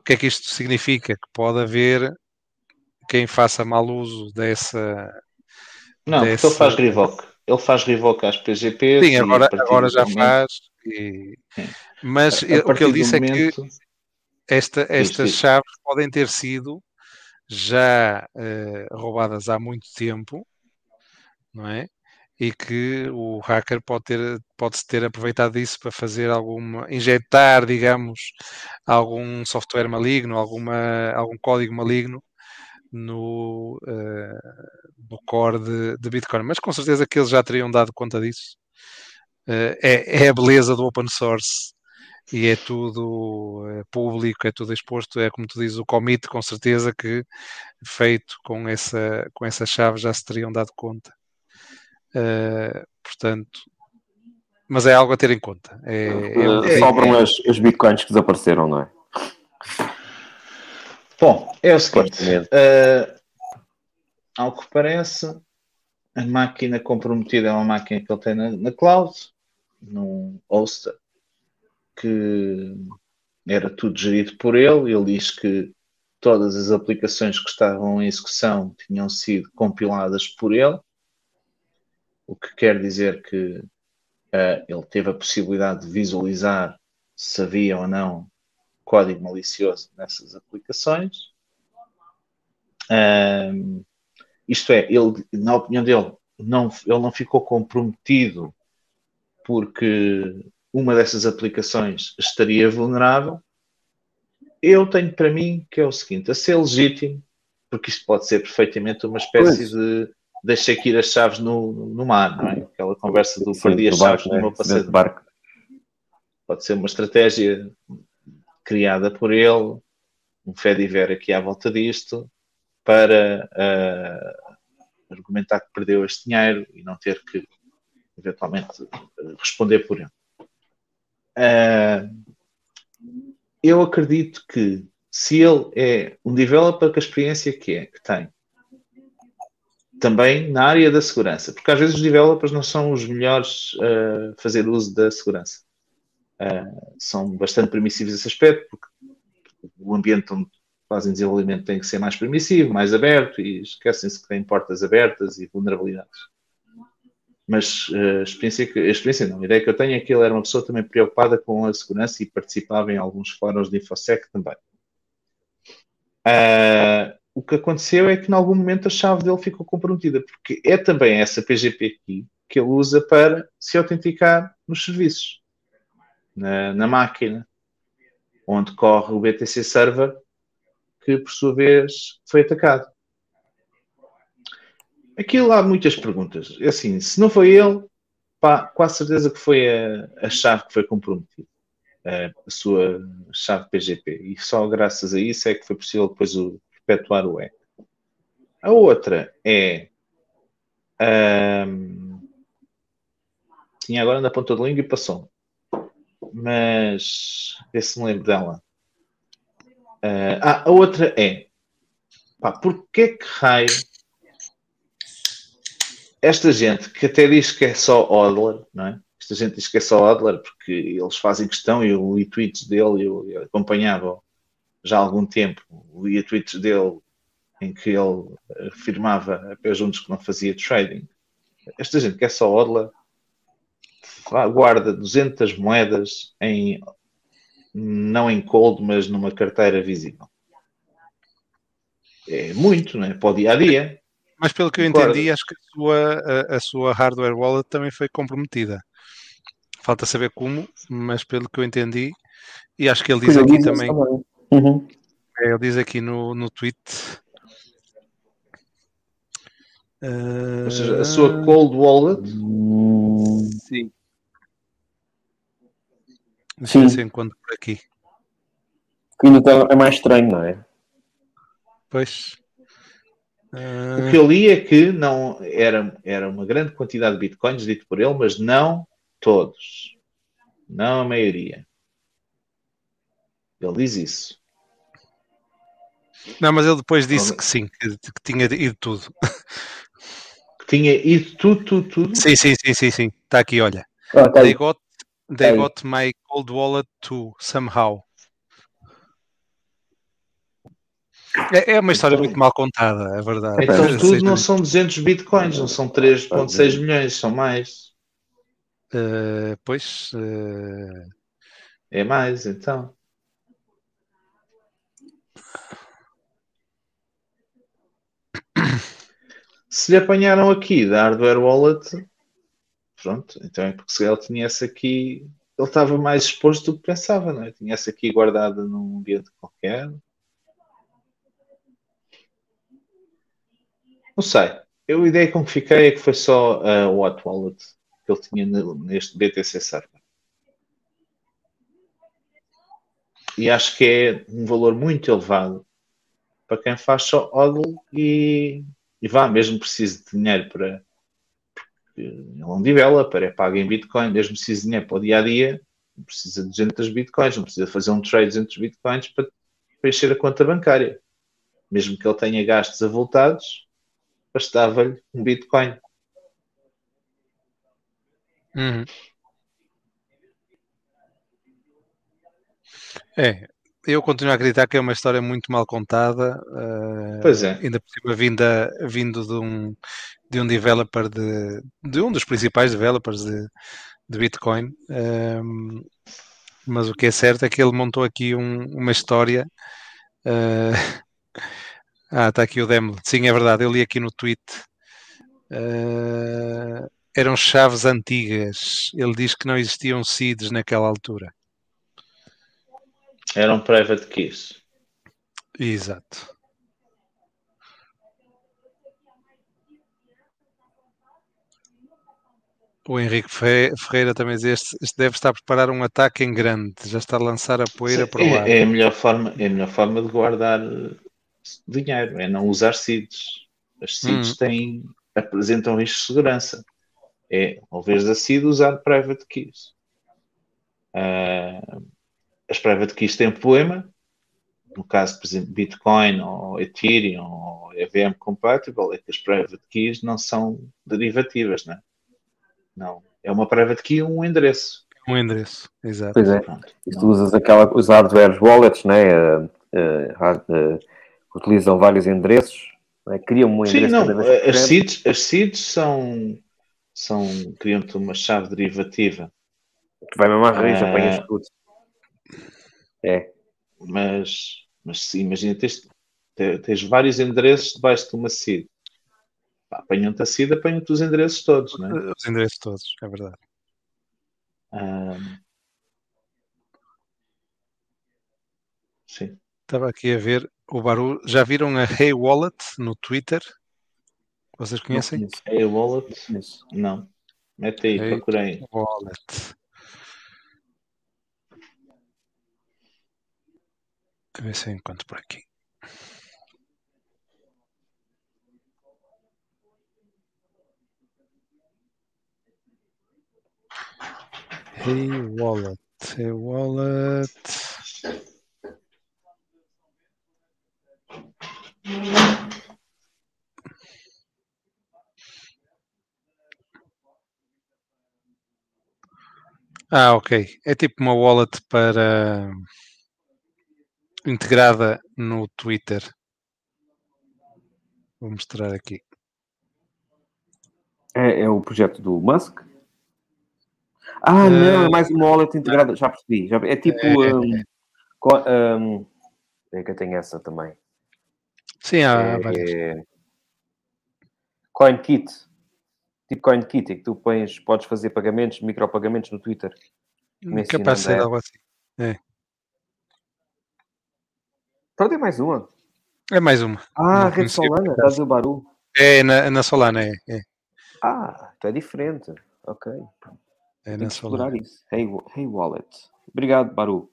O que é que isto significa? Que pode haver quem faça mal uso dessa. Não, dessa... porque ele faz revoke. Ele faz revoke às PGP. Sim, agora, agora já momento... faz. E... Mas o que ele disse momento... é que esta, estas chaves podem ter sido já uh, roubadas há muito tempo, não é? E que o hacker pode ter pode-se ter aproveitado disso para fazer alguma injetar, digamos, algum software maligno, alguma algum código maligno no, uh, no core de, de, Bitcoin. Mas com certeza que eles já teriam dado conta disso. Uh, é, é, a beleza do open source e é tudo é público, é tudo exposto. É como tu dizes, o commit, com certeza que feito com essa, com essa chave já se teriam dado conta. Uh, portanto, mas é algo a ter em conta. É, é, Sobram as, as bitcoins que desapareceram, não é? Bom, é o seguinte: uh, ao que parece, a máquina comprometida é uma máquina que ele tem na, na cloud, num hoster, que era tudo gerido por ele. Ele diz que todas as aplicações que estavam em execução tinham sido compiladas por ele, o que quer dizer que uh, ele teve a possibilidade de visualizar se havia ou não código malicioso nessas aplicações. Um, isto é, ele, na opinião dele, não, ele não ficou comprometido porque uma dessas aplicações estaria vulnerável. Eu tenho para mim que é o seguinte: a ser legítimo, porque isto pode ser perfeitamente uma espécie pois. de deixei aqui as chaves no, no mar, não é? Aquela conversa do perdi as chaves no meu passeio. Pode ser uma estratégia criada por ele, um Fediver aqui à volta disto, para uh, argumentar que perdeu este dinheiro e não ter que eventualmente responder por ele. Uh, eu acredito que se ele é um developer com a experiência que é, que tem, também na área da segurança, porque às vezes os developers não são os melhores a uh, fazer uso da segurança. Uh, são bastante permissivos nesse aspecto, porque o ambiente onde fazem desenvolvimento tem que ser mais permissivo, mais aberto, e esquecem-se que tem portas abertas e vulnerabilidades. Mas uh, a experiência, que, a experiência não, a ideia que eu tenho é que ele era uma pessoa também preocupada com a segurança e participava em alguns fóruns de InfoSec também. Uh, o que aconteceu é que, em algum momento, a chave dele ficou comprometida, porque é também essa PGP aqui que ele usa para se autenticar nos serviços, na, na máquina, onde corre o BTC Server, que por sua vez foi atacado. Aquilo há muitas perguntas. É assim, se não foi ele, pá, quase certeza que foi a, a chave que foi comprometida. A, sua chave PGP. E só graças a isso é que foi possível depois o, perpetuar o eco. A outra é. Um, tinha agora na ponta da língua e passou. Mas. Vê se me lembro dela. Uh, ah, a outra é. Pá, porquê que raio. Esta gente que até diz que é só Odler, não é? Esta gente diz que é só Odler porque eles fazem questão eu li tweets dele, eu, eu acompanhava já há algum tempo, lia tweets dele em que ele afirmava a pé juntos que não fazia trading. Esta gente que é só odla guarda 200 moedas em não em cold, mas numa carteira visível. É muito, não é? Para o dia a dia. Mas pelo que eu entendi, acho que a sua, a, a sua hardware wallet também foi comprometida. Falta saber como, mas pelo que eu entendi, e acho que ele diz aqui também. também. Uhum. É, ele diz aqui no, no tweet. Uh... Ou seja, a sua cold wallet. Sim. Sim. Se encontra por aqui. Que ainda tá, é mais estranho, não é? Pois. Uh... O que eu li é que não era, era uma grande quantidade de bitcoins dito por ele, mas não todos. Não a maioria. Ele diz isso. Não, mas ele depois disse que sim, que, que tinha ido tudo. Tinha ido tudo, tudo, tudo? Sim, sim, sim, sim, sim. Está aqui, olha. Ah, tá they got, they tá got my cold wallet too, somehow. É, é uma história então, muito mal contada, é verdade. Então é, tudo não são 200 bitcoins, não são 3.6 milhões, são mais. Uh, pois. Uh... É mais, então. Se lhe apanharam aqui da hardware wallet, pronto, então é porque se ele tinha essa aqui, ele estava mais exposto do que pensava, não é? Tinha essa aqui guardada num ambiente qualquer. Não sei. Eu, a ideia com que fiquei é que foi só a Hot Wallet que ele tinha neste BTC Server. E acho que é um valor muito elevado para quem faz só hodl e, e vá, mesmo precisa de dinheiro para. É um developer, é pago em Bitcoin, mesmo precisa de dinheiro para o dia a dia, precisa de 200 Bitcoins, não precisa fazer um trade de 200 Bitcoins para, para encher a conta bancária. Mesmo que ele tenha gastos avultados, bastava-lhe um Bitcoin. Uhum. É, eu continuo a acreditar que é uma história muito mal contada. Uh, pois é. Ainda por cima, vinda, vindo de um, de um developer, de, de um dos principais developers de, de Bitcoin. Um, mas o que é certo é que ele montou aqui um, uma história. Uh, ah, está aqui o demo. Sim, é verdade. Eu li aqui no tweet. Uh, eram chaves antigas. Ele diz que não existiam seeds naquela altura. Eram private keys. Exato. O Henrique Ferreira também diz este, este deve estar a preparar um ataque em grande, já está a lançar a poeira para o ar. É, é, a melhor forma, é a melhor forma de guardar eh, dinheiro, é não usar seeds. As seeds hum. têm, apresentam risco de segurança. É, ao invés da seed, usar private keys. Uh, as private keys têm problema, no caso, por exemplo, Bitcoin ou Ethereum ou EVM compatible, é que as private keys não são derivativas, né? não. É uma private key um endereço. Um endereço, exato. Pois é. Pronto, e tu usas aquela, os hardware wallets, né? Uh, uh, uh, utilizam vários endereços, né? criam um endereço. Sim, não, as seeds, as seeds são, são criam-te uma chave derivativa. Tu vai mesmo à raiz, apanhas tudo. É. Mas, mas imagina, tens, tens vários endereços debaixo de uma seed. Apanham-te a seed, apanham-te os endereços todos, não é? Os endereços todos, é verdade. Um... Sim. Estava aqui a ver o barulho. Já viram a Hey Wallet no Twitter? Vocês conhecem? Hey Wallet? Não. Mete aí, hey procurei. Wallet. A ver se eu encontro por aqui. Hey Wallet. Hey Wallet. Ah, ok. É tipo uma wallet para integrada no Twitter. Vou mostrar aqui. É, é o projeto do Musk? Ah, uh, não, é mais uma wallet integrada. Já percebi. Já, é tipo. É, um, um, é que eu tenho essa também. Sim, há é, várias. É, CoinKit. Tipo CoinKit, é que tu pões, podes fazer pagamentos, micropagamentos no Twitter. Capaz de ser algo assim. É. Pronto, é mais uma. É mais uma. Ah, Rede Solana, estás o Baru. É, na, na Solana, é, é. Ah, então é diferente. Ok. É na Solana. isso. Hey, hey Wallet. Obrigado, Baru.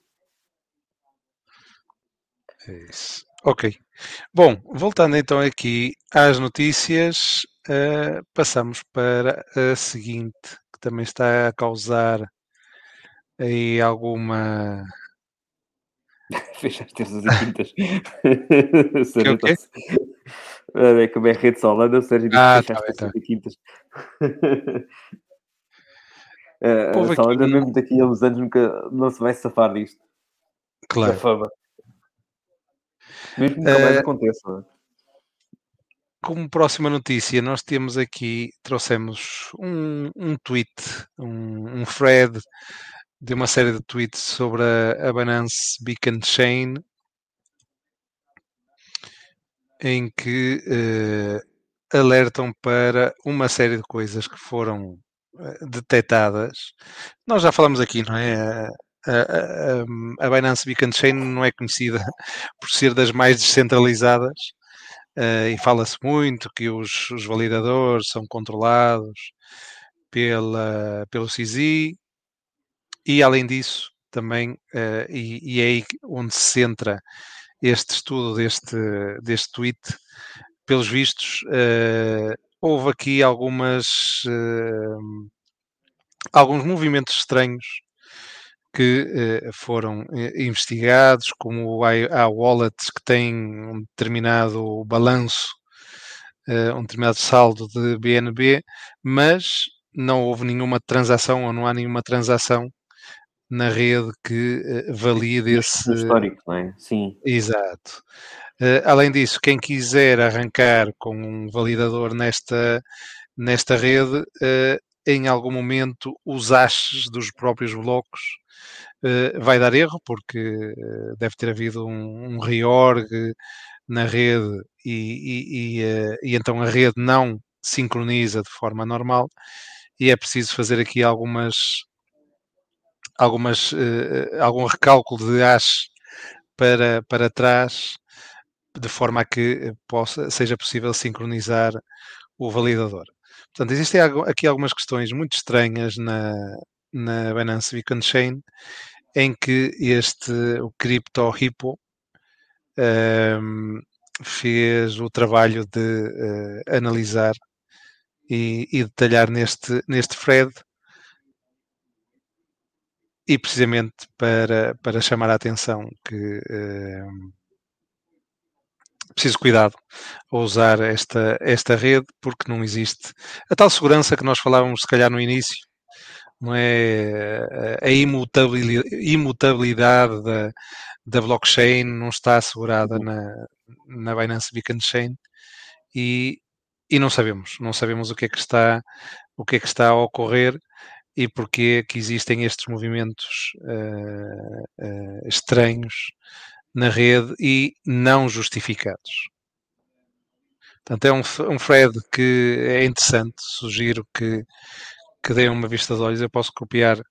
É isso. Ok. Bom, voltando então aqui às notícias, uh, passamos para a seguinte, que também está a causar aí alguma Fez as terças e quintas. Sérgio que é como é rede solana, o Sérgio disse ah, que tá, terças tá. e quintas. uh, Solana, aqui... mesmo daqui a uns anos, nunca não se vai safar disto. Claro. Da fama. Mesmo que nunca mais uh, aconteça. Como próxima notícia, nós temos aqui, trouxemos um, um tweet, um, um thread de uma série de tweets sobre a, a Binance Beacon Chain em que uh, alertam para uma série de coisas que foram uh, detectadas. Nós já falamos aqui, não é? A, a, a, Binance Beacon Chain não é conhecida por ser das mais descentralizadas uh, e fala-se muito que os, os, validadores são controlados pela, pelo CZ e além disso também, uh, e, e, é aí onde se centra este estudo deste, deste tweet, pelos vistos, uh, houve aqui algumas alguns movimentos estranhos que uh, foram uh, investigados, como há, há, wallets que têm um determinado balanço, uh, um determinado saldo de BNB, mas não houve nenhuma transação ou não há nenhuma transação na rede que valide esse. Histórico, não é? Sim. Exato. além disso, quem quiser arrancar com um validador nesta, nesta rede, em algum momento os hashes dos próprios blocos uh, vai dar erro, porque uh, deve ter havido um, um reorg na rede e, e, e, uh, e, então a rede não sincroniza de forma normal e é preciso fazer aqui algumas algumas algum recálculo de hash para, para trás de forma a que possa, seja possível sincronizar o validador. Portanto, existem aqui algumas questões muito estranhas na, na Binance Beacon Chain em que este, o Crypto Hippo um, fez o trabalho de uh, analisar e, e, detalhar neste, neste thread e precisamente para, para chamar a atenção que uh, preciso cuidado ao usar esta, esta rede, porque não existe a tal segurança que nós falávamos, se calhar, no início, não é? A imutabilidade, imutabilidade da, da blockchain não está assegurada uhum. na, na Binance Beacon Chain e, e não sabemos, não sabemos o que é que está, o que é que está a ocorrer e porque é que existem estes movimentos uh, uh, estranhos na rede e não justificados. Portanto, é um, um thread que é interessante, sugiro que, que deem uma vista de olhos. Eu posso copiar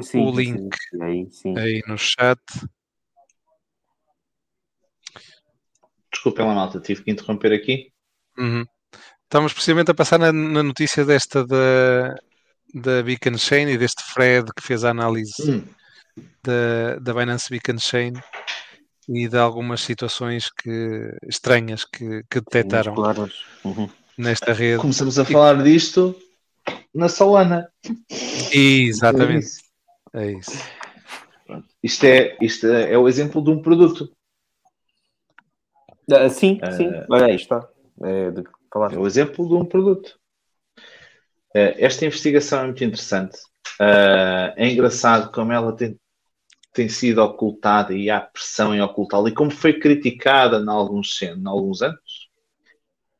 sim, o link sim, aí, sim. aí, no chat. Desculpem lá, malta, tive que interromper aqui. Uhum. Estamos precisamente a passar na, na, notícia desta da, da Beacon Chain e deste Fred que fez a análise hum. da, da Binance Beacon Chain e de algumas situações que, estranhas que, que detectaram uhum. nesta rede. Começamos a falar disto na Solana. Exatamente. É isso. É isso. Isto, é, isto é o exemplo de um produto. Uh, sim, uh, sim. Olha aí está. É, de falar. é o exemplo de um produto. Uh, esta investigação é muito interessante. é engraçado como ela tem, tem sido ocultada e há pressão em ocultá-la. E como foi criticada em alguns, em alguns anos,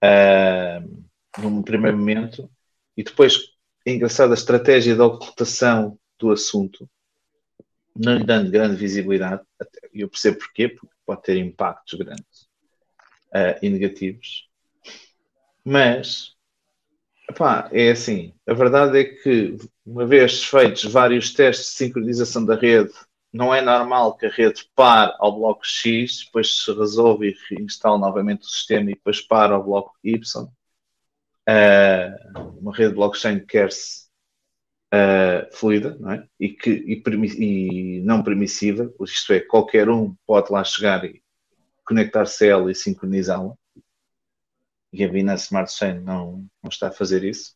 uh, num primeiro momento, e depois é engraçado a estratégia da ocultação do assunto, não lhe dando grande visibilidade, e eu percebo porquê, porque pode ter impactos grandes uh, e negativos, mas é assim, a verdade é que uma vez feitos vários testes de sincronização da rede não é normal que a rede pare ao bloco X, depois se resolve e reinstala novamente o sistema e depois para ao bloco Y. Uh, uma rede blockchain quer-se uh, fluida não é? e, que, e, e, não permissiva, isto é, qualquer um pode lá chegar e conectar-se a ela e sincronizá-la. E a Binance Smart Chain não, não está a fazer isso.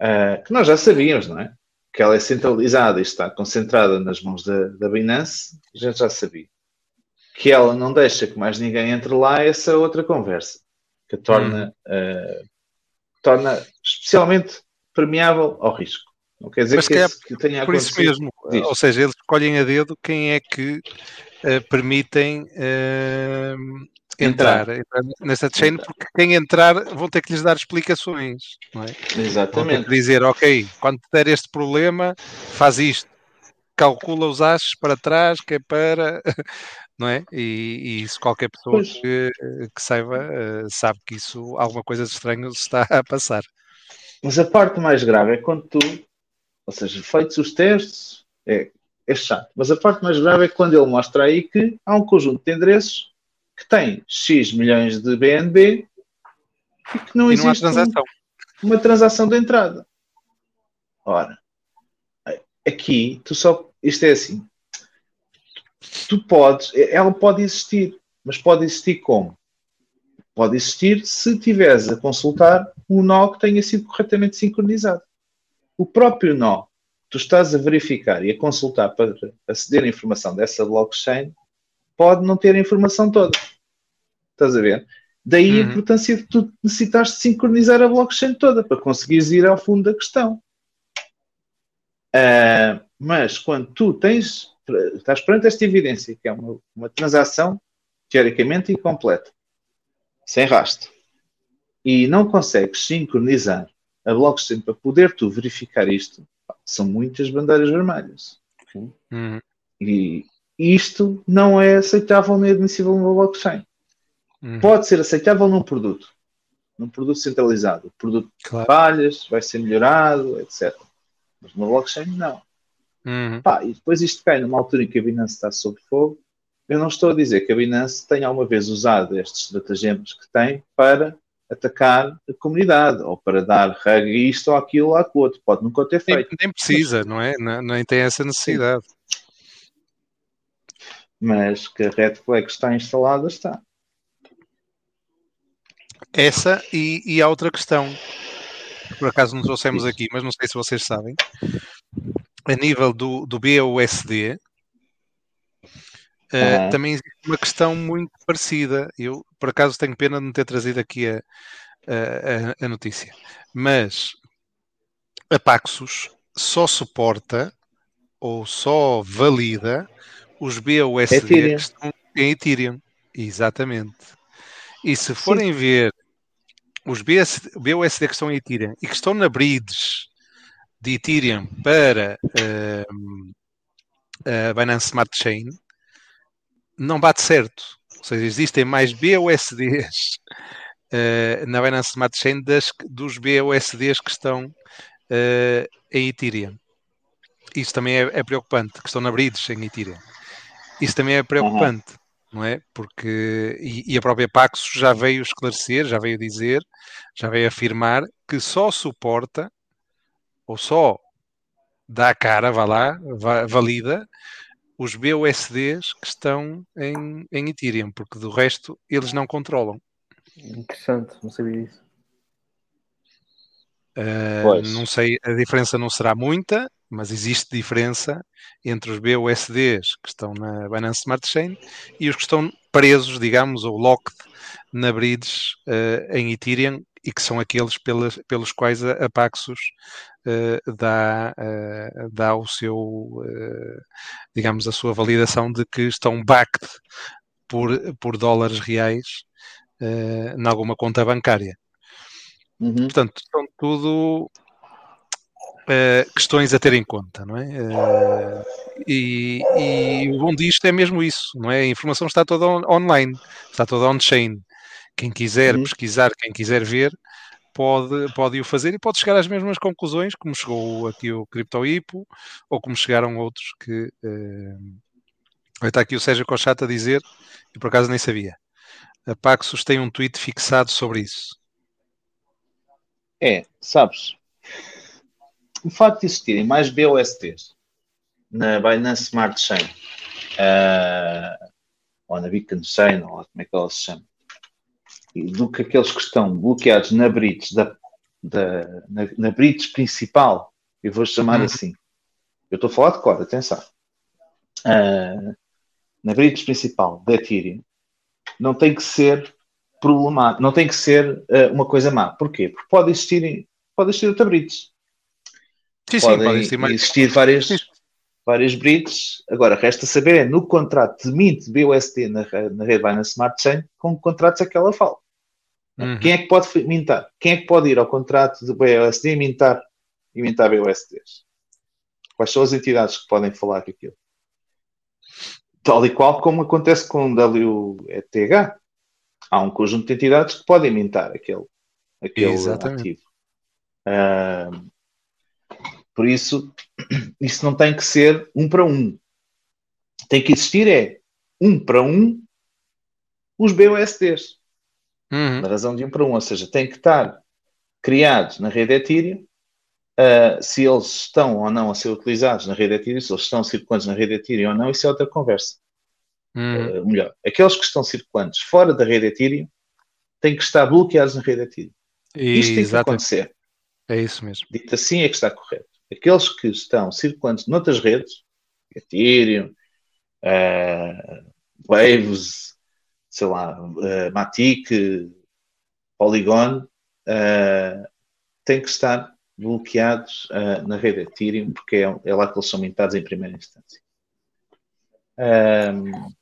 Uh, que nós já sabíamos, não é? que ela é centralizada e está concentrada nas mãos da, da Binance, gente já sabia. Que ela não deixa que mais ninguém entre lá, essa é outra conversa, que torna, hum. uh, torna especialmente permeável ao risco. Não quer dizer Mas que, que, é, que tenha por isso mesmo, ou seja, eles escolhem a dedo quem é que uh, permitem entrar, entrar nessa chain, porque quem entrar vão ter que lhes dar explicações, não é? Exatamente. dizer, ok, quando der este problema, faz isto, calcula os achos para trás, que é para. Não é? E, e isso qualquer pessoa que, que, saiba uh, sabe que isso alguma coisa de estranho se está a passar. Mas a parte mais grave é quando tu, ou seja, feitos os testes, é, é chato. Mas a parte mais grave é quando ele mostra aí que há um conjunto de endereços que tem X milhões de BNB e que não E não existe transação. um- uma transação de entrada. Ora, aqui tu só. Isto é assim. Tu podes, ela pode existir, mas pode existir como? Pode existir se tiveres a consultar um nó que tenha sido corretamente sincronizado. O próprio nó, tu estás a verificar e a consultar para aceder à informação dessa blockchain, pode não ter a informação toda. Estás a ver? Daí a Uhum. importância de tu necessitares de sincronizar a blockchain toda para conseguires ir ao fundo da questão. Ah, mas quando tu tens, estás perante esta evidência, que é uma, uma transação teoricamente incompleta, sem rastro, e não consegues sincronizar a blockchain para poder tu verificar isto, são muitas bandeiras vermelhas. Uhum. E isto não é aceitável nem admissível numa blockchain. Uhum. Pode ser aceitável num produto, num produto centralizado. O produto Claro. falhas, vai ser melhorado, etc. Mas numa blockchain, não. Uhum. Pá, e depois isto cai numa altura em que a Binance está sob fogo. Eu não estou a dizer que a Binance tenha alguma vez usado estes estratagemas que tem para atacar a comunidade ou para dar rug a isto ou aquilo ou aquilo outro. Pode nunca ter Nem, feito. nem precisa, não é? Nem, nem tem essa necessidade. Mas que a Red Flag está instalada, está. Essa e, e há outra questão que por acaso não trouxemos aqui, mas não sei se vocês sabem. A nível do, do BUSD, eh, Ah. também existe uma questão muito parecida. Eu, por acaso, tenho pena de não ter trazido aqui a, a- a- a notícia. Mas a Paxos só suporta ou só valida os BUSD que estão em Ethereum. Exatamente. E se forem ver os BUSD que estão em Ethereum e que estão na bridge de Ethereum para ehm, a Binance Smart Chain, não bate certo. Ou seja, existem mais BUSDs eh, na Binance Smart Chain das, dos BUSDs que estão eh, em Ethereum. Isso também é, é preocupante, que estão na bridge em Ethereum. Isso também é preocupante, não é? Porque, e, e a própria Paxos já veio esclarecer, já veio dizer, já veio afirmar que só suporta, ou só dá a cara, vá lá, va- valida, os BUSDs que estão em, em Ethereum, porque do resto eles não controlam. Interessante, não sabia disso. Uh, Pois. não sei, a diferença não será muita, mas existe diferença entre os BUSDs que estão na Binance Smart Chain e os que estão presos, digamos, ou locked na bridge uh, em Ethereum e que são aqueles pelas, pelos quais a, a Paxos uh, dá, uh, dá o seu, digamos, a sua validação de que estão backed por, por dólares reais em alguma conta bancária. Uhum. Portanto, são tudo uh, questões a ter em conta, não é? Uh, e, e, o bom disto é mesmo isso, não é? A informação está toda on online, está toda on-chain. Quem quiser uhum. pesquisar, quem quiser ver, pode, pode o fazer e pode chegar às mesmas conclusões, como chegou aqui o CryptoHippo, ou como chegaram outros que... Uh... Está aqui o Sérgio Cochata a dizer, e por acaso nem sabia. A Paxos tem um tweet fixado sobre isso. É, sabes, o facto de existirem mais BUSDs na Binance Smart Chain uh, ou na Beacon Chain, ou como é que ela se chama, do que aqueles que estão bloqueados na bridge, da, da, na, na bridge principal, eu vou chamar Uhum. assim. Eu estou a falar de cor, atenção. Uh, na bridge principal da Ethereum, não tem que ser problemático, não tem que ser uh, uma coisa má. Porquê? Porque pode existir, pode existir outra bridge. Sim, Podem sim, pode existir mais. existir várias, várias bridges. Agora, resta saber é no contrato de Mint BUSD na, na rede Binance Smart Chain, com que contratos é que ela fala. Uhum. Quem é que pode mintar? Quem é que pode ir ao contrato de BUSD e mintar, e mintar BUSDs? Quais são as entidades que podem falar com aquilo? Tal e qual como acontece com o WETH. Há um conjunto de entidades que podem mintar aquele, aquele Exatamente. ativo. Uh, por isso, isso não tem que ser um para um. Tem que existir é um para um os BUSDs. Uhum. Na razão de um para um, ou seja, têm que estar criados na rede Ethereum. Uh, se eles estão ou não a ser utilizados na rede Ethereum, se eles estão circulantes na rede Ethereum ou não, isso é outra conversa. Uhum. Uh, melhor, aqueles que estão circulantes fora da rede Ethereum têm que estar bloqueados na rede Ethereum. Isto tem que Exato. acontecer. É isso mesmo. Dito assim é que está correto. Aqueles que estão circulantes noutras redes, Ethereum, uh, Waves, sei lá, uh, Matic, Polygon, uh, têm que estar bloqueados uh, na rede Ethereum, porque é, é, lá que eles são mintados em primeira instância. Um,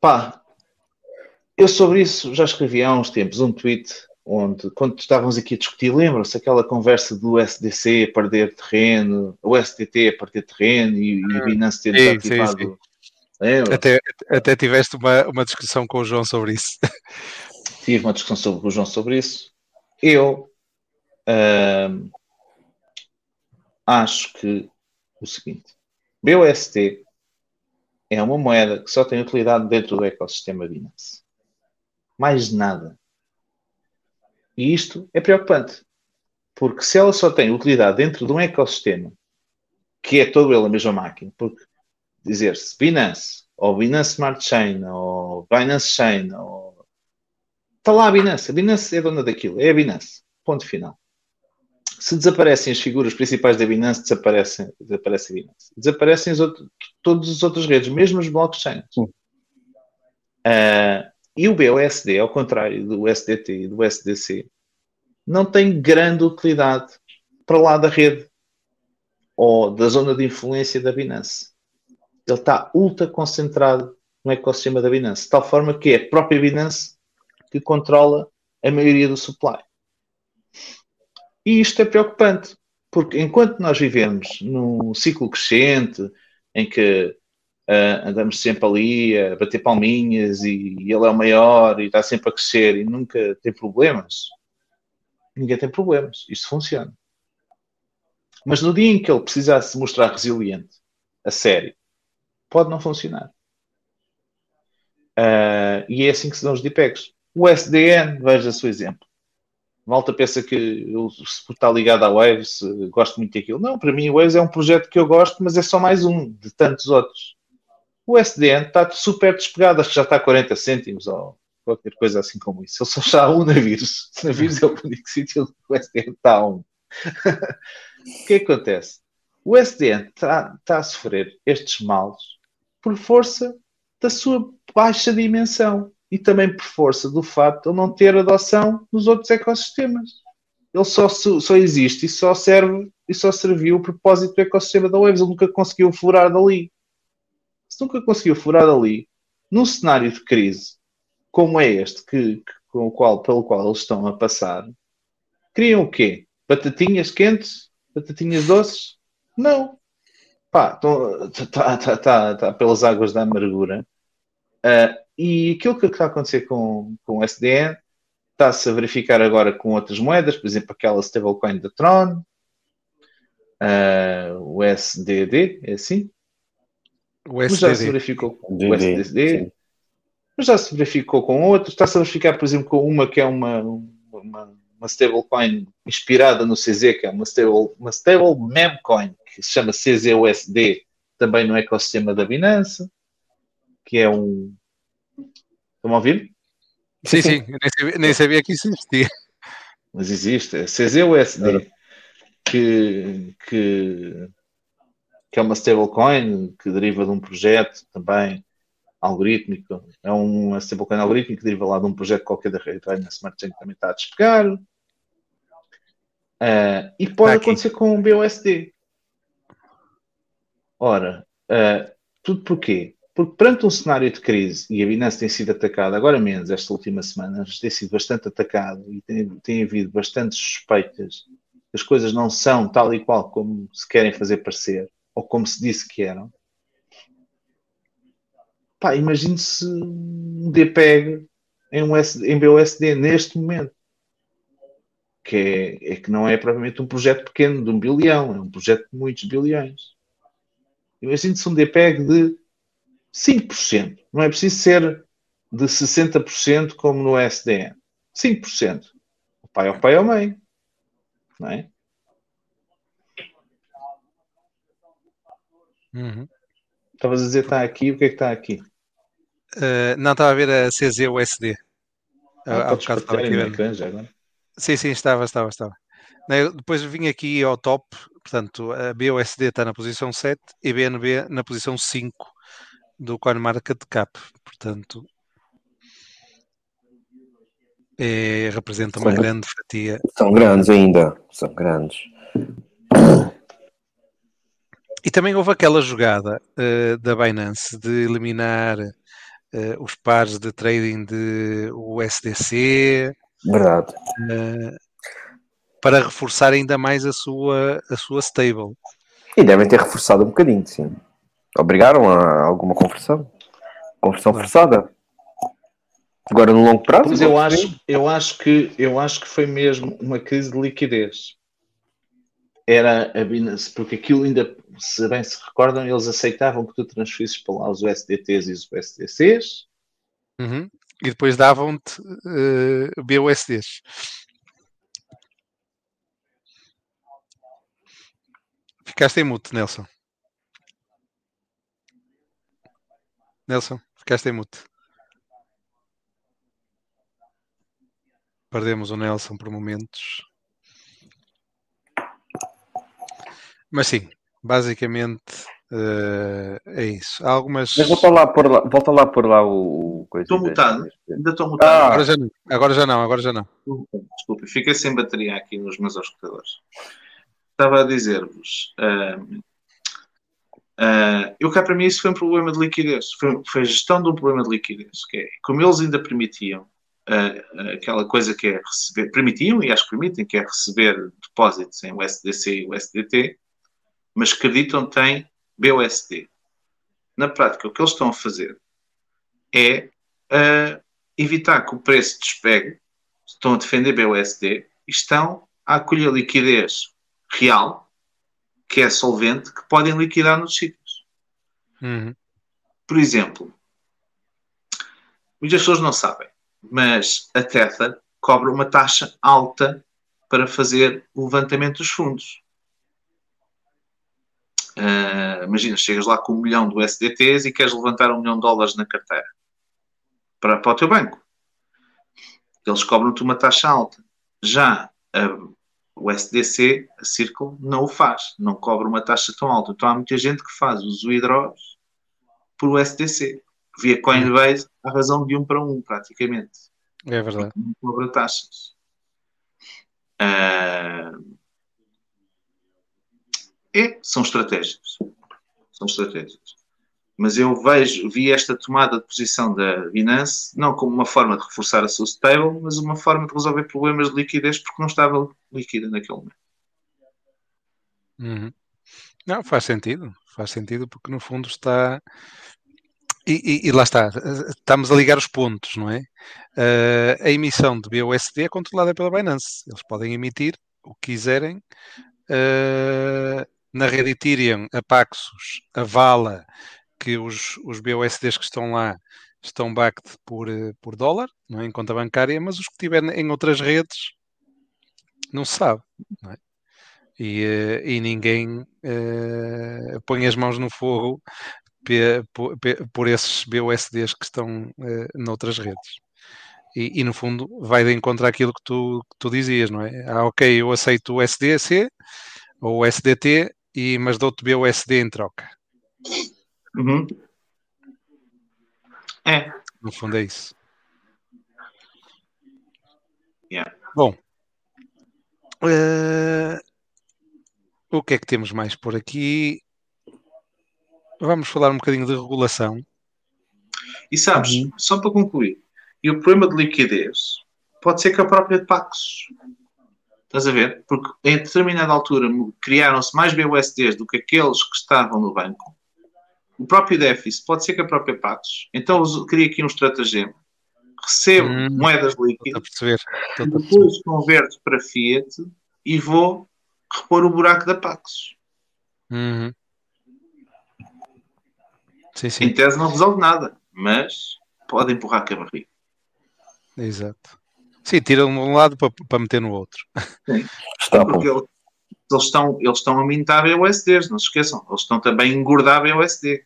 pá, eu sobre isso já escrevi há uns tempos um tweet onde, quando estávamos aqui a discutir, lembram-se aquela conversa do SDC a perder terreno, o STT a perder terreno e, e o Binance ter Sim, desativado. sim, sim. Lembra? Até, até tiveste uma, uma discussão com o João sobre isso. Tive uma discussão sobre, com o João sobre isso. Eu ahm, acho que o seguinte: BUSD é uma moeda que só tem utilidade dentro do ecossistema Binance. Mais nada. E isto é preocupante. Porque se ela só tem utilidade dentro de um ecossistema, que é todo ele a mesma máquina, porque dizer-se Binance, ou Binance Smart Chain, ou Binance Chain, ou... está lá a Binance. A Binance é dona daquilo, é a Binance. Ponto final. Se desaparecem as figuras principais da Binance, desaparece, desaparece a Binance. Desaparecem as outras, todas as outras redes, mesmo os blockchains. Uh, e o BUSD, ao contrário do SDT e do SDC, não tem grande utilidade para lá da rede ou da zona de influência da Binance. Ele está ultra concentrado no ecossistema da Binance, de tal forma que é a própria Binance que controla a maioria do supply. E isto é preocupante, porque enquanto nós vivemos num ciclo crescente, em que uh, andamos sempre ali a bater palminhas e, e, ele é o maior e está sempre a crescer e nunca tem problemas, ninguém tem problemas. Isto funciona. Mas no dia em que ele precisasse mostrar resiliente, a sério, pode não funcionar. Uh, e é assim que se dão os DPEGs. O SDN, veja o exemplo. Malta pensa que eu, se está ligado à Waves, gosto muito daquilo. Não, para mim, o Waves é um projeto que eu gosto, mas é só mais um de tantos outros. O SDN está super despegado, acho que já está a 40 cêntimos ou qualquer coisa assim como isso. Ele só está a um navios. Navios é o único sítio onde o SDN está a um. o que é que acontece? O SDN está, está a sofrer estes males por força da sua baixa dimensão e também por força do facto de não ter adoção nos outros ecossistemas. Ele só, só existe e só serve e só serviu o propósito do ecossistema da Waves. Ele nunca conseguiu furar dali. Se nunca conseguiu furar dali, num cenário de crise como é este, que, que, com o qual, pelo qual eles estão a passar, criam o quê? Batatinhas quentes? Batatinhas doces? Não. Pá, está tá, tá, tá, pelas águas da amargura. Uh, e aquilo que está a acontecer com, com o SDN está-se a verificar agora com outras moedas, por exemplo, aquela stablecoin da Tron, uh, o SDD, é assim? O Mas já se SDD. verificou com o SDD, sim. mas já se verificou com outros, está-se a verificar, por exemplo, com uma que é uma, uma, uma stablecoin inspirada no CZ, que é uma stable, uma stable memcoin, que se chama CZUSD, também no ecossistema da Binance, que é um. Estão a ouvir? Sim, sim, eu nem sabia, nem sabia que isso existia. Mas existe, é CZUSD, que, que, que é uma stablecoin que deriva de um projeto também algorítmico. É uma stablecoin algorítmica que deriva lá de um projeto qualquer da rede na Smart Chain que também está a despegar. Ah, e pode acontecer com o BUSD. Ora, ah, tudo porquê? Porque perante um cenário de crise, e a Binance tem sido atacada, agora menos esta última semana, tem sido bastante atacado e tem, tem havido bastantes suspeitas que as coisas não são tal e qual como se querem fazer parecer, ou como se disse que eram. Pá, imagine-se um DPEG em, um SD, em BUSD neste momento. Que é, é que não é propriamente um projeto pequeno de um bilhão, é um projeto de muitos bilhões. Imagine-se um DPEG de 5%. Não é preciso ser de 60% como no SDN. 5%. O pai ao pai ao meio. Não é? Uhum. Estavas a dizer está aqui, o que é que está aqui? Uh, não, estava a ver a CZUSD. Ah, Há bocado estava aqui a ver. Já, agora. Sim, sim, estava, estava, estava. Depois vim aqui ao top, portanto, a BUSD está na posição 7 e BNB na posição 5 do CoinMarketCap. Portanto, é, representa uma são, grande fatia. São grandes ainda, são grandes. E também houve aquela jogada uh, da Binance de eliminar uh, os pares de trading de USDC. Verdade. Uh, para reforçar ainda mais a sua, a sua stable. E devem ter reforçado um bocadinho, sim. Obrigaram a alguma conversão. Conversão claro. forçada. Agora no longo prazo. Mas eu acho, eu, acho que, eu acho que foi mesmo uma crise de liquidez. Era a Binance, porque aquilo ainda, se bem se recordam, eles aceitavam que tu transferisses para lá os USDTs e os USDCs. Uhum. E depois davam-te uh, BUSDs. Ficaste em mute, Nelson. Nelson, ficaste em mute. Perdemos o Nelson por momentos. Mas sim, basicamente uh, é isso. Há algumas. Mas volta lá por lá, volta lá por lá o. Estou mutado, ainda estou mutado. Ah. Agora, já não, agora já não, agora já não. Desculpe, fiquei sem bateria aqui nos meus escutadores. Estava a dizer-vos. Uh, uh, eu cá para mim isso foi um problema de liquidez. Foi, foi a gestão de um problema de liquidez. Que é, como eles ainda permitiam uh, aquela coisa que é receber, permitiam e acho que permitem, que é receber depósitos em USDC e USDT, mas acreditam que tem BUSD. Na prática, o que eles estão a fazer é uh, evitar que o preço despegue, estão a defender BUSD e estão a acolher liquidez real, que é solvente, que podem liquidar nos sítios. Uhum. Por exemplo, muitas pessoas não sabem mas a Tether cobra uma taxa alta para fazer o levantamento dos fundos. Uh, imagina, chegas lá com um milhão de USDTs e queres levantar um milhão de dólares na carteira para, para o teu banco. Eles cobram-te uma taxa alta. Já o SDC, a Circle, não o faz. Não cobra uma taxa tão alta. Então há muita gente que faz os withdraws por USDC via Coinbase à razão de um para um, praticamente. É verdade. Não cobra taxas. Uh, é, são estratégias. São estratégias. Mas eu vejo, vi esta tomada de posição da Binance não como uma forma de reforçar a sua stable, mas uma forma de resolver problemas de liquidez porque não estava líquida naquele momento. Uhum. Não, faz sentido. Faz sentido porque no fundo está e, e, e, lá está, estamos a ligar os pontos, não é? Uh, a emissão de BUSD é controlada pela Binance. Eles podem emitir o que quiserem. Uh, na rede Ethereum, a Paxos avala que os, os BUSDs que estão lá estão backed por, por dólar, não é? em conta bancária, mas os que estiverem em outras redes não se sabe. Não é? e, uh, e, ninguém uh, põe as mãos no fogo por, por esses BUSDs que estão uh, noutras redes. E, e, no fundo vai de encontro àquilo que tu, que tu dizias, não é? Ah, ok, eu aceito o SDC ou o SDT, e, mas dou-te BUSD em troca. Uhum. É. No fundo é isso. Yeah. Bom, uh, o que é que temos mais por aqui? Vamos falar um bocadinho de regulação. E sabes, uhum. só para concluir, e o problema de liquidez pode ser que a própria Paxos. Estás a ver? Porque em determinada altura criaram-se mais BUSDs do que aqueles que estavam no banco. O próprio déficit pode ser que a própria Paxos. Então eu queria aqui um estratagema. Recebo hum, moedas líquidas, depois converto para Fiat e vou repor o buraco da Paxos. Uhum. Sim, sim. Em tese não resolve nada, mas pode empurrar com a barriga. Exato. Sim, tiram de um lado para, para meter no outro. Está bom. Porque eles, eles estão, eles estão a mintar BUSDs, não se esqueçam. Eles estão também a engordar BUSD.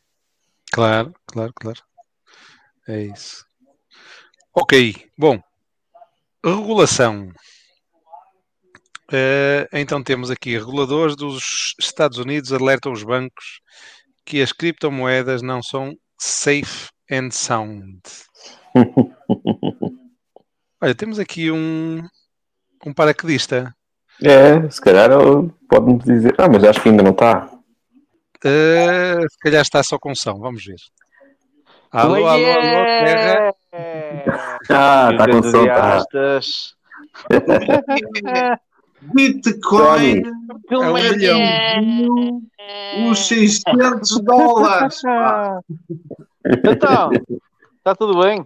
Claro, claro, claro. É isso. Ok, bom. Regulação. Eh, então temos aqui reguladores dos Estados Unidos alertam os bancos que as criptomoedas não são safe and sound. Olha, temos aqui um, um paraquedista. É, se calhar pode-me dizer. Ah, mas acho que ainda não está. Eh, se calhar está só com som, vamos ver. Alô, alô, alô, terra. Ah, está com som, tá. Entusiastas. Bitcoin É um milhão. os 600 dólares. pá. Então, está tudo bem?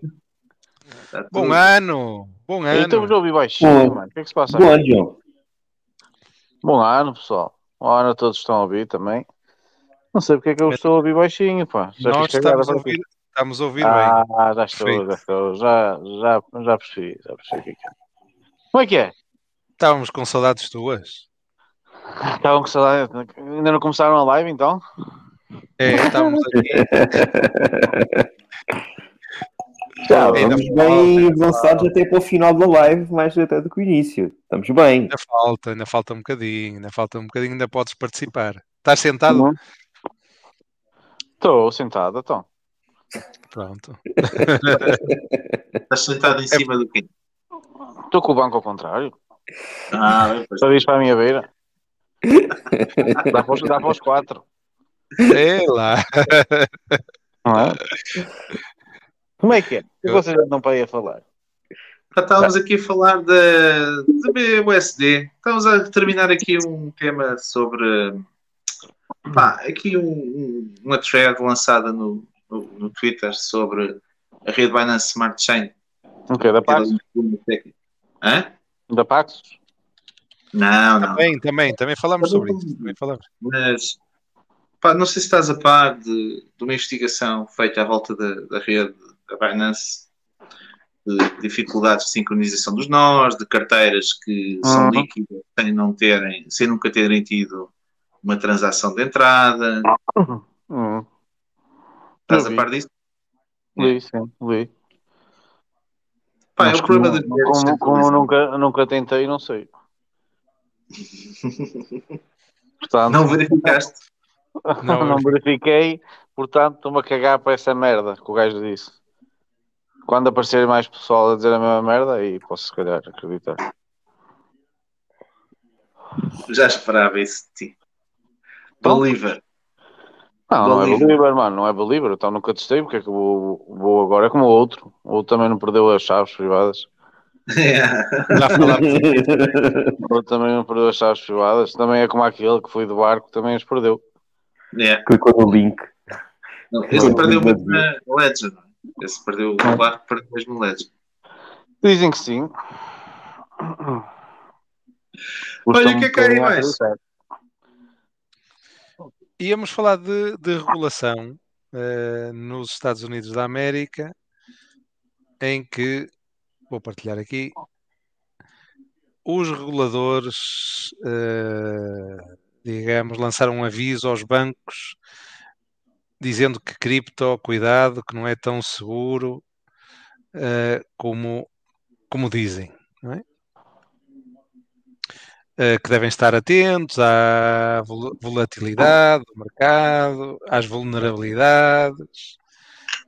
Tá. Bom ano, bom Aí estamos a ano. ouvir baixinho, Bom. mano. O que é que se passa? Bom ano, João. Bom ano, pessoal. Bom ano a todos que estão a ouvir também. Não sei porque é que eu estou a ouvir baixinho, pá. Já Nós estamos a ouvir, estamos a ouvir Ah, bem. já estou, Perfeito. já estou. Já, já, já percebi, já percebi o que é que é. Como é que é? Estávamos com saudades tuas. Estavam com saudade. Ainda não começaram a live então? É, estávamos aqui. Já, Ainda vamos falta, bem avançados até para o final da live, mais até do que o início. Estamos bem. Ainda falta, ainda falta um bocadinho, ainda falta um bocadinho, ainda podes participar. Estás sentado? Estou sentado, então. Pronto. Estás sentado em cima do quê? Estou com o banco ao contrário. Ah, pois. Só diz para a minha beira. Dá para os, dá para os quatro. É lá. Não é? Como é que é? O que vocês andam para aí a falar? Já estávamos aqui a falar da, da BUSD. Estamos a terminar aqui um tema sobre. Pá, aqui um, um- uma thread lançada no, no, no Twitter sobre a rede Binance Smart Chain. O quê? Da Pax? Hã? Da Paxos? Não, não. Também, também, também falamos sobre isso. Também falamos. Mas pá, não sei se estás a par de, de uma investigação feita à volta da, da rede da Binance de dificuldades de sincronização dos nós, de carteiras que são Uhum. líquidas sem não terem, sem nunca terem tido uma transação de entrada. Hum, Estás a par disso? li, sim, li. Pá, é Mas o problema como, das como, como centralizadas. nunca, nunca tentei, não sei. Portanto, Não verificaste? não, Não. verifiquei, portanto estou-me a cagar para essa merda que o gajo disse. Quando aparecer mais pessoal a dizer a mesma merda, aí posso se calhar acreditar. Já esperava isso de ti. Então? Believer. Não, não é Believer. believer, mano, não é believer, então nunca testei, porque é que vou, vou agora? É como o outro, o outro também não perdeu as chaves privadas. Já falámos. O outro também não perdeu as chaves privadas, também é como aquele que foi do barco, também as perdeu. Yeah. Clicou no link. Não, Esse perdeu muito na Legend. Esse perdeu o barco, perdeu mesmo na Legend. Dizem que sim. Olha, o que é que aí mais? Íamos falar de, de regulação eh, nos Estados Unidos da América, em que, vou partilhar aqui, os reguladores, eh, digamos, lançaram um aviso aos bancos dizendo que cripto, cuidado, que não é tão seguro eh, como, como dizem. é? Eh, que devem estar atentos à vol- volatilidade do mercado, às vulnerabilidades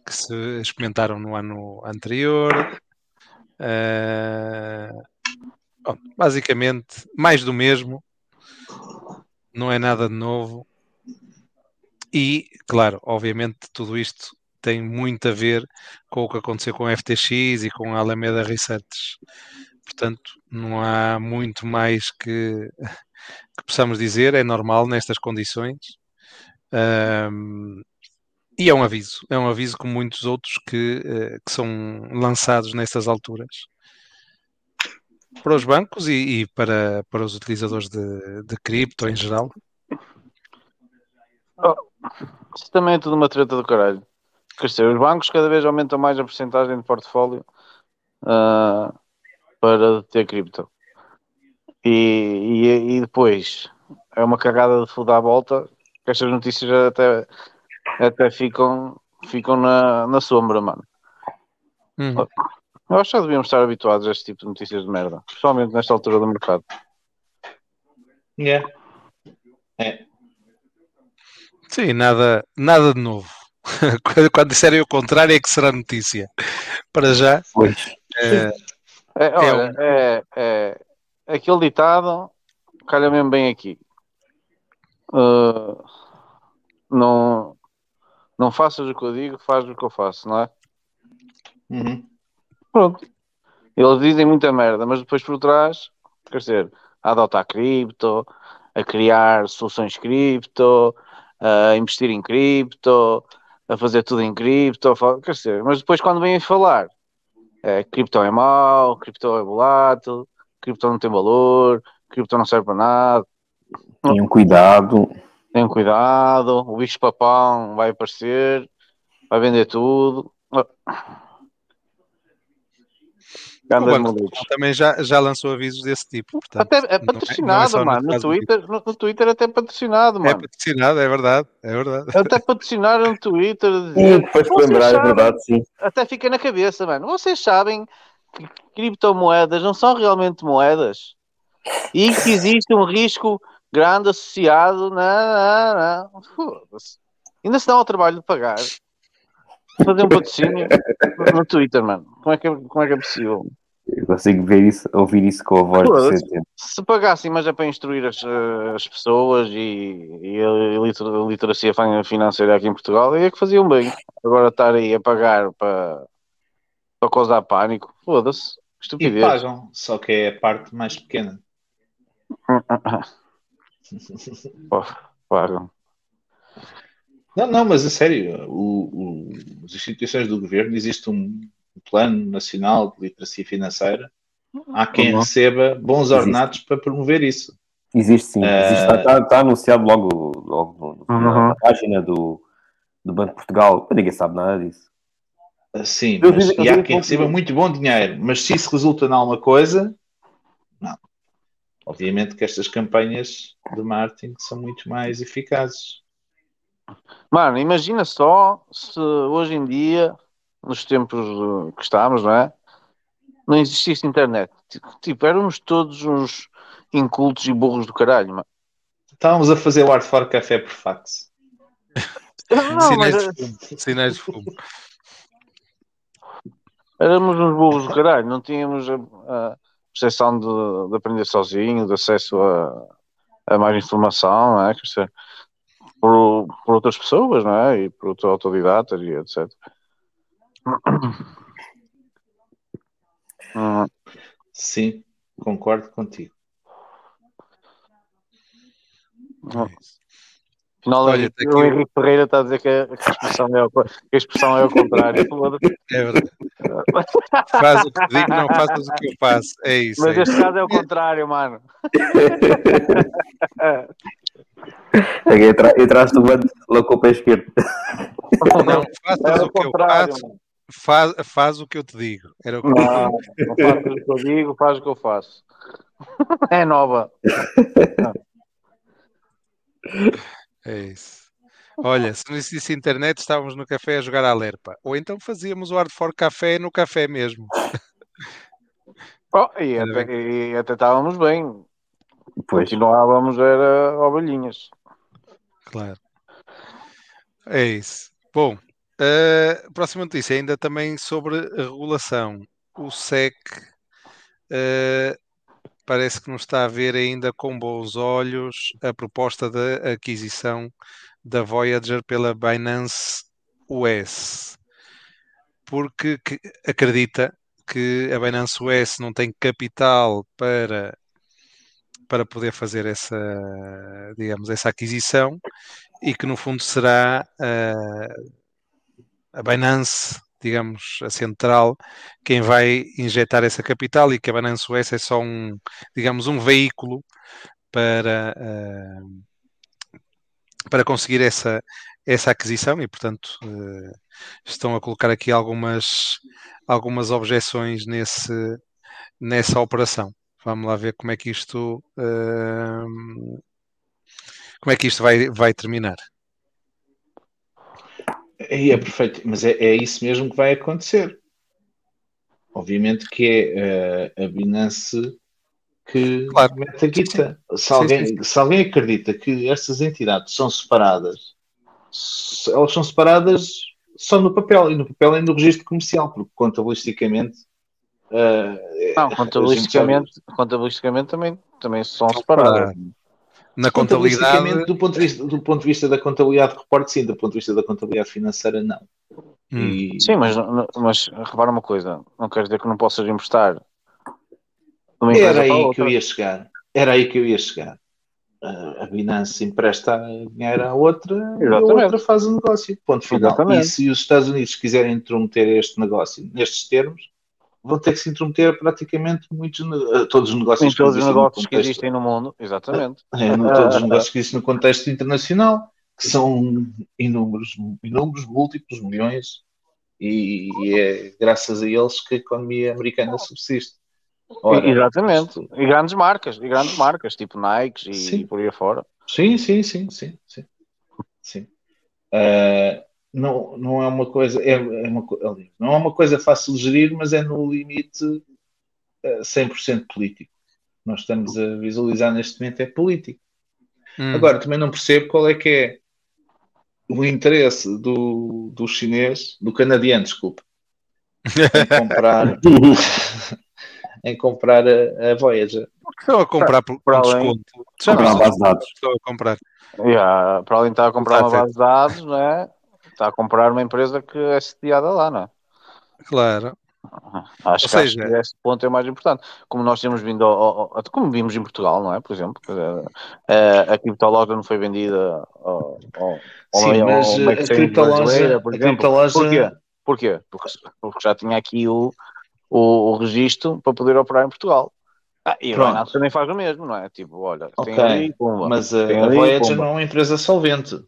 que se experimentaram no ano anterior. Eh, bom, basicamente, mais do mesmo, não é nada de novo. E, claro, obviamente, tudo isto tem muito a ver com o que aconteceu com a FTX e com a Alameda Research. Portanto, não há muito mais que, que possamos dizer, é normal nestas condições. Ahm, e é um aviso, é um aviso como muitos outros que, eh, que são lançados nestas alturas para os bancos e, e para, para os utilizadores de, de cripto em geral. Isso também é tudo uma treta do caralho. Dizer, os bancos cada vez aumentam mais a porcentagem de portfólio ah, para ter cripto. E, e, e depois é uma cagada de foda à volta que estas notícias até, até ficam, ficam na, na sombra, mano. Uhum. Eu acho que já devíamos estar habituados a este tipo de notícias de merda, principalmente nesta altura do mercado. Yeah. É. Sim, nada, nada de novo. Quando- Quando disserem o contrário é que será notícia. Para já, Pois. eh, É, olha, é, é, aquele ditado calha mesmo bem aqui. Uh, não, não faças o que eu digo, faz o que eu faço, não é? Uhum. Pronto. Eles dizem muita merda, mas depois por trás, quer dizer, a adotar cripto, a criar soluções cripto, a investir em cripto, a fazer tudo em cripto, quer dizer, mas depois quando vêm falar, é, cripto é mau, cripto é volátil, cripto não tem valor, cripto não serve para nada, Tenham cuidado. tenham cuidado, o bicho papão vai aparecer, vai vender tudo. O Anda Banco também já, já lançou avisos desse tipo. Portanto, Até é não não patrocinado, só mano. No Twitter, no, no Twitter até é patrocinado, É mano. patrocinado, é verdade, é verdade. Até patrocinaram no Twitter. Sim, depois de "Vocês lembrar, é sabem-" verdade, sim. Até fica na cabeça, mano. Vocês sabem que criptomoedas não são realmente moedas e que existe um risco grande associado. Não, não, não. Ainda se dá ao trabalho de pagar. Fazer um patrocínio no Twitter, mano. Como é que é, como é, que é possível? Eu consigo ver isso, ouvir isso com a voz Foda-se. do Centeno. Se pagassem, mas é para instruir as, as pessoas e, e a liter- a literacia fin- financeira aqui em Portugal, é que faziam bem. Agora estar aí a pagar para, para causar pânico, foda-se. E Estupidez. pagam, só que é a parte mais pequena. Pô, Pagam. Não, não, mas a sério, o, o- as instituições do governo existe um plano nacional de literacia financeira. Há quem Uhum. receba bons ordenados para promover isso. Existe sim, Eh, existe, está, está- está anunciado logo, logo no- na, Uhum. na página do, do Banco de Portugal, ninguém sabe nada disso. Sim, Eu mas, vi- e há vi quem receba muito bom dinheiro, mas se isso resulta em alguma coisa, não. Obviamente que estas campanhas de marketing são muito mais eficazes. Mano, imagina só se hoje em dia, nos tempos eh, que estamos, não é? Não existisse internet. Tipo, Tipo, éramos todos uns incultos e burros do caralho, mano. Estávamos a fazer o Art for Café por fax. Não, sinais, mas, de fumo, sinais de fumo. Éramos uns burros do caralho, não tínhamos a, a percepção de, de aprender sozinho, de acesso a, a mais informação, não é? Quer dizer, por, por outras pessoas, não é? E por outros autodidatas e etc. Sim, concordo contigo. Afinal, Olha, tá o o- Henrique Ferreira está a dizer que a, que a expressão, é ao, que a expressão é ao contrário. É verdade. Faz o que digo, não faças o que eu faço. É isso. Mas é este caso é o contrário, mano. Aqui atrás, atrás do banco, logo com o pé esquerdo. isso. Não É faças ao o que eu faço, faz, faz o que eu te digo. Era o que Não, não faz o que eu digo, faz o que eu faço. É nova. É isso. Olha, se não existisse internet, estávamos no café a jogar à lerpa. Ou então fazíamos o Hard for Café no café mesmo. Oh, e, até, e até estávamos bem. Pois, Continuávamos, era ovelhinhas. Claro. É isso. Bom, a próxima notícia ainda também sobre a regulação. O SEC eh, parece que não está a ver ainda com bons olhos a proposta da aquisição da Voyager pela Binance US, porque que- acredita que a Binance US não tem capital para para poder fazer essa, digamos, essa aquisição e que no fundo será ah, a Binance, digamos, a central, quem vai injetar essa capital e que a Binance US é só um, digamos, um veículo para, ah, para conseguir essa, essa aquisição e, portanto, uh, estão a colocar aqui algumas, algumas objeções nesse, nessa operação. Vamos lá ver como é que isto uh, como é que isto vai, vai terminar. É, é perfeito, mas é, é isso mesmo que vai acontecer. Obviamente que é uh, a Binance que claro. mete a guita. Se, alguém, sim, sim. se alguém acredita que estas entidades são separadas, elas são separadas só no papel, e no papel é no registro comercial, porque contabilisticamente. Uh, não, contabilisticamente, sabe... contabilisticamente também, também são separadas. Na contabilidade. Do ponto, de vista, do ponto de vista da contabilidade de reporte, sim, do ponto de vista da contabilidade financeira, não. Hum. E... Sim, mas, mas repara uma coisa: não quer dizer que não possas emprestar. Era aí que eu ia chegar. Era aí que eu ia chegar. A Binance empresta dinheiro à outra e a outra faz o negócio. Ponto final. Exatamente. E se os Estados Unidos quiserem intrometer este negócio nestes termos, vão ter que se intrometer praticamente muitos, todos os negócios, Sim, todos os negócios que existem no mundo, exatamente. É, no, todos os negócios que existem no contexto internacional, que são inúmeros, inúmeros, múltiplos milhões, e, e é graças a eles que a economia americana subsiste. Ora, Exatamente, e grandes marcas, e grandes marcas, tipo Nike e, e por aí fora. Sim, sim, sim, sim, sim. sim. Uh, não, não é uma coisa, é, é uma, não é uma coisa fácil de gerir, mas é no limite uh, eh, 100% político. Nós estamos a visualizar neste momento é político. Hum. Agora, também não percebo qual é que é o interesse do, do chinês, do canadiano, desculpa, em comprar, em comprar a, a Voyager. Estão a comprar por, por desconto. Já comprar uma base de dados. Estão a comprar. Yeah, para além de estar a comprar uma base de dados, não é? Está a comprar uma empresa que é sediada lá, não é? Claro. Acho Ou que, seja... acho que esse ponto é o mais importante. Como nós temos vindo, ao, ao, como vimos em Portugal, não é? Por exemplo, a, a criptoloja não foi vendida ao, ao, Sim, mas a criptoloja, por exemplo. Criptoloja... Porquê? Porquê? Porque, porque já tinha aqui o, o, o registro para poder operar em Portugal. Ah, e a Binance também faz o mesmo, não é? Tipo, olha, okay. tem ali, pumba, Mas a, a Voyager não é uma empresa solvente.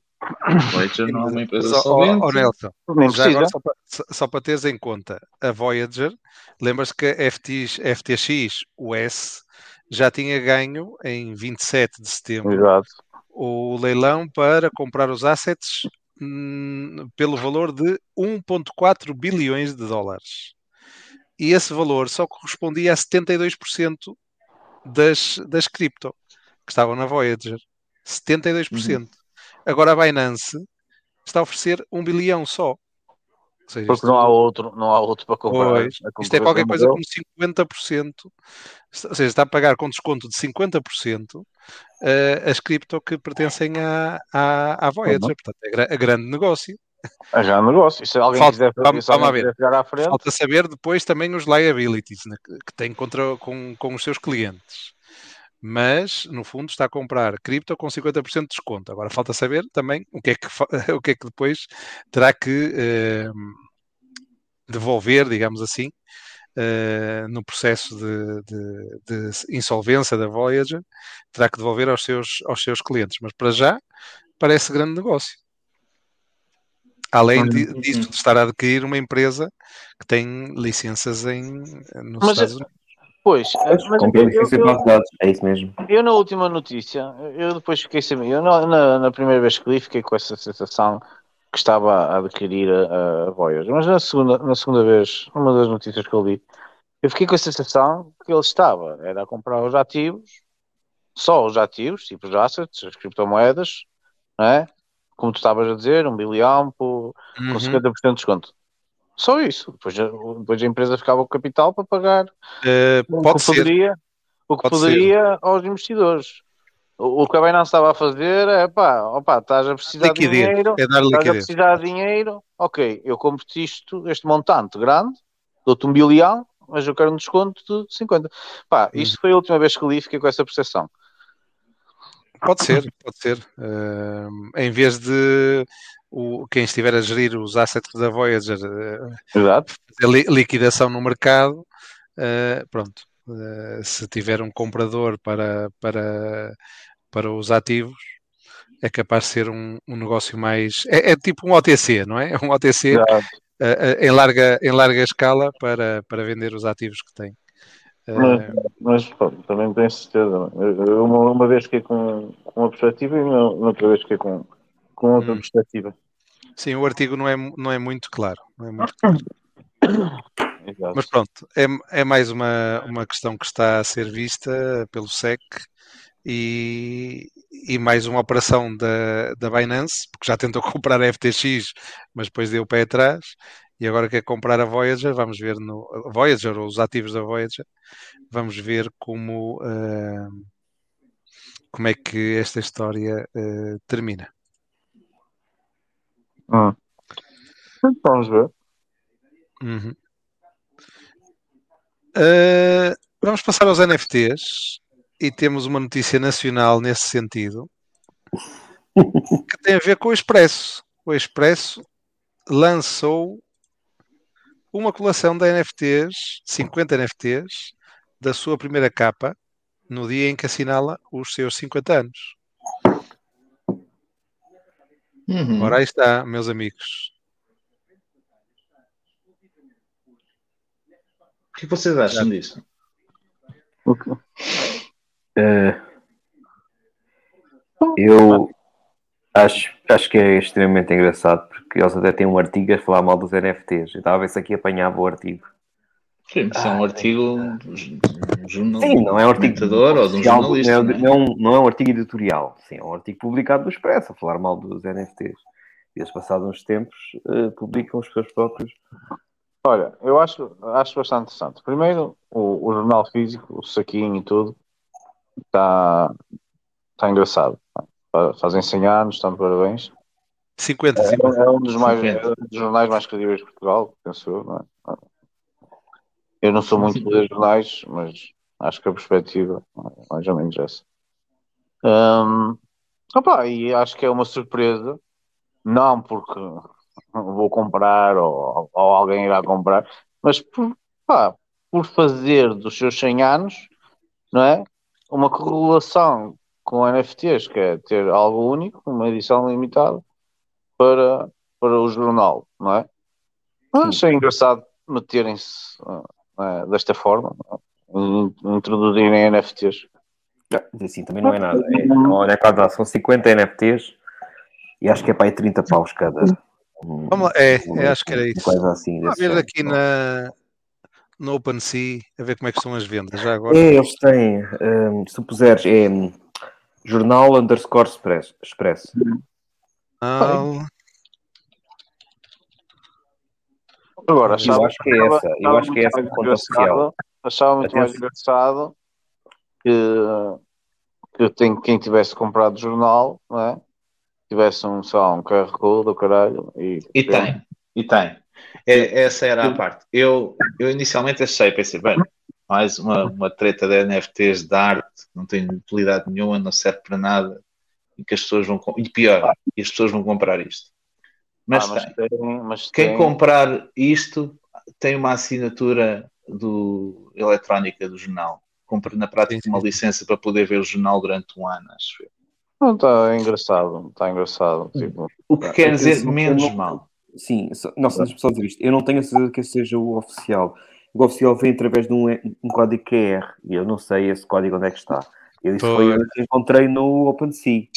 Voyager não é uma empresa só, solvente. Oh, Nelson, já agora, só, para, só para teres em conta, a Voyager, lembras que a FTX, FTX US já tinha ganho em 27 de setembro Exato. o leilão para comprar os assets hum, pelo valor de 1,4 bilhões de dólares. E esse valor só correspondia a 72% das, das cripto que estavam na Voyager. 72%. Uhum. Agora a Binance está a oferecer um bilhão só. Seja, Porque não há outro, não há outro para comprar. Isto é qualquer coisa como 50%. Ou seja, está a pagar com desconto de 50% uh, eh, as cripto que pertencem à, à, à Voyager. Uhum. Portanto, é, é grande negócio. É grande negócio. Se alguém Falta, quiser, vamos, se alguém quiser à frente. Falta saber depois também os liabilities né, que tem contra, com, com os seus clientes mas no fundo está a comprar cripto com 50% de desconto. Agora falta saber também o que é que, o que, é que depois terá que eh, devolver, digamos assim, eh, no processo de, de, de, insolvência da Voyager, terá que devolver aos seus, aos seus clientes. Mas para já parece grande negócio. Além de, disso, de estar a adquirir uma empresa que tem licenças em, nos mas, Estados Unidos. Pois, eh, mas eu, eu, eu, é isso mesmo. Eu na última notícia, eu depois fiquei sem eu na, na, na, primeira vez que li fiquei com essa sensação que estava a adquirir a, a Voyager, mas na segunda, na segunda vez, uma das notícias que eu li, eu fiquei com a sensação que ele estava, era a comprar os ativos, só os ativos, tipo os assets, as criptomoedas, não é? Como tu estavas a dizer, um bilhão por, uhum. com 50% de desconto. Só isso. Depois, depois a empresa ficava com capital para pagar uh, o pode que poderia, o que poderia ser. aos investidores. O, o que a Binance estava a fazer é pá, opa, estás a precisar liquidez. de dinheiro, é dar estás a precisar de dinheiro, ok, eu compro isto, este montante grande, dou-te um bilhão, mas eu quero um desconto de 50. Pá, hum. isto foi a última vez que li, fiquei com essa percepção. Pode ser, pode ser. Uh, em vez de o, quem estiver a gerir os assets da Voyager uh, Exato. fazer li, liquidação no mercado, uh, pronto. Uh, se tiver um comprador para, para, para os ativos, é capaz de ser um, um negócio mais. É, é tipo um OTC, não é? É um OTC eh, eh, em, larga, em larga escala para, para vender os ativos que tem. Eh, Mas, mas pronto, também tenho certeza. Eu Uma, uma vez fiquei com, com uma perspectiva e uma, outra vez fiquei com, com outra Hum. perspectiva. sim, o artigo não é, não é muito claro. Não é muito claro. Exato. Mas pronto, é, é mais uma, uma questão que está a ser vista pelo SEC e, e mais uma operação da, da Binance, porque já tentou comprar a FTX, mas depois deu o pé atrás e agora quer comprar a Voyager. Vamos ver no a Voyager ou os ativos da Voyager. Vamos ver como, ah, como é que esta história ah, termina. Hum. Vamos ver. Uhum. Uh, vamos passar aos NFTs e temos uma notícia nacional nesse sentido que tem a ver com o Expresso. O Expresso lançou uma coleção de NFTs, 50 NFTs, da sua primeira capa, no dia em que assinala os seus 50 anos. Uhum. Ora, aí está, meus amigos. O que vocês acham disso? Eh, eu acho, acho que é extremamente engraçado porque eles até têm um artigo a falar mal dos NFTs. Eu estava a ver se aqui apanhava o artigo. Sim, isso é um artigo de um jornal, Sim, não é um artigo comentador ou de um jornalista. Não é, não é? não um, não é um artigo editorial, sim, é um artigo publicado no Expresso a falar mal dos NFTs. E eles, passados uns tempos, eh, publicam os seus próprios. Olha, eu acho, acho bastante interessante. Primeiro, o, o jornal físico, o saquinho e tudo, está tá engraçado. Fa- Fazem 100 anos, estão de parabéns. 50, É, 50. é um dos, mais, 50. é um dos jornais mais credíveis de Portugal, penso eu. Não é? Eu não sou muito de jornais, mas acho que a perspectiva é mais ou menos essa. Hum, opa, e acho que é uma surpresa, não porque vou comprar ou, ou alguém irá comprar, mas por, pá, por fazer dos seus 100 anos, não é? Uma correlação com NFTs, que é ter algo único, uma edição limitada, para, para o jornal, não é? Mas é engraçado meterem-se ah, desta forma, não é? In- introduzirem NFTs. Ah, Assim, também não é nada. É, não é quase, são 50 NFTs e acho que é para aí 30 paus cada. Um- Vamos lá, é, um- é, acho que era isso. Coisa assim. Vamos ver aqui na, no OpenSea a ver como é que são as vendas já agora. É, eles têm, hum, se tu puseres, é hum, jornal underscore express. express. Ah, Agora, Eu achava, acho que é essa, eu acho que é muito essa mais conta oficial. engraçado- Achava muito Até mais se- engraçado que, que eu tenho, quem tivesse comprado o jornal, não é? Tivesse um, sei lá, um Code do caralho. E, E tem, e tem. É, essa era a parte. Eu, eu inicialmente achei, pensei, bem, mais uma, uma treta de NFTs de arte, que não tem utilidade nenhuma, não serve para nada, e que as pessoas vão, e pior, e as pessoas vão comprar isto. Mas, Ah, mas tem. tem, mas Quem tem- comprar isto tem uma assinatura do, eletrónica do jornal. Compra na prática Sim, sim. uma licença para poder ver o jornal durante um ano, acho eu. Não, está engraçado, está engraçado. Tipo, O que quer dizer menos não- mal. Sim, só, não, só só dizer isto. Eu não tenho a certeza que esse seja o oficial. O oficial vem através de um, um código QR e eu não sei esse código onde é que está. Eu disse foi o que encontrei no OpenSea.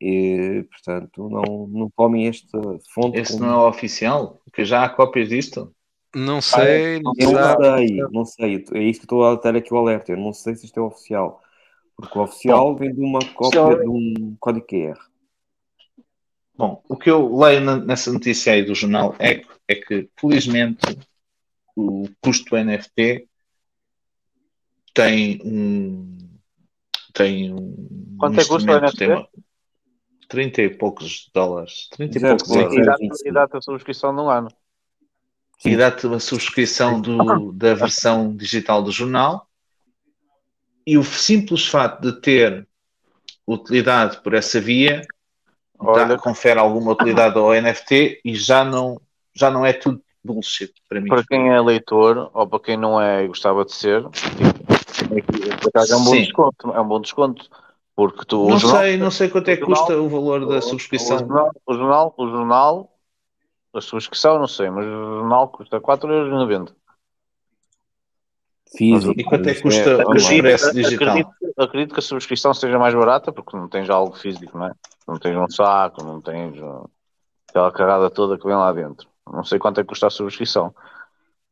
E, portanto, não, não tomem esta fonte. Esse como- não é o oficial? Porque já há cópias disto? não sei, não Eu não sei, não sei. É isso que eu estou a dar aqui o alerta. Eu não sei se isto é oficial. Porque o oficial vem de uma cópia de um código QR. Bom, o que eu leio nessa notícia aí do jornal é, é que, felizmente, o custo do NFT tem um. Tem um. Quanto é que custa o instrumento, NFT? uma- 30 e poucos dólares. 30 e Zero poucos dólares. e dá- 0,25. e dá-te a subscrição de um ano. E dá-te a subscrição do- da versão digital do jornal. E o simples fato de ter utilidade por essa via dá- confere alguma utilidade ao NFT e já não, já não é tudo bullshit para mim. para quem é leitor ou para quem não é e gostava de ser, tipo, é, que, por acaso é um bom Sim. desconto. É um bom desconto. Porque tu, o Não jornal- sei, não sei quanto é que o custa o valor da O subscrição. jornal, o jornal, o jornal, a subscrição, não sei, mas o jornal custa 4,90€. Físico. E quanto é que custa o online. expresso digital? Acredito, acredito que a subscrição seja mais barata porque não tens algo físico, não é? Não tens um saco, não tens uh, aquela carrada toda que vem lá dentro. Não sei quanto é que custa a subscrição,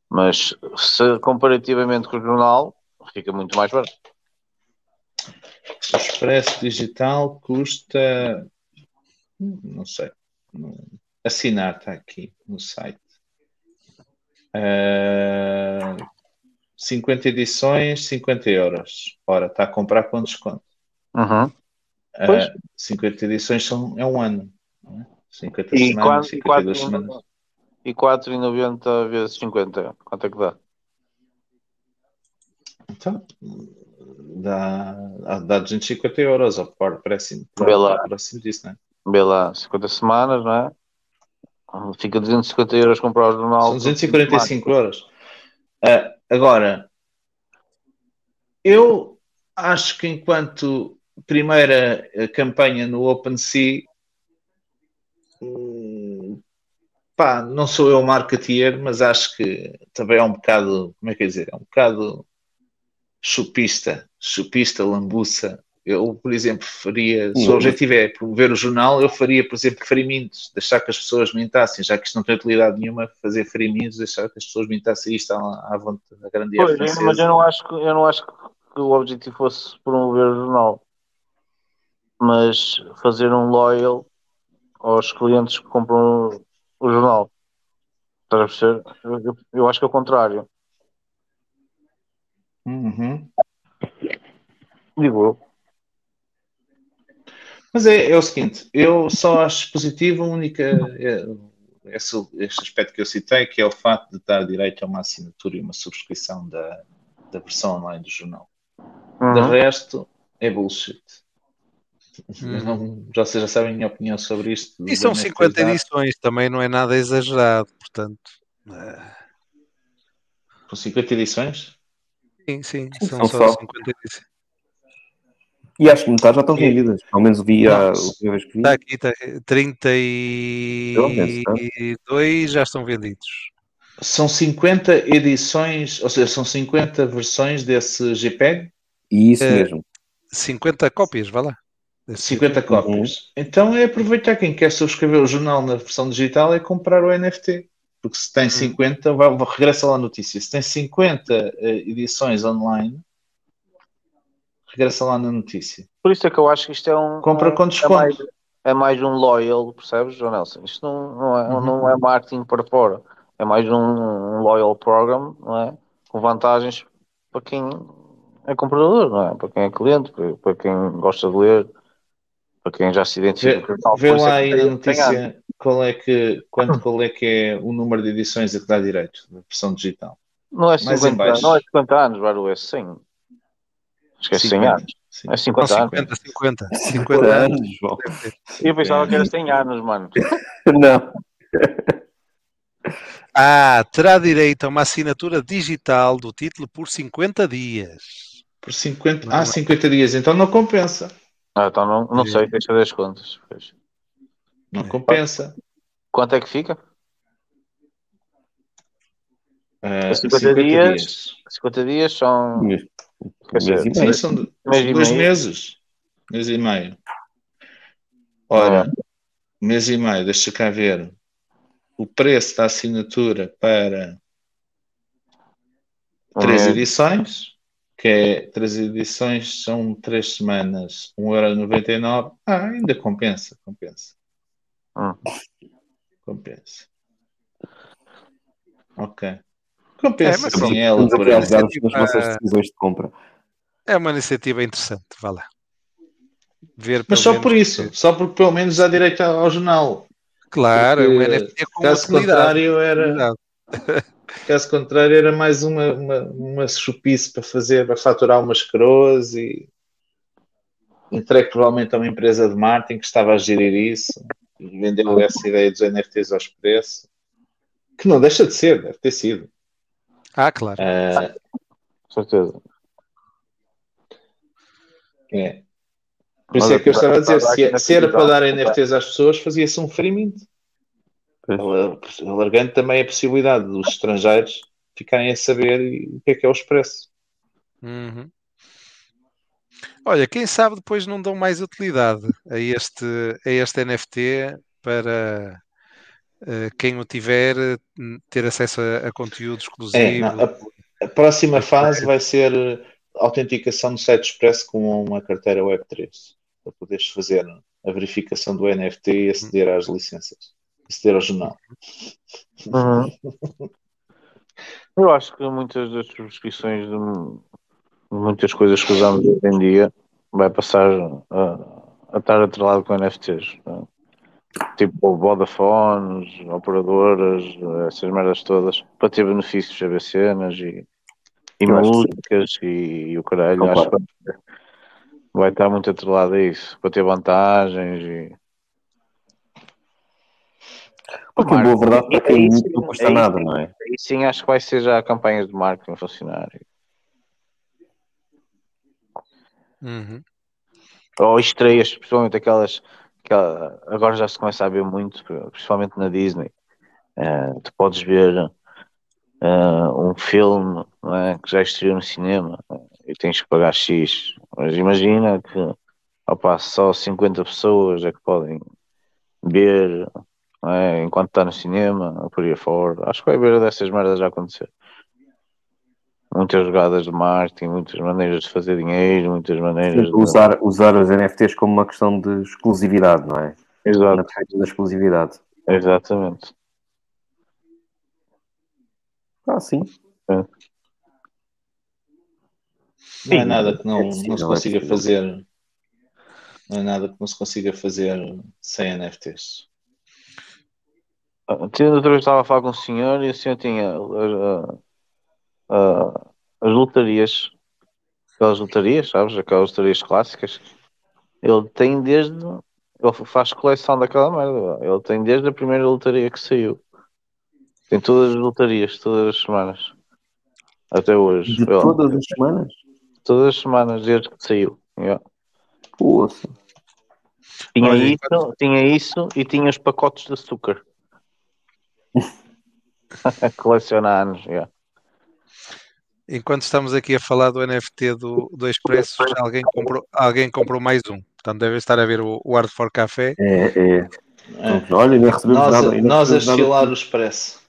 mas se comparativamente com o jornal, fica muito mais barato. O expresso digital custa. Não sei. Assinar está aqui no site. Ah, 50 edições, 50 euros. Ora, está a comprar com desconto. Uhum. Ah, Pois. 50 edições são, é um ano. não é? 50 E semanas, quanto- e 52 quatro- semanas. E 4,90 vezes 50, quanto é que dá? Então, dá, dá 250 euros, ou por- lá. próximo disso, não é? Vê lá, 50 semanas, não é? Fica 250 euros comprar o jornal. São 245 euros. Ah, agora, eu acho que enquanto primeira eh, campanha no OpenSea, hum, pá, não sou eu marketeer, mas acho que também é um bocado, como é que é dizer, é um bocado chupista, chupista, lambuça. Eu, por exemplo, faria, se o objetivo é promover o jornal, eu faria, por exemplo, ferimentos, deixar que as pessoas mintassem, já que isto não tem utilidade nenhuma, fazer ferimentos, deixar que as pessoas mintassem isto à, à vontade da grande Pois, francesa. mas eu não acho que eu não acho que o objetivo fosse promover o jornal, mas fazer um loyal aos clientes que compram o jornal. Estás a perceber? Eu, eu- acho que é o contrário. Uhum. Digo eu. Mas é, é o seguinte, eu só acho positivo a única é, esse, este aspecto que eu citei, que é o facto de dar direito a uma assinatura e uma subscrição da, da versão online do jornal. De Uhum. resto, é bullshit. Hum. Mas não, vocês já sabem a minha opinião sobre isto. E são dos 50 NFTs. edições, também não é nada exagerado, portanto. eh, Com 50 edições? Sim, sim, são são só só. 50 edições. E acho que metade já estão vendidas. Ao menos vi a Não, última vez que vi. Está aqui, está aqui, 32 já estão vendidos. São 50 edições, ou seja, são 50 versões desse JPEG, E isso É, mesmo. 50 cópias, vá lá. Desse 50 tipo. cópias. Então é aproveitar quem quer subscrever o jornal na versão digital é comprar o NFT. Porque se tem 50, vai, vai- regressa lá a notícia. Se tem 50 eh, edições online, regressa lá na notícia. Por isso é que eu acho que isto é um. Compra um- com é desconto. mais, é mais um loyal, percebes, João Nelson? Isto não, não, é, Uhum. não é marketing para fora. É mais um, um loyal program, não é? Com vantagens para quem é comprador, não é? Para quem é cliente, para, para quem gosta de ler, para quem já se identifica Vê, com o tal. vê é lá aí na tem notícia qual é, que, quanto, qual é que é o número de edições a que dá direito da versão digital. Não é Mais em 50, baixo. não é 50 anos, Baru, é 100. Acho que é 100 50. anos. Sim. É 50 Não, anos. 50, 50. 50 50 anos. João. Eu pensava que era 100 anos, mano. Não. Ah, terá direito a uma assinatura digital do título por 50 dias. Por 50, Não, ah, não. 50 dias, então não compensa. Ah, então não, não sei, deixa as contas. Pois. Não É. compensa. Quanto é que fica? Ah, 50 dias. 50 dias são. Mês, Quer dizer, mês e Sim, são Mês e dois meio. meses. Mês e meio. Ora, mês e meio, deixa cá ver. O preço da assinatura para um três mês. edições, que é três edições, são três semanas, 1,99€. Ah, ainda compensa, compensa. Hum. Compensa. Ok. Compensa É, mas sim, ela por ela. realizar Tipo, nas vossas ah, decisões de compra. É uma iniciativa interessante, vá lá. Ver Mas só menos por que- isso, só porque pelo menos dá direito ao jornal. Claro, é um Porque, NFT com Caso contrário, era. Caso contrário, era mais uma, uma, uma chupice para fazer, para faturar umas coroas e entregue provavelmente a uma empresa de marketing que estava a gerir isso e vendeu essa ideia dos NFTs aos preços, que não deixa de ser, deve ter sido. Ah, claro. Ah, Com certeza. é. Por isso Mas é que eu estava a dizer, se, na se era para dar NFTs às pessoas, fazia-se um freemium, Pois. Alargando também a possibilidade dos estrangeiros ficarem a saber o que é que é o expresso. Uhum. Olha, quem sabe depois não dão mais utilidade a este, a este NFT para eh, quem o tiver eh, ter acesso a, a conteúdo exclusivo. É, não, a, a próxima fase vai ser eh, autenticação do site expresso com uma carteira Web3, para poderes fazer a verificação do NFT e aceder às licenças, jornal. Uhum. Eu acho que muitas das subscrições de muitas coisas que usamos hoje em dia vai passar a, a estar atrelado com NFTs. não é? Tipo Vodafones, operadoras, essas merdas todas, para ter benefícios a ver cenas e, e que músicas e, e o caralho. Acho que vai estar muito atrelado a isso, para ter vantagens e. Porque a boa verdade é que É é isso, muito não custa é nada, não é? Aí sim acho que vai ser já campanhas de marketing a funcionar. Uhum. Ou estreias, principalmente aquelas que ah, agora já se começa a ver muito, principalmente na Disney. Eh, tu podes ver ah, um filme é, que já estreou no cinema e tens que pagar X. Mas imagina que opa, só 50 pessoas é que podem ver é, enquanto está no cinema, por aí fora. Acho que vai haver dessas merdas a acontecer. Muitas jogadas de marketing, muitas maneiras de fazer dinheiro, muitas maneiras de. Usar, usar os NFTs como uma questão de exclusividade, não é? Na Exato, defesa da exclusividade. exatamente. Ah, sim. Não é nada que não, é não se é consiga possível. fazer. Não é nada que não se consiga fazer sem NFTs. Tinha outra vez estava a falar com o senhor e o senhor tinha ah, ah, as lotarias, aquelas lotarias, sabes? Aquelas lotarias clássicas. Ele tem desde. Ele faz coleção daquela merda. Ele tem desde a primeira lotaria que saiu. Tem todas as lotarias, todas as semanas. Até hoje. De todas as semanas? todas as semanas desde que saiu. Yeah. Poxa. Tinha, Olha, isso, tinha isso e tinha os pacotes de açúcar. Coleciona anos. Yeah. Enquanto estamos aqui a falar do NFT do, do Expresso, alguém comprou, alguém comprou mais um. Portanto, deve estar a ver o, o Hard for Café. É, é. É. Olha, recebemos Nós, nada. ainda nós a recebemos estilar o expresso.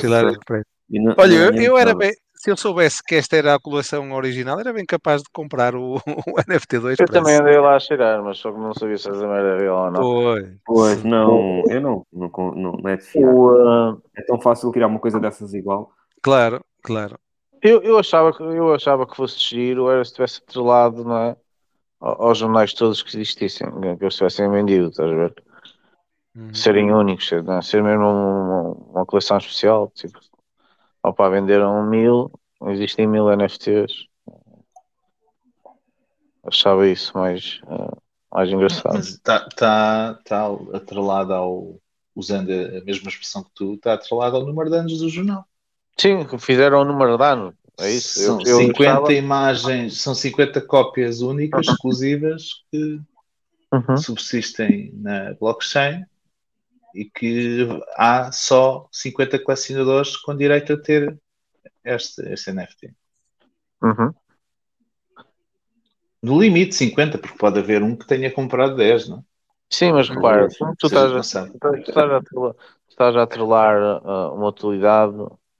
Pilar Expresso. E não- Olha, não eu, ganhamos eu era bem, se eu soubesse que esta era a coleção original, era bem capaz de comprar o, o NFT do Eu Expresso. também andei lá a cheirar, mas só que não sabia se essa merda era real ou não. Foi. Pois, não, eu não, não, não, não é de fiar. O, ah, É tão fácil criar uma coisa dessas igual. Claro, claro. eu, eu, achava que, eu achava que fosse giro, era se tivesse atrelado não é, ao- aos jornais todos que existissem, que eles tivessem vendido, estás a ver? Uhum. Serem únicos, ser, não é? ser mesmo uma, uma coleção especial. Tipo, opa, venderam mil, existem mil NFTs. Achava isso mais, ah, mais engraçado. Está tá, tá atrelado ao. Usando a mesma expressão que tu, está atrelado ao número de anos do jornal. Sim, fizeram o número de ano, é isso. São eu, eu 50 gostava- imagens, são 50 cópias únicas, exclusivas, que Uhum. subsistem na blockchain e que há só 50 colecionadores com direito a ter este, este NFT. Uhum. No limite 50, porque pode haver um que tenha comprado 10, não? é? Sim, mas repara, tu, tu Seja estás, a- tu estás- tu a atrelar, tu estás a atrelar ah, uma utilidade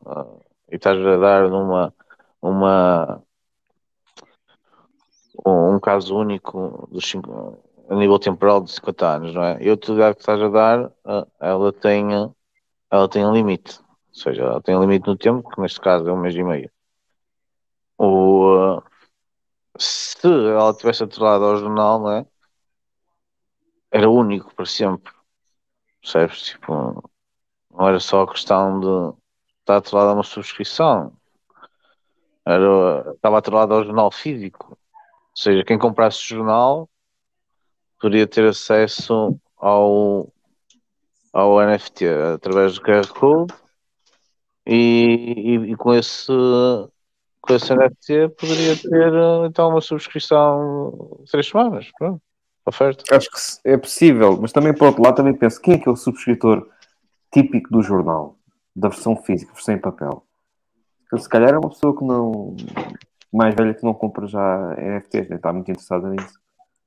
ah, e estás a dar numa uma um, um caso único dos cinco, a nível temporal de 50 anos, não é? E a utilidade que estás a dar, ela tem ela tem um limite, ou seja, ela tem um limite no tempo, que neste caso é um mês e meio. O, se ela tivesse atrelado ao jornal, não é? Era único para sempre. Percebes? Tipo, não era só a questão de estar atrelado a uma subscrição. Era, estava atrelado ao jornal físico. Ou seja, quem comprasse o jornal poderia ter acesso ao, ao NFT através do QR Code e, e, e com esse com esse NFT poderia ter então uma subscrição três semanas. Pronto. oferta. Acho que é possível, mas também por outro lado também penso, quem é que é o subscritor típico do jornal? Da versão física, versão em papel? Se calhar é uma pessoa que não... mais velha que não compra já NFTs, nem está muito interessada nisso.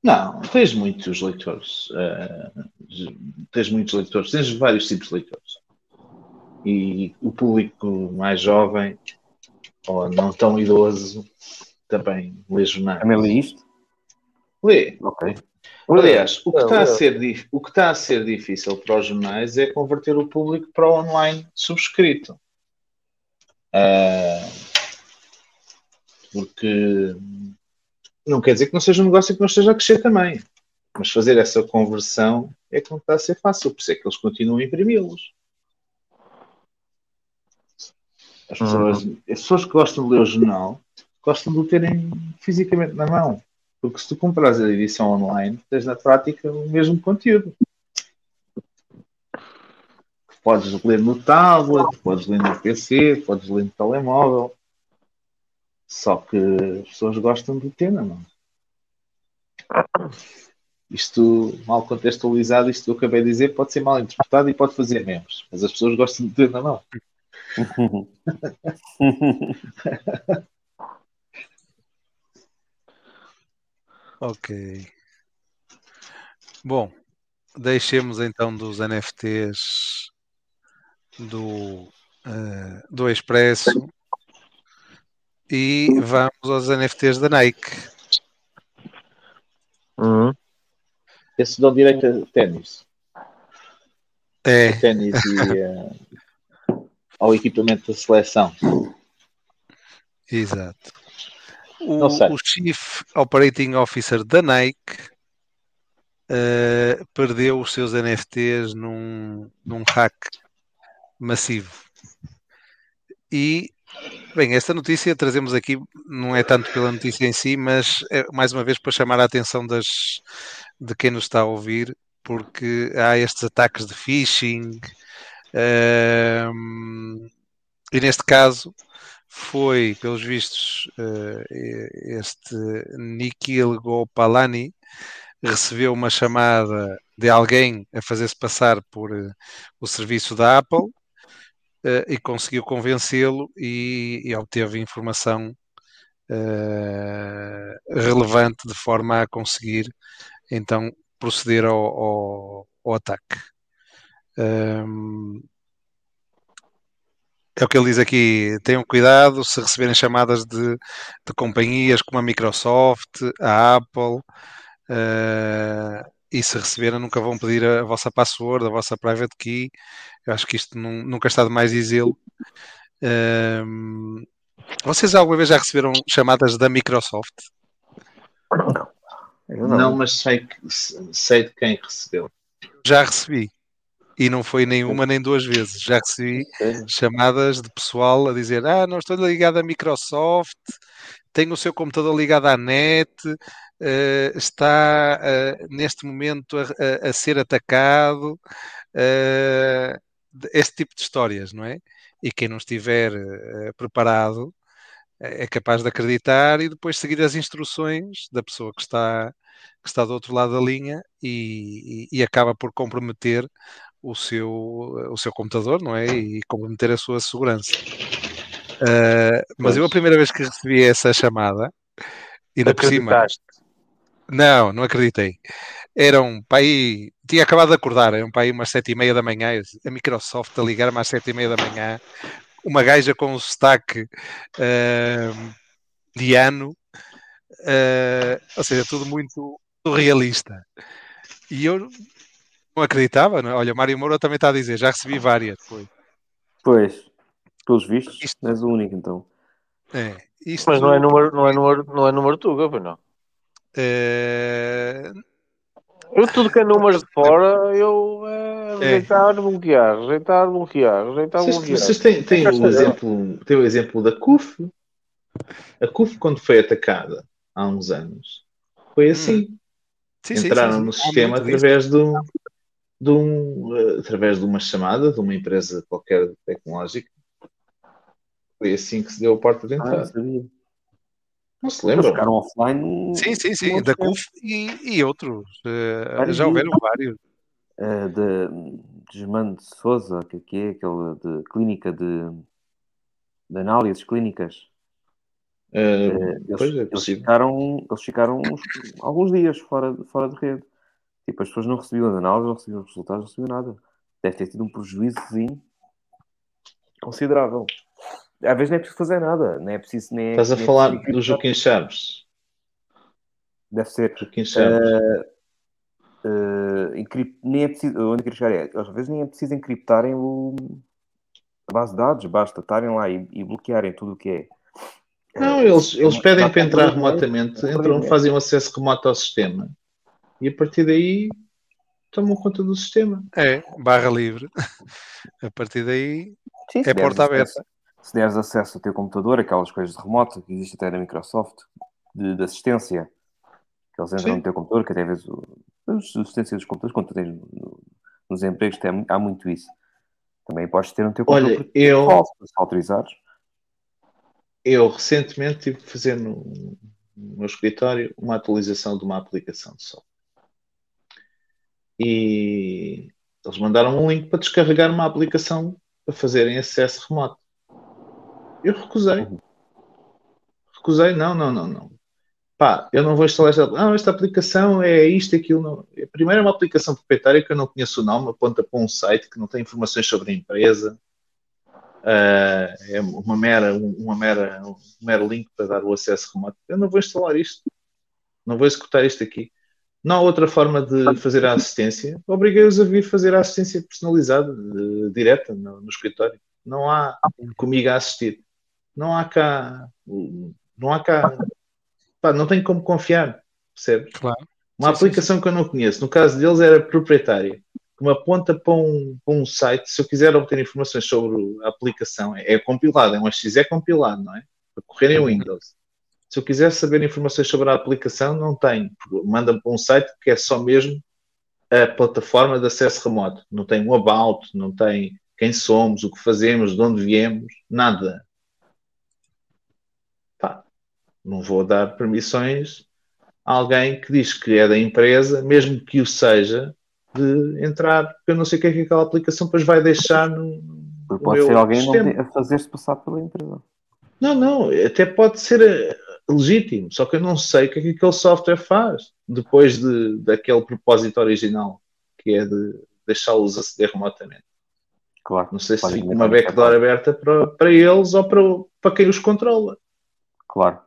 Não, tens muitos leitores. eh, tens muitos leitores. Tens vários tipos de leitores. E o público mais jovem ou não tão idoso também lê jornais. Também li isto? Lê. Ok. Aliás, o que, Lê, está a lê. ser, o que está a ser difícil para os jornais é converter o público para o online subscrito. Ah, porque não quer dizer que não seja um negócio que não esteja a crescer também. Mas fazer essa conversão é que não está a ser fácil, por isso é que eles continuam a imprimi-los. As pessoas, as pessoas que gostam de ler o jornal gostam de o terem fisicamente na mão. Porque se tu compras a edição online, tens na prática o mesmo conteúdo. Podes ler no tablet, podes ler no PC, podes ler no telemóvel. Só que as pessoas gostam de ter na mão. Isto, mal contextualizado, isto que eu acabei de dizer, pode ser mal interpretado e pode fazer memes. Mas as pessoas gostam de ter na mão. Ok. Bom, deixemos então dos NFTs do, eh, do Expresso e vamos aos NFTs da Nike. Uhum. Esses dão direito a ténis. É, A ténis e eh, ao equipamento da seleção. exato. O, o Chief Operating Officer da Nike eh, perdeu os seus NFTs num, num hack massivo. E, bem, esta notícia trazemos aqui, não é tanto pela notícia em si, mas é mais uma vez para chamar a atenção das, de quem nos está a ouvir, porque há estes ataques de phishing. ehm, e neste caso foi, pelos vistos, eh, este Nikhil Gopalani recebeu uma chamada de alguém a fazer-se passar por eh, o serviço da Apple e conseguiu convencê-lo e, e obteve informação eh, relevante de forma a conseguir então proceder ao, ao- ao ataque. Ehm, é o que ele diz aqui: tenham cuidado se receberem chamadas de, de companhias como a Microsoft, a Apple, eh, e se receberem, nunca vão pedir a vossa password, a vossa private key. Eu acho que isto nun- nunca está de mais dizê-lo. Ehm, vocês alguma vez já receberam chamadas da Microsoft? Eu Não, mas sei, que, sei de quem recebeu. Já recebi. E não foi nem uma nem duas vezes. Já recebi chamadas de pessoal a dizer: Ah, não estou ligado à Microsoft, tenho o seu computador ligado à net, eh, está eh, neste momento a, a- a ser atacado. eh, este tipo de histórias, não é? E quem não estiver preparado é capaz de acreditar e depois seguir as instruções da pessoa que está, que está do outro lado da linha e, e- e acaba por comprometer o seu, o seu computador, não é? E comprometer a sua segurança. Uh, mas eu a primeira vez que recebi essa chamada, ainda por cima? Não, não acreditei. Era um pai, tinha acabado de acordar, era um pai umas sete e meia da manhã, a Microsoft a ligar-me às sete e meia da manhã, uma gaja com um sotaque uh, de ano, uh, ou seja, tudo muito realista. E eu não acreditava, não é? Olha, Mário Moura também está a dizer, já recebi várias. Foi. Pois, pelos vistos, Isto- não és o único então. É, isto, Mas não é número, não é número, não é número tuga, pois não. Eh, Eu tudo que é números de fora, eu é, rejeitar, bloquear, rejeitar, bloquear, rejeitar, Vocês, bloquear. vocês têm, têm o ela. exemplo, têm o exemplo da CUF. A CUF, quando foi atacada há uns anos, foi assim. sim, sim, Entraram sim, sim. no sistema através de, um, de um, eh, através de uma chamada de uma empresa qualquer tecnológica. Foi assim que se deu a porta de Ah, entrada. sabia. Não se Eles lembram? ficaram offline. Sim, sim, sim, da. CUF e, e outros. eh, Vários já houveram vários. Eh, de Desmando de Souza, que que é aquele de clínica de, de análises clínicas. Eh, Eh, Eles, pois é eles ficaram, eles ficaram uns- alguns dias fora, fora de rede. Tipo, as pessoas não recebiam as análises, não recebiam os resultados, não recebiam nada. Deve ter tido um prejuízozinho considerável. Às vezes não é preciso fazer nada, não é preciso nem. Estás a nem é falar preciso do. Joaquim Chaves. Deve ser. Joaquim Chaves. Eh, encrip- nem é preciso, onde eu quero chegar é, às vezes nem é preciso encriptarem o, a base de dados, basta estarem lá e, e bloquearem tudo o que é. Não, eh, eles, eles já pedem para entrar remotamente, entram, fazem um acesso remoto ao sistema e a partir daí tomam conta do sistema. É, barra livre. A partir daí Sim, é porta aberta. Se deres acesso ao teu computador, aquelas coisas de remoto que existe até na Microsoft, de, de assistência, que eles entram Sim. no teu computador, que até vezes as assistências dos computadores, quando tu tens no- nos empregos, tem, há muito isso. Também podes ter no teu Olha, computador por eu- default, se autorizares. Eu recentemente tive que fazer no, no meu escritório uma atualização de uma aplicação de software. E eles mandaram um link para descarregar uma aplicação para fazerem acesso remoto. Eu recusei. Recusei, não, não, não, não. Pá, eu não vou instalar esta. Não, esta aplicação é isto, aquilo. Não. Primeiro é uma aplicação proprietária que eu não conheço o nome, aponta para um site que não tem informações sobre a empresa. Ah, é uma mera, uma mera, um mero link para dar o acesso remoto. Eu não vou instalar isto. Não vou executar isto aqui. Não há outra forma de fazer a assistência. Obriguei-os a vir fazer a assistência personalizada, de- direta, no, no escritório. Não há comigo a assistir. Não há cá. Não há cá. Pá, não tenho como confiar. Percebes? Claro. Uma Sim, sim, aplicação que eu não conheço. No caso deles era proprietária. Que me aponta para um, para um site. Se eu quiser obter informações sobre a aplicação, é, é compilado, é um XE compilado, não é? Para correr em Windows. Se eu quiser saber informações sobre a aplicação, não tenho. Manda-me para um site que é só mesmo a plataforma de acesso remoto. Não tem um about, não tem quem somos, o que fazemos, de onde viemos, nada. Pá, não vou dar permissões a alguém que diz que é da empresa, mesmo que o seja, de entrar, porque eu não sei o que é que aquela aplicação depois vai deixar no, Porque pode ser alguém a fazer-se passar pela empresa. Não, não, até pode ser eh, legítimo, só que eu não sei o que é que aquele software faz depois de, daquele propósito original, que é de deixá-los aceder remotamente. Claro. Não sei se fica uma backdoor aberta para, para eles ou para, para quem os controla. Claro.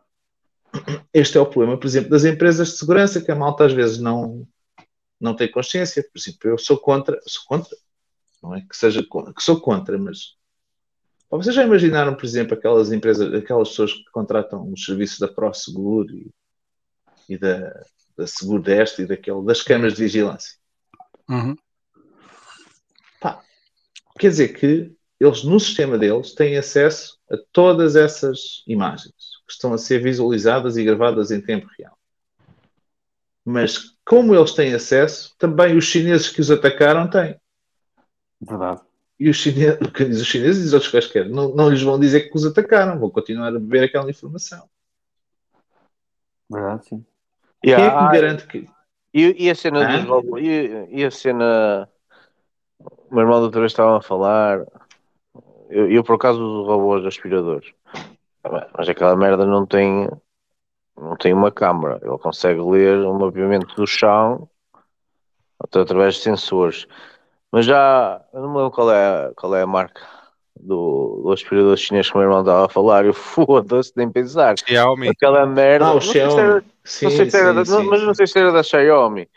Este é o problema, por exemplo, das empresas de segurança, que a malta às vezes não, não tem consciência. Por exemplo, eu sou contra, sou contra, não é que seja contra, que sou contra, mas Pá, vocês já imaginaram, por exemplo, aquelas empresas, aquelas pessoas que contratam os serviços da ProSeguro e, e da, da Seguro desta e daquele, das câmaras de vigilância? Uhum. Quer dizer que eles, no sistema deles, têm acesso a todas essas imagens que estão a ser visualizadas e gravadas em tempo real. Mas, como eles têm acesso, também os chineses que os atacaram têm. Verdade. E os chineses, os chineses diz outros quaisquer, não, não lhes vão dizer que os atacaram, vão continuar a beber aquela informação. Verdade, sim. Quem é que Yeah, me garante que. E, e a cena Hã? dos? E, e a cena. O meu irmão da outra vez estava a falar. Eu, eu por acaso uso robôs aspiradores. Mas aquela merda não tem. Não tem uma câmara. Ele consegue ler o movimento do chão até através de sensores. Mas já. Eu não me lembro qual é, qual é a marca do, do aspirador chinês que o meu irmão estava a falar. Eu foda-se, nem pensar. Xiaomi. Aquela merda. Ah, o não sei se era- Xiaomi. Sim, não sei se era da- sim, não- sim, mas sim. não sei se era da Xiaomi.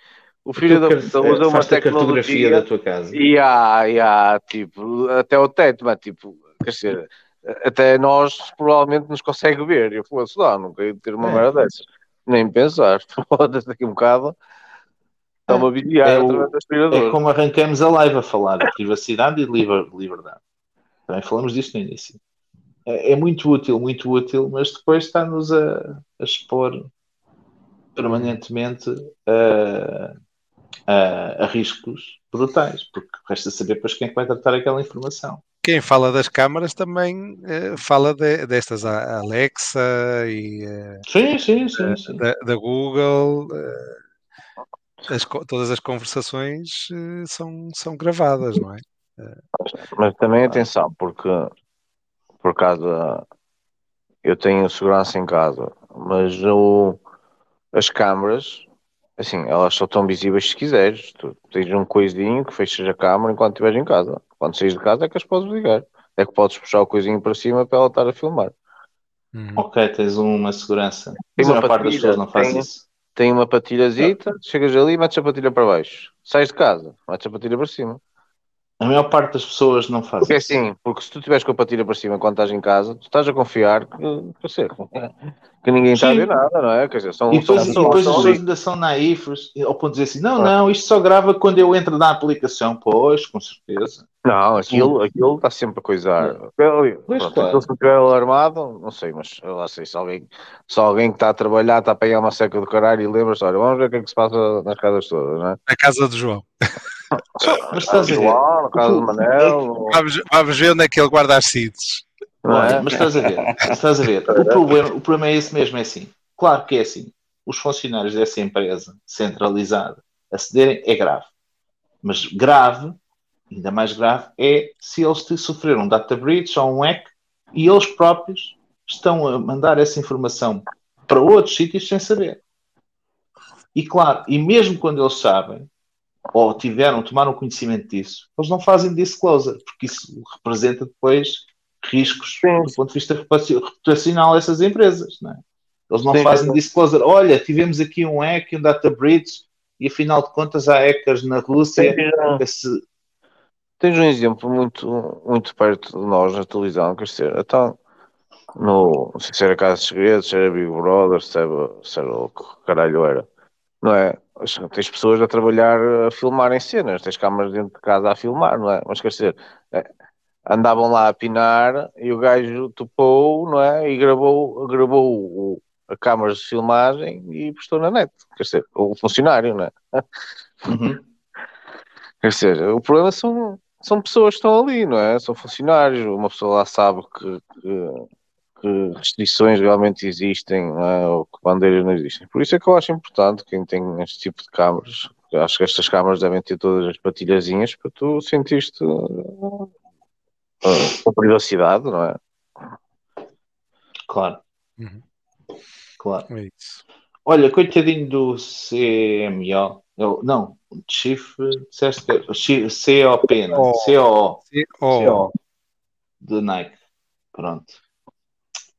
O filho da puta usa uma faz-te a cartografia tecnologia da tua casa. e há, e há, tipo, até o teto, mas tipo, quer dizer, até nós provavelmente nos consegue ver. Eu fosse lá, nunca ia ter uma É. merda dessas. Nem pensar. Foda-se daqui um bocado. Está-me a vigiar É o- É como arrancamos a live a falar de privacidade e de liber- liberdade. Também falamos disto no início. É, é muito útil, muito útil, mas depois está-nos a, a expor permanentemente a, a- a riscos brutais, porque resta saber depois quem é que vai tratar aquela informação. Quem fala das câmaras também eh, fala de- destas a- Alexa e eh, Sim, sim, sim. sim. da, da Google. eh, as todas as conversações eh, são, são gravadas, não é? Mas também atenção, porque por causa eu tenho segurança em casa, mas o, as câmaras, assim, elas só estão visíveis se quiseres. Tu tens um coisinho que fechas a câmara enquanto estiveres em casa. Quando saís de casa é que as podes ligar. É que podes puxar o coisinho para cima para ela estar a filmar. Uhum. Ok, tens uma segurança. Tem uma parte das pessoas não faz tem- isso. Tem uma patilhazita, chegas ali e metes a patilha para baixo. Sais de casa, metes a patilha para cima. A maior parte das pessoas não faz Porque é isso. assim, porque se tu estiveres com a patilha para cima quando estás em casa, tu estás a confiar que, dizer, que ninguém está a ver nada, não é? Quer dizer, são, E depois, são e depois são as pessoas ainda são naifes ao ponto de dizer assim: não, não, isto só grava quando eu entro na aplicação. Pois, com certeza. Não, aquilo, aquilo está sempre a coisar. Pois, Pronto, claro. se estiver alarmado, não sei, mas eu lá sei, se alguém, se alguém que está a trabalhar está a pegar uma seca do caralho e lembra-se, olha, vamos ver o que é que se passa nas casas todas, não é? Na casa do João. Mas estás a ver? João, na casa do Manel, no- Vamos, vamos ver onde é que ele guarda as seeds. é? mas estás a ver, estás a ver. O problema, o problema é esse mesmo, é assim. Claro que é assim. Os funcionários dessa empresa centralizada acederem é grave. Mas grave, ainda mais grave, é se eles te sofreram um data breach ou um hack e eles próprios estão a mandar essa informação para outros sítios sem saber. E claro, e mesmo quando eles sabem, ou tiveram, tomaram conhecimento disso, eles não fazem disclosure, porque isso representa depois riscos Sim. do ponto de vista reputaci- reputacional a essas empresas. Não é? Eles não Sim, fazem sim. disclosure. Olha, tivemos aqui um hack, um data breach, e afinal de contas há hackers na Rússia. Tens um- Esse- Tens um exemplo muito, muito perto de nós na televisão, quer dizer, então, no, não sei se era Casa de Segredos, se era Big Brother, se era, se era o que caralho era, não é? Tens pessoas a trabalhar, a filmar em cenas, tens câmaras dentro de casa a filmar, não é? Mas quer dizer, é, andavam lá a pinar e o gajo topou, não é? E gravou, gravou a câmaras de filmagem e postou na net, quer dizer, o funcionário, não é? Uhum. Quer dizer, o problema são, são pessoas que estão ali, não é? São funcionários, uma pessoa lá sabe que, que- que restrições realmente existem, é? Ou que bandeiras não existem. Por isso é que eu acho importante quem tem este tipo de câmaras. Eu acho que estas câmaras devem ter todas as patilhazinhas para tu sentir-te uh, uh, com privacidade, não é? Claro. Uhum. Claro. É isso. Olha, coitadinho do CMO. Eu, não, Chief, disseste que COP, não? COO oh, de Nike. Pronto.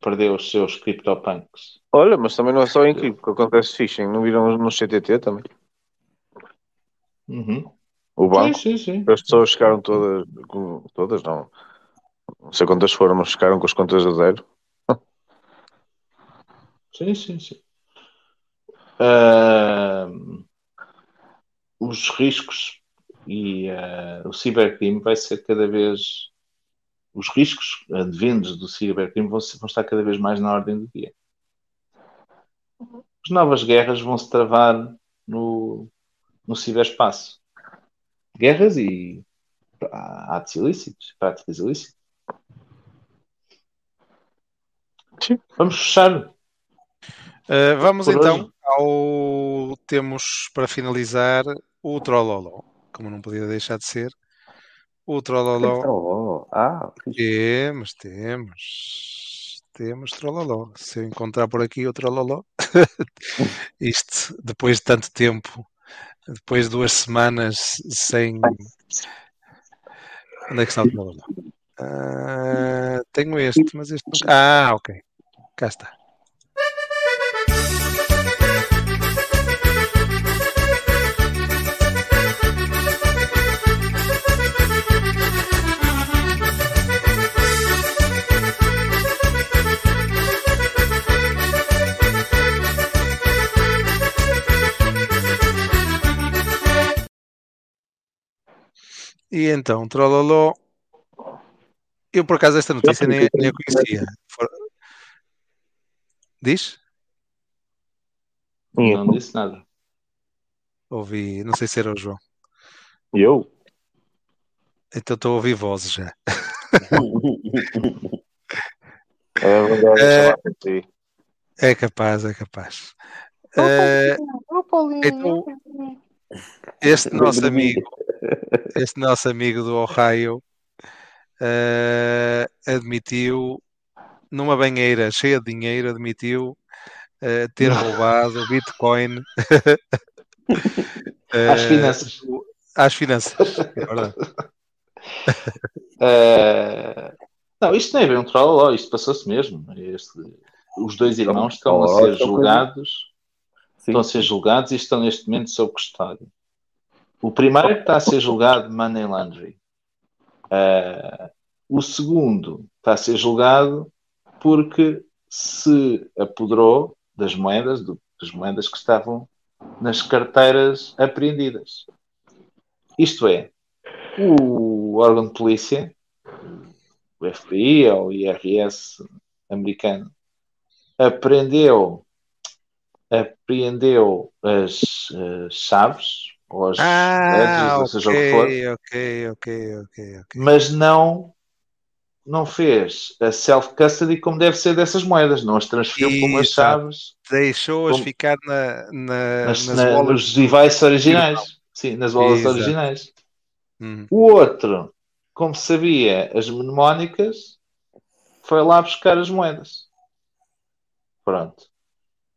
Perdeu os seus CryptoPunks. Olha, mas também não é só em cripto que acontece phishing. Não viram no CTT também? Uhum. O Sim, banco? sim, sim. As pessoas ficaram todas, todas não, não sei quantas foram, mas ficaram com as contas a zero. Sim, sim, sim. Ahm, os riscos e ah, o cibercrime vai ser cada vez. Os riscos advindos do cibercrime vão, vão estar cada vez mais na ordem do dia. As novas guerras vão se travar no, no ciberespaço. Guerras e atos ilícitos, práticas ilícitas. Sim. Vamos fechar. Uh, vamos Por então hoje. ao. Temos para finalizar o Trolloló, como não podia deixar de ser. O Trolloló. Oh, ah. Temos, temos. Temos Trolloló. Se eu encontrar por aqui o Trolloló, isto depois de tanto tempo, depois de duas semanas sem. Onde é que está o Trolloló? Ah, tenho este, mas este. não- Ah, ok. Cá está. E então, Trolloló. Eu por acaso esta notícia nem, nem a conhecia. For- Diz? Não disse nada. Ouvi, não sei se era o João. E eu? Então estou a ouvir vozes já. É verdade, É. É capaz, é capaz. Eh, então, este nosso amigo, este nosso amigo do Ohio, eh, admitiu, numa banheira cheia de dinheiro, admitiu eh, ter roubado o Bitcoin eh, Às finanças. às finanças. É verdade. Eh, não, isto não é bem um troll, isto passou-se mesmo. Este- os dois irmãos estão a Oh, ser são julgados, Sim. estão a ser julgados e estão neste momento sob custódia. O primeiro está a ser julgado money laundering. Eh, o segundo está a ser julgado porque se apoderou das moedas, do- das moedas que estavam nas carteiras apreendidas. Isto é, o órgão de polícia, o FBI ou o IRS americano, apreendeu, apreendeu as eh, chaves ou Ah, ledgers, ou seja o que for, ok, ok, ok, ok, mas não não fez a self-custody como deve ser dessas moedas, não as transferiu para umas chaves Deixou-as ficar na, na- nas, nas na- bolas. nos devices originais. Sim, nas bolas Exato. originais. Hum. O outro, como sabia as mnemónicas, foi lá buscar as moedas. Pronto.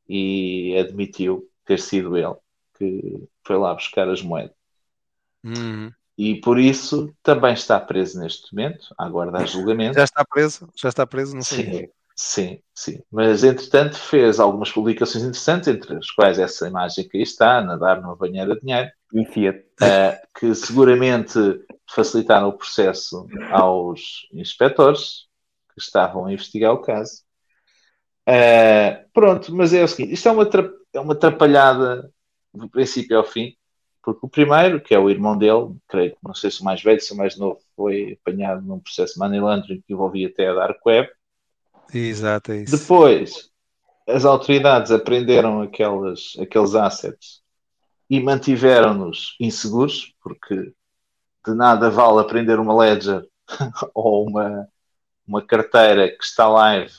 E admitiu ter sido ele que foi lá buscar as moedas. Hum. E por isso também está preso neste momento, a aguardar julgamento. Já está preso? Já está preso? Não sei. Sim, sim, sim. Mas entretanto fez algumas publicações interessantes, entre as quais essa imagem que aí está, a nadar numa banheira de dinheiro. Fiat. eh, que seguramente facilitaram o processo aos inspectores que estavam a investigar o caso. Eh, pronto, mas é o seguinte: isto é uma, tra- é uma atrapalhada do princípio ao fim, porque o primeiro, que é o irmão dele, creio que não sei se o mais velho, se o mais novo, foi apanhado num processo de money laundering que envolvia até a Dark Web. Exato, é isso. Depois, as autoridades apreenderam aquelas, aqueles assets e mantiveram-nos inseguros, porque de nada vale aprender uma ledger ou uma, uma carteira que está live,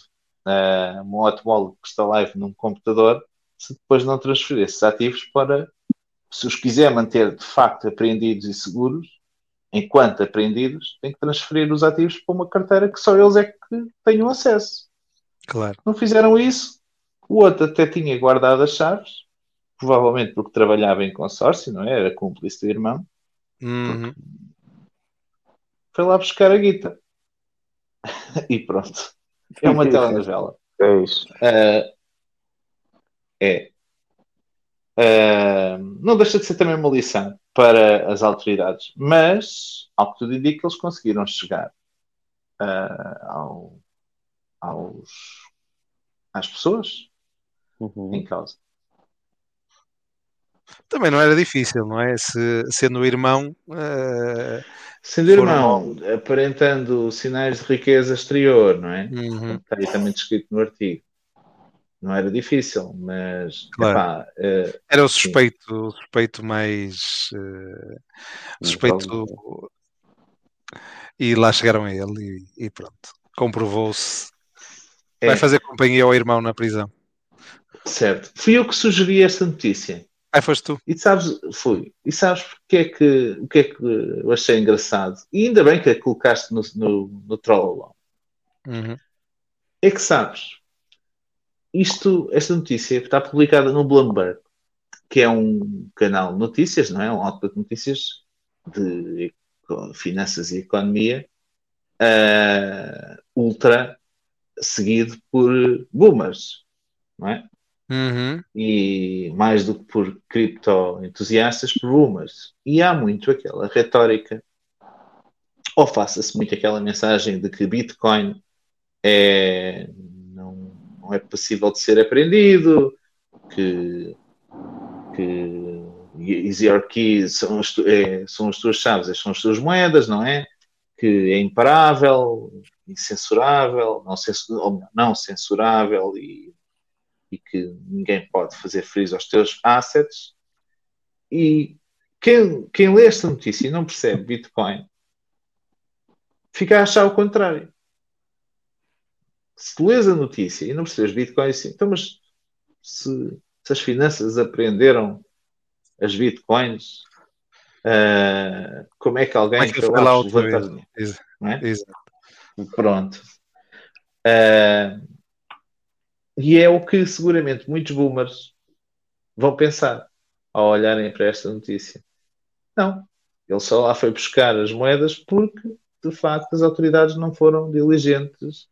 uh, um hot wallet que está live num computador, se depois não transferir esses ativos para, se os quiser manter de facto apreendidos e seguros, enquanto apreendidos, tem que transferir os ativos para uma carteira que só eles é que tenham acesso Claro. não fizeram isso. O outro até tinha guardado as chaves, provavelmente porque trabalhava em consórcio, não é? Era cúmplice do irmão. Uhum. Foi lá buscar a guita. e pronto. É uma telenovela. É isso. Ah, é. Ah, não deixa de ser também uma lição para as autoridades, mas, ao que tudo indica, eles conseguiram chegar ah, ao- aos, às pessoas Uhum. em causa. Também não era difícil, não é? Se, sendo o irmão, eh, Sendo Foram- irmão, aparentando sinais de riqueza exterior, não é? uhum, Está aí também descrito no artigo. Não era difícil, mas Claro. epá, eh, era o suspeito, o suspeito mais o suspeito e lá chegaram a ele e, e pronto. Comprovou-se. é, Vai fazer companhia ao irmão na prisão. certo. Fui eu que sugeri esta notícia. Ai, foste tu. E sabes, fui. E sabes porque é que, o que é que eu achei engraçado? E ainda bem que a colocaste no, no, no Trollolão. Uhum. É que sabes, isto, esta notícia está publicada no Bloomberg, que é um canal de notícias, não é? Um outlet de notícias de finanças e economia, ah, ultra seguido por boomers, não é? Uhum. e mais do que por cripto-entusiastas, por boomers. E há muito aquela retórica, ou faça-se muito aquela mensagem de que Bitcoin é, não, é possível de ser apreendido, que, que Easy Your Keys são as, tu- é, são as tuas chaves, são as tuas moedas, não é? Que é imparável, incensurável, não, censu- ou melhor, não censurável e e que ninguém pode fazer freeze aos teus assets. E quem, quem lê esta notícia e não percebe Bitcoin fica a achar o contrário. Se tu lês a notícia e não percebes Bitcoin, assim, então, mas se, se as finanças aprenderam as Bitcoins, uh, como é que alguém Como é que foi lá levantar dinheiro? É? Exato. Pronto. Ah, e é o que seguramente muitos boomers vão pensar ao olharem para esta notícia. Não, ele só lá foi buscar as moedas porque, de facto, as autoridades não foram diligentes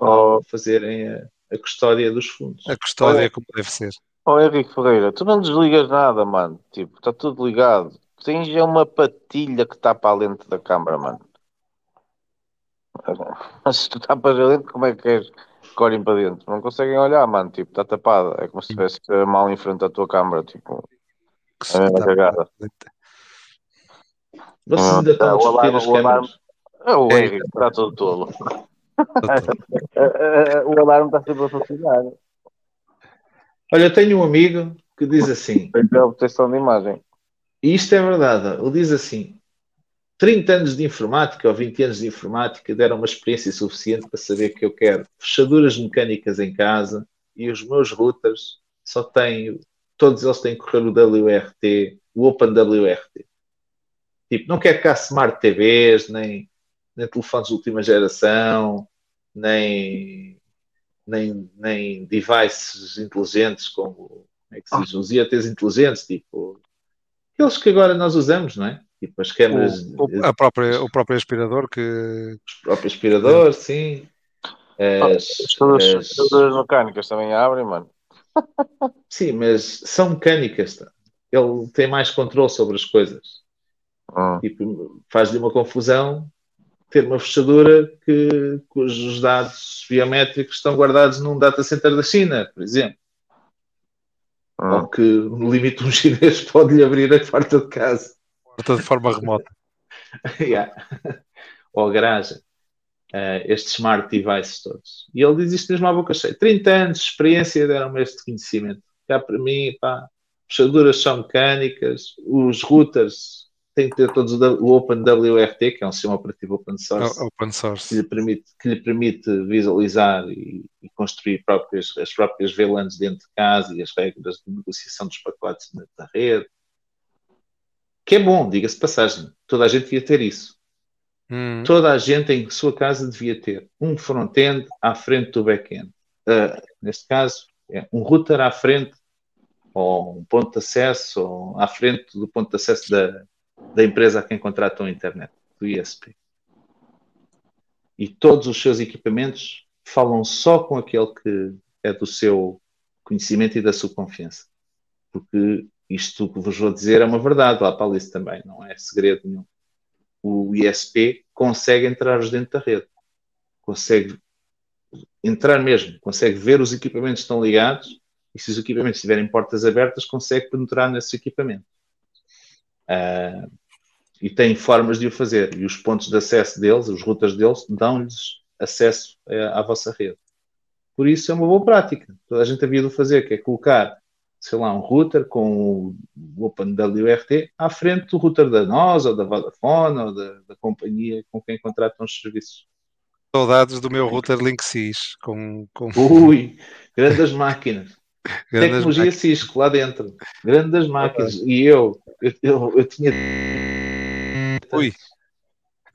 ao fazerem a, a custódia dos fundos. A custódia é como deve ser. Ó Henrique Ferreira, tu não desligas nada, mano. Tipo, está tudo ligado. Tens é uma patilha que tapa a lente da câmara, mano. Mas se tu tapas a lente, como é que queres que olhem para dentro? Não conseguem olhar, mano. Tipo, está tapada. É como se estivesse mal em frente à tua câmara. Tipo, Que É se uma dá- cagada. Vocês ainda estão a discutir as câmaras. é o É. Henrique, está todo tolo. o alarme está sempre a funcionar. Olha, eu tenho um amigo que diz assim, Então, a proteção de imagem. e isto é verdade, ele diz assim, 30 anos de informática ou 20 anos de informática deram uma experiência suficiente para saber que eu quero fechaduras mecânicas em casa e os meus routers só têm, todos eles têm que correr o WRT, o OpenWRT. Tipo, não quero cá Smart TVs, nem, nem telefones de última geração, nem, nem, nem devices inteligentes como, é que se diz, os IoTs inteligentes, tipo, aqueles que agora nós usamos, não é? Tipo as câmeras, O, a própria, o próprio aspirador que os próprios aspiradores, sim. As, Todas as- as mecânicas também abrem, mano. sim, mas são mecânicas. tá? Ele tem mais controle sobre as coisas. Hum. Tipo, faz-lhe uma confusão ter uma fechadura que, cujos dados biométricos estão guardados num data center da China, por exemplo. Hum. Ou que, no limite, um chinês pode-lhe abrir a porta de casa. porta de forma remota. Yeah. ou a garagem. Eh, estes smart devices todos. E ele diz isto mesmo à boca cheia. 30 anos de experiência deram-me este conhecimento. Já para mim, pá, fechaduras são mecânicas, os routers têm que ter todos o OpenWRT, que é um sistema operativo open source, Open que source. lhe permite, que lhe permite visualizar e, e construir próprias, as próprias VLANs dentro de casa e as regras de negociação dos pacotes da rede. Que é bom, diga-se passagem. Toda a gente devia ter isso. Hum, Toda a gente em sua casa devia ter um front-end à frente do back-end. Uh, neste caso, é um router à frente, ou um ponto de acesso, ou à frente do ponto de acesso da, da empresa a quem contratam a internet, do ISP. E todos os seus equipamentos falam só com aquele que é do seu conhecimento e da sua confiança. Porque isto que vos vou dizer é uma verdade, lá para Alice também, não é segredo nenhum o ISP consegue entrar dentro da rede. Consegue entrar mesmo, consegue ver os equipamentos que estão ligados e se os equipamentos tiverem portas abertas, consegue penetrar nesses equipamentos. Ah, e tem formas de o fazer. E os pontos de acesso deles, os routers deles, dão-lhes acesso à, à vossa rede. Por isso é uma boa prática. Toda a gente havia de o fazer, que é colocar sei lá, um router com o OpenWRT à frente do router da NOS ou da Vodafone ou da, da companhia com quem contratam os serviços. Saudades do meu router Linksys com, com Ui, grandes máquinas. Tecnologia máquinas. Cisco lá dentro. Grandes máquinas. E eu, eu, eu, eu tinha. Ui.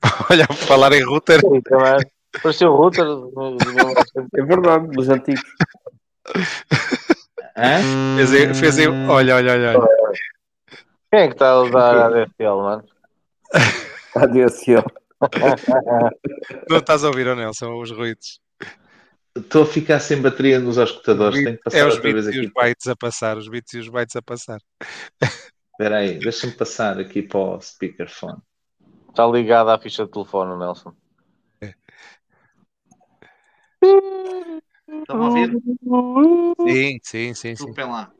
Olha, falar em router. Pareceu o router. do- do meu- É verdade, dos antigos. Hã? fez, aí- fez aí- olha, olha, olha, olha. Quem é que está a usar a ADSL, mano? A DSL. Não estás a ouvir, ou Nelson, os ruídos. Estou a ficar sem bateria nos auscultadores. Tenho que passar É os outra vez bits e aqui. os bytes a passar, os bits e os bytes a passar. Espera aí, deixa-me passar aqui para o speakerphone. Está ligado à ficha de telefone, Nelson. Estão a ouvir? Sim, sim, sim, sim. Desculpem lá.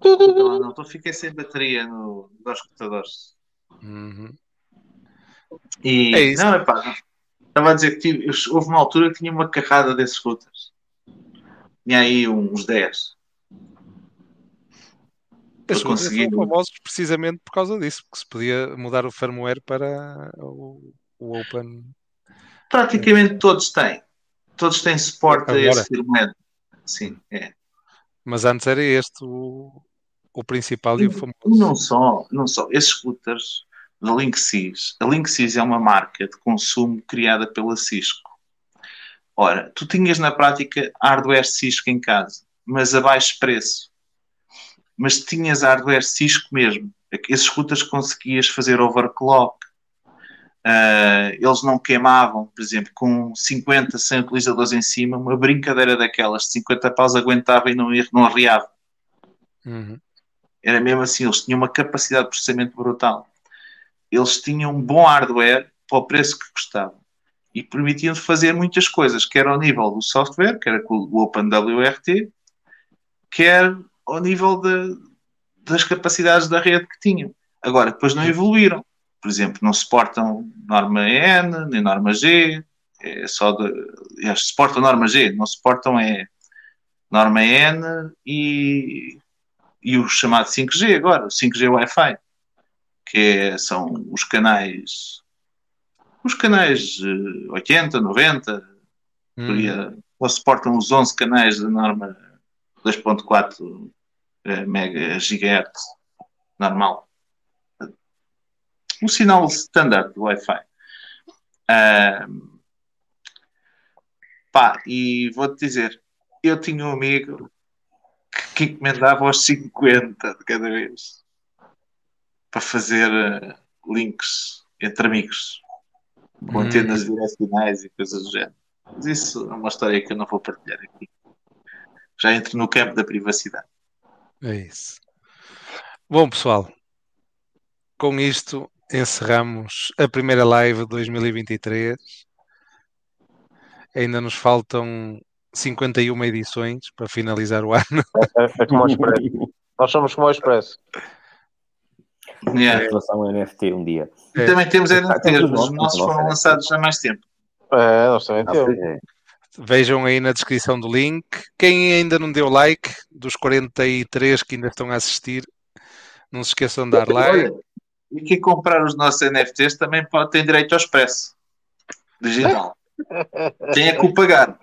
Desculpem lá, não. Estou a ficar sem bateria no, nos auscultadores. Uhum. E, É isso. Não, epá, não. Estava a dizer que houve uma altura que tinha uma carrada desses routers. Tinha aí uns 10. Esses Eu routers consegui- são famosos precisamente por causa disso, porque se podia mudar o firmware para o, o Open. Praticamente todos têm. Todos têm suporte a Agora? esse argumento. Sim, é. Mas antes era este o, o principal e o famoso. Não só, não só. Esses scooters da Linksys. A Linksys é uma marca de consumo criada pela Cisco. Ora, tu tinhas na prática hardware Cisco em casa, mas a baixo preço. Mas tinhas hardware Cisco mesmo. Esses scooters conseguias fazer overclock. Ah, eles não queimavam, por exemplo, com 50, 100 utilizadores em cima, uma brincadeira daquelas de 50 paus aguentava e não, não arriava. Uhum. Era mesmo assim, eles tinham uma capacidade de processamento brutal. Eles tinham um bom hardware para o preço que custavam e permitiam fazer muitas coisas, quer ao nível do software, quer com o OpenWRT, quer ao nível de- das capacidades da rede que tinham. Agora, depois não evoluíram. Por exemplo, não suportam norma N, nem norma G, é só de, eles suportam norma G, não suportam é norma N e e o chamado 5G agora, o 5G Wi-Fi, que é- são os canais, os canais eh, 80, 90, por aí, Uhum. eh, ou suportam os 11 canais da norma 2.4 eh, mega gigahertz normal. Um sinal standard do Wi-Fi. Ah, pá, e vou-te dizer, eu tinha um amigo que encomendava aos 50 de cada vez para fazer eh, links entre amigos com Hum. antenas direcionais e coisas do género. Mas isso é uma história que eu não vou partilhar aqui. Já entro no campo da privacidade. É isso. Bom, pessoal, com isto encerramos a primeira live de 2023. Ainda nos faltam 51 edições para finalizar o ano. É, é como o Expresso. Nós somos como o Expresso. Yeah. Relação ao NFT um dia. E também temos Ah, NFTs, mas os nossos foram é. lançados há mais tempo. É, nós também temos. é. Vejam aí na descrição do link. Quem ainda não deu like, dos 43 que ainda estão a assistir, não se esqueçam de dar like. E quem comprar os nossos NFTs também pode ter direito ao expresso digital. Tem é que o pagar.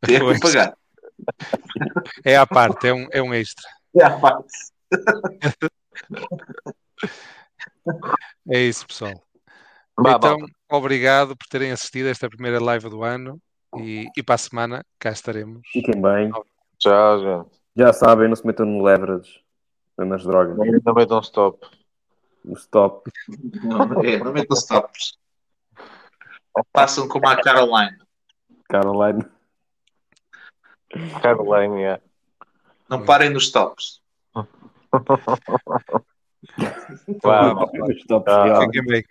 Tem é que o pagar. É à parte, é um, é um extra. É à parte. É isso, pessoal. Vá, então, obrigado por terem assistido a esta primeira live do ano e, e para a semana cá estaremos. Fiquem bem. Tchau, gente. Já sabem, não se metam no leverage, nas drogas. Não metam stop. O stop. Não, é, não metam stops. Passam como a Caroline. Caroline. Caroline, é. Não parem nos stops. Vá, Vá, O stop Ah. real. Fiquem bem.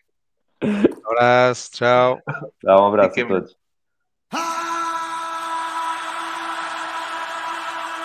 Um abraço, tchau. Dá um abraço Fiquem a bem. todos. I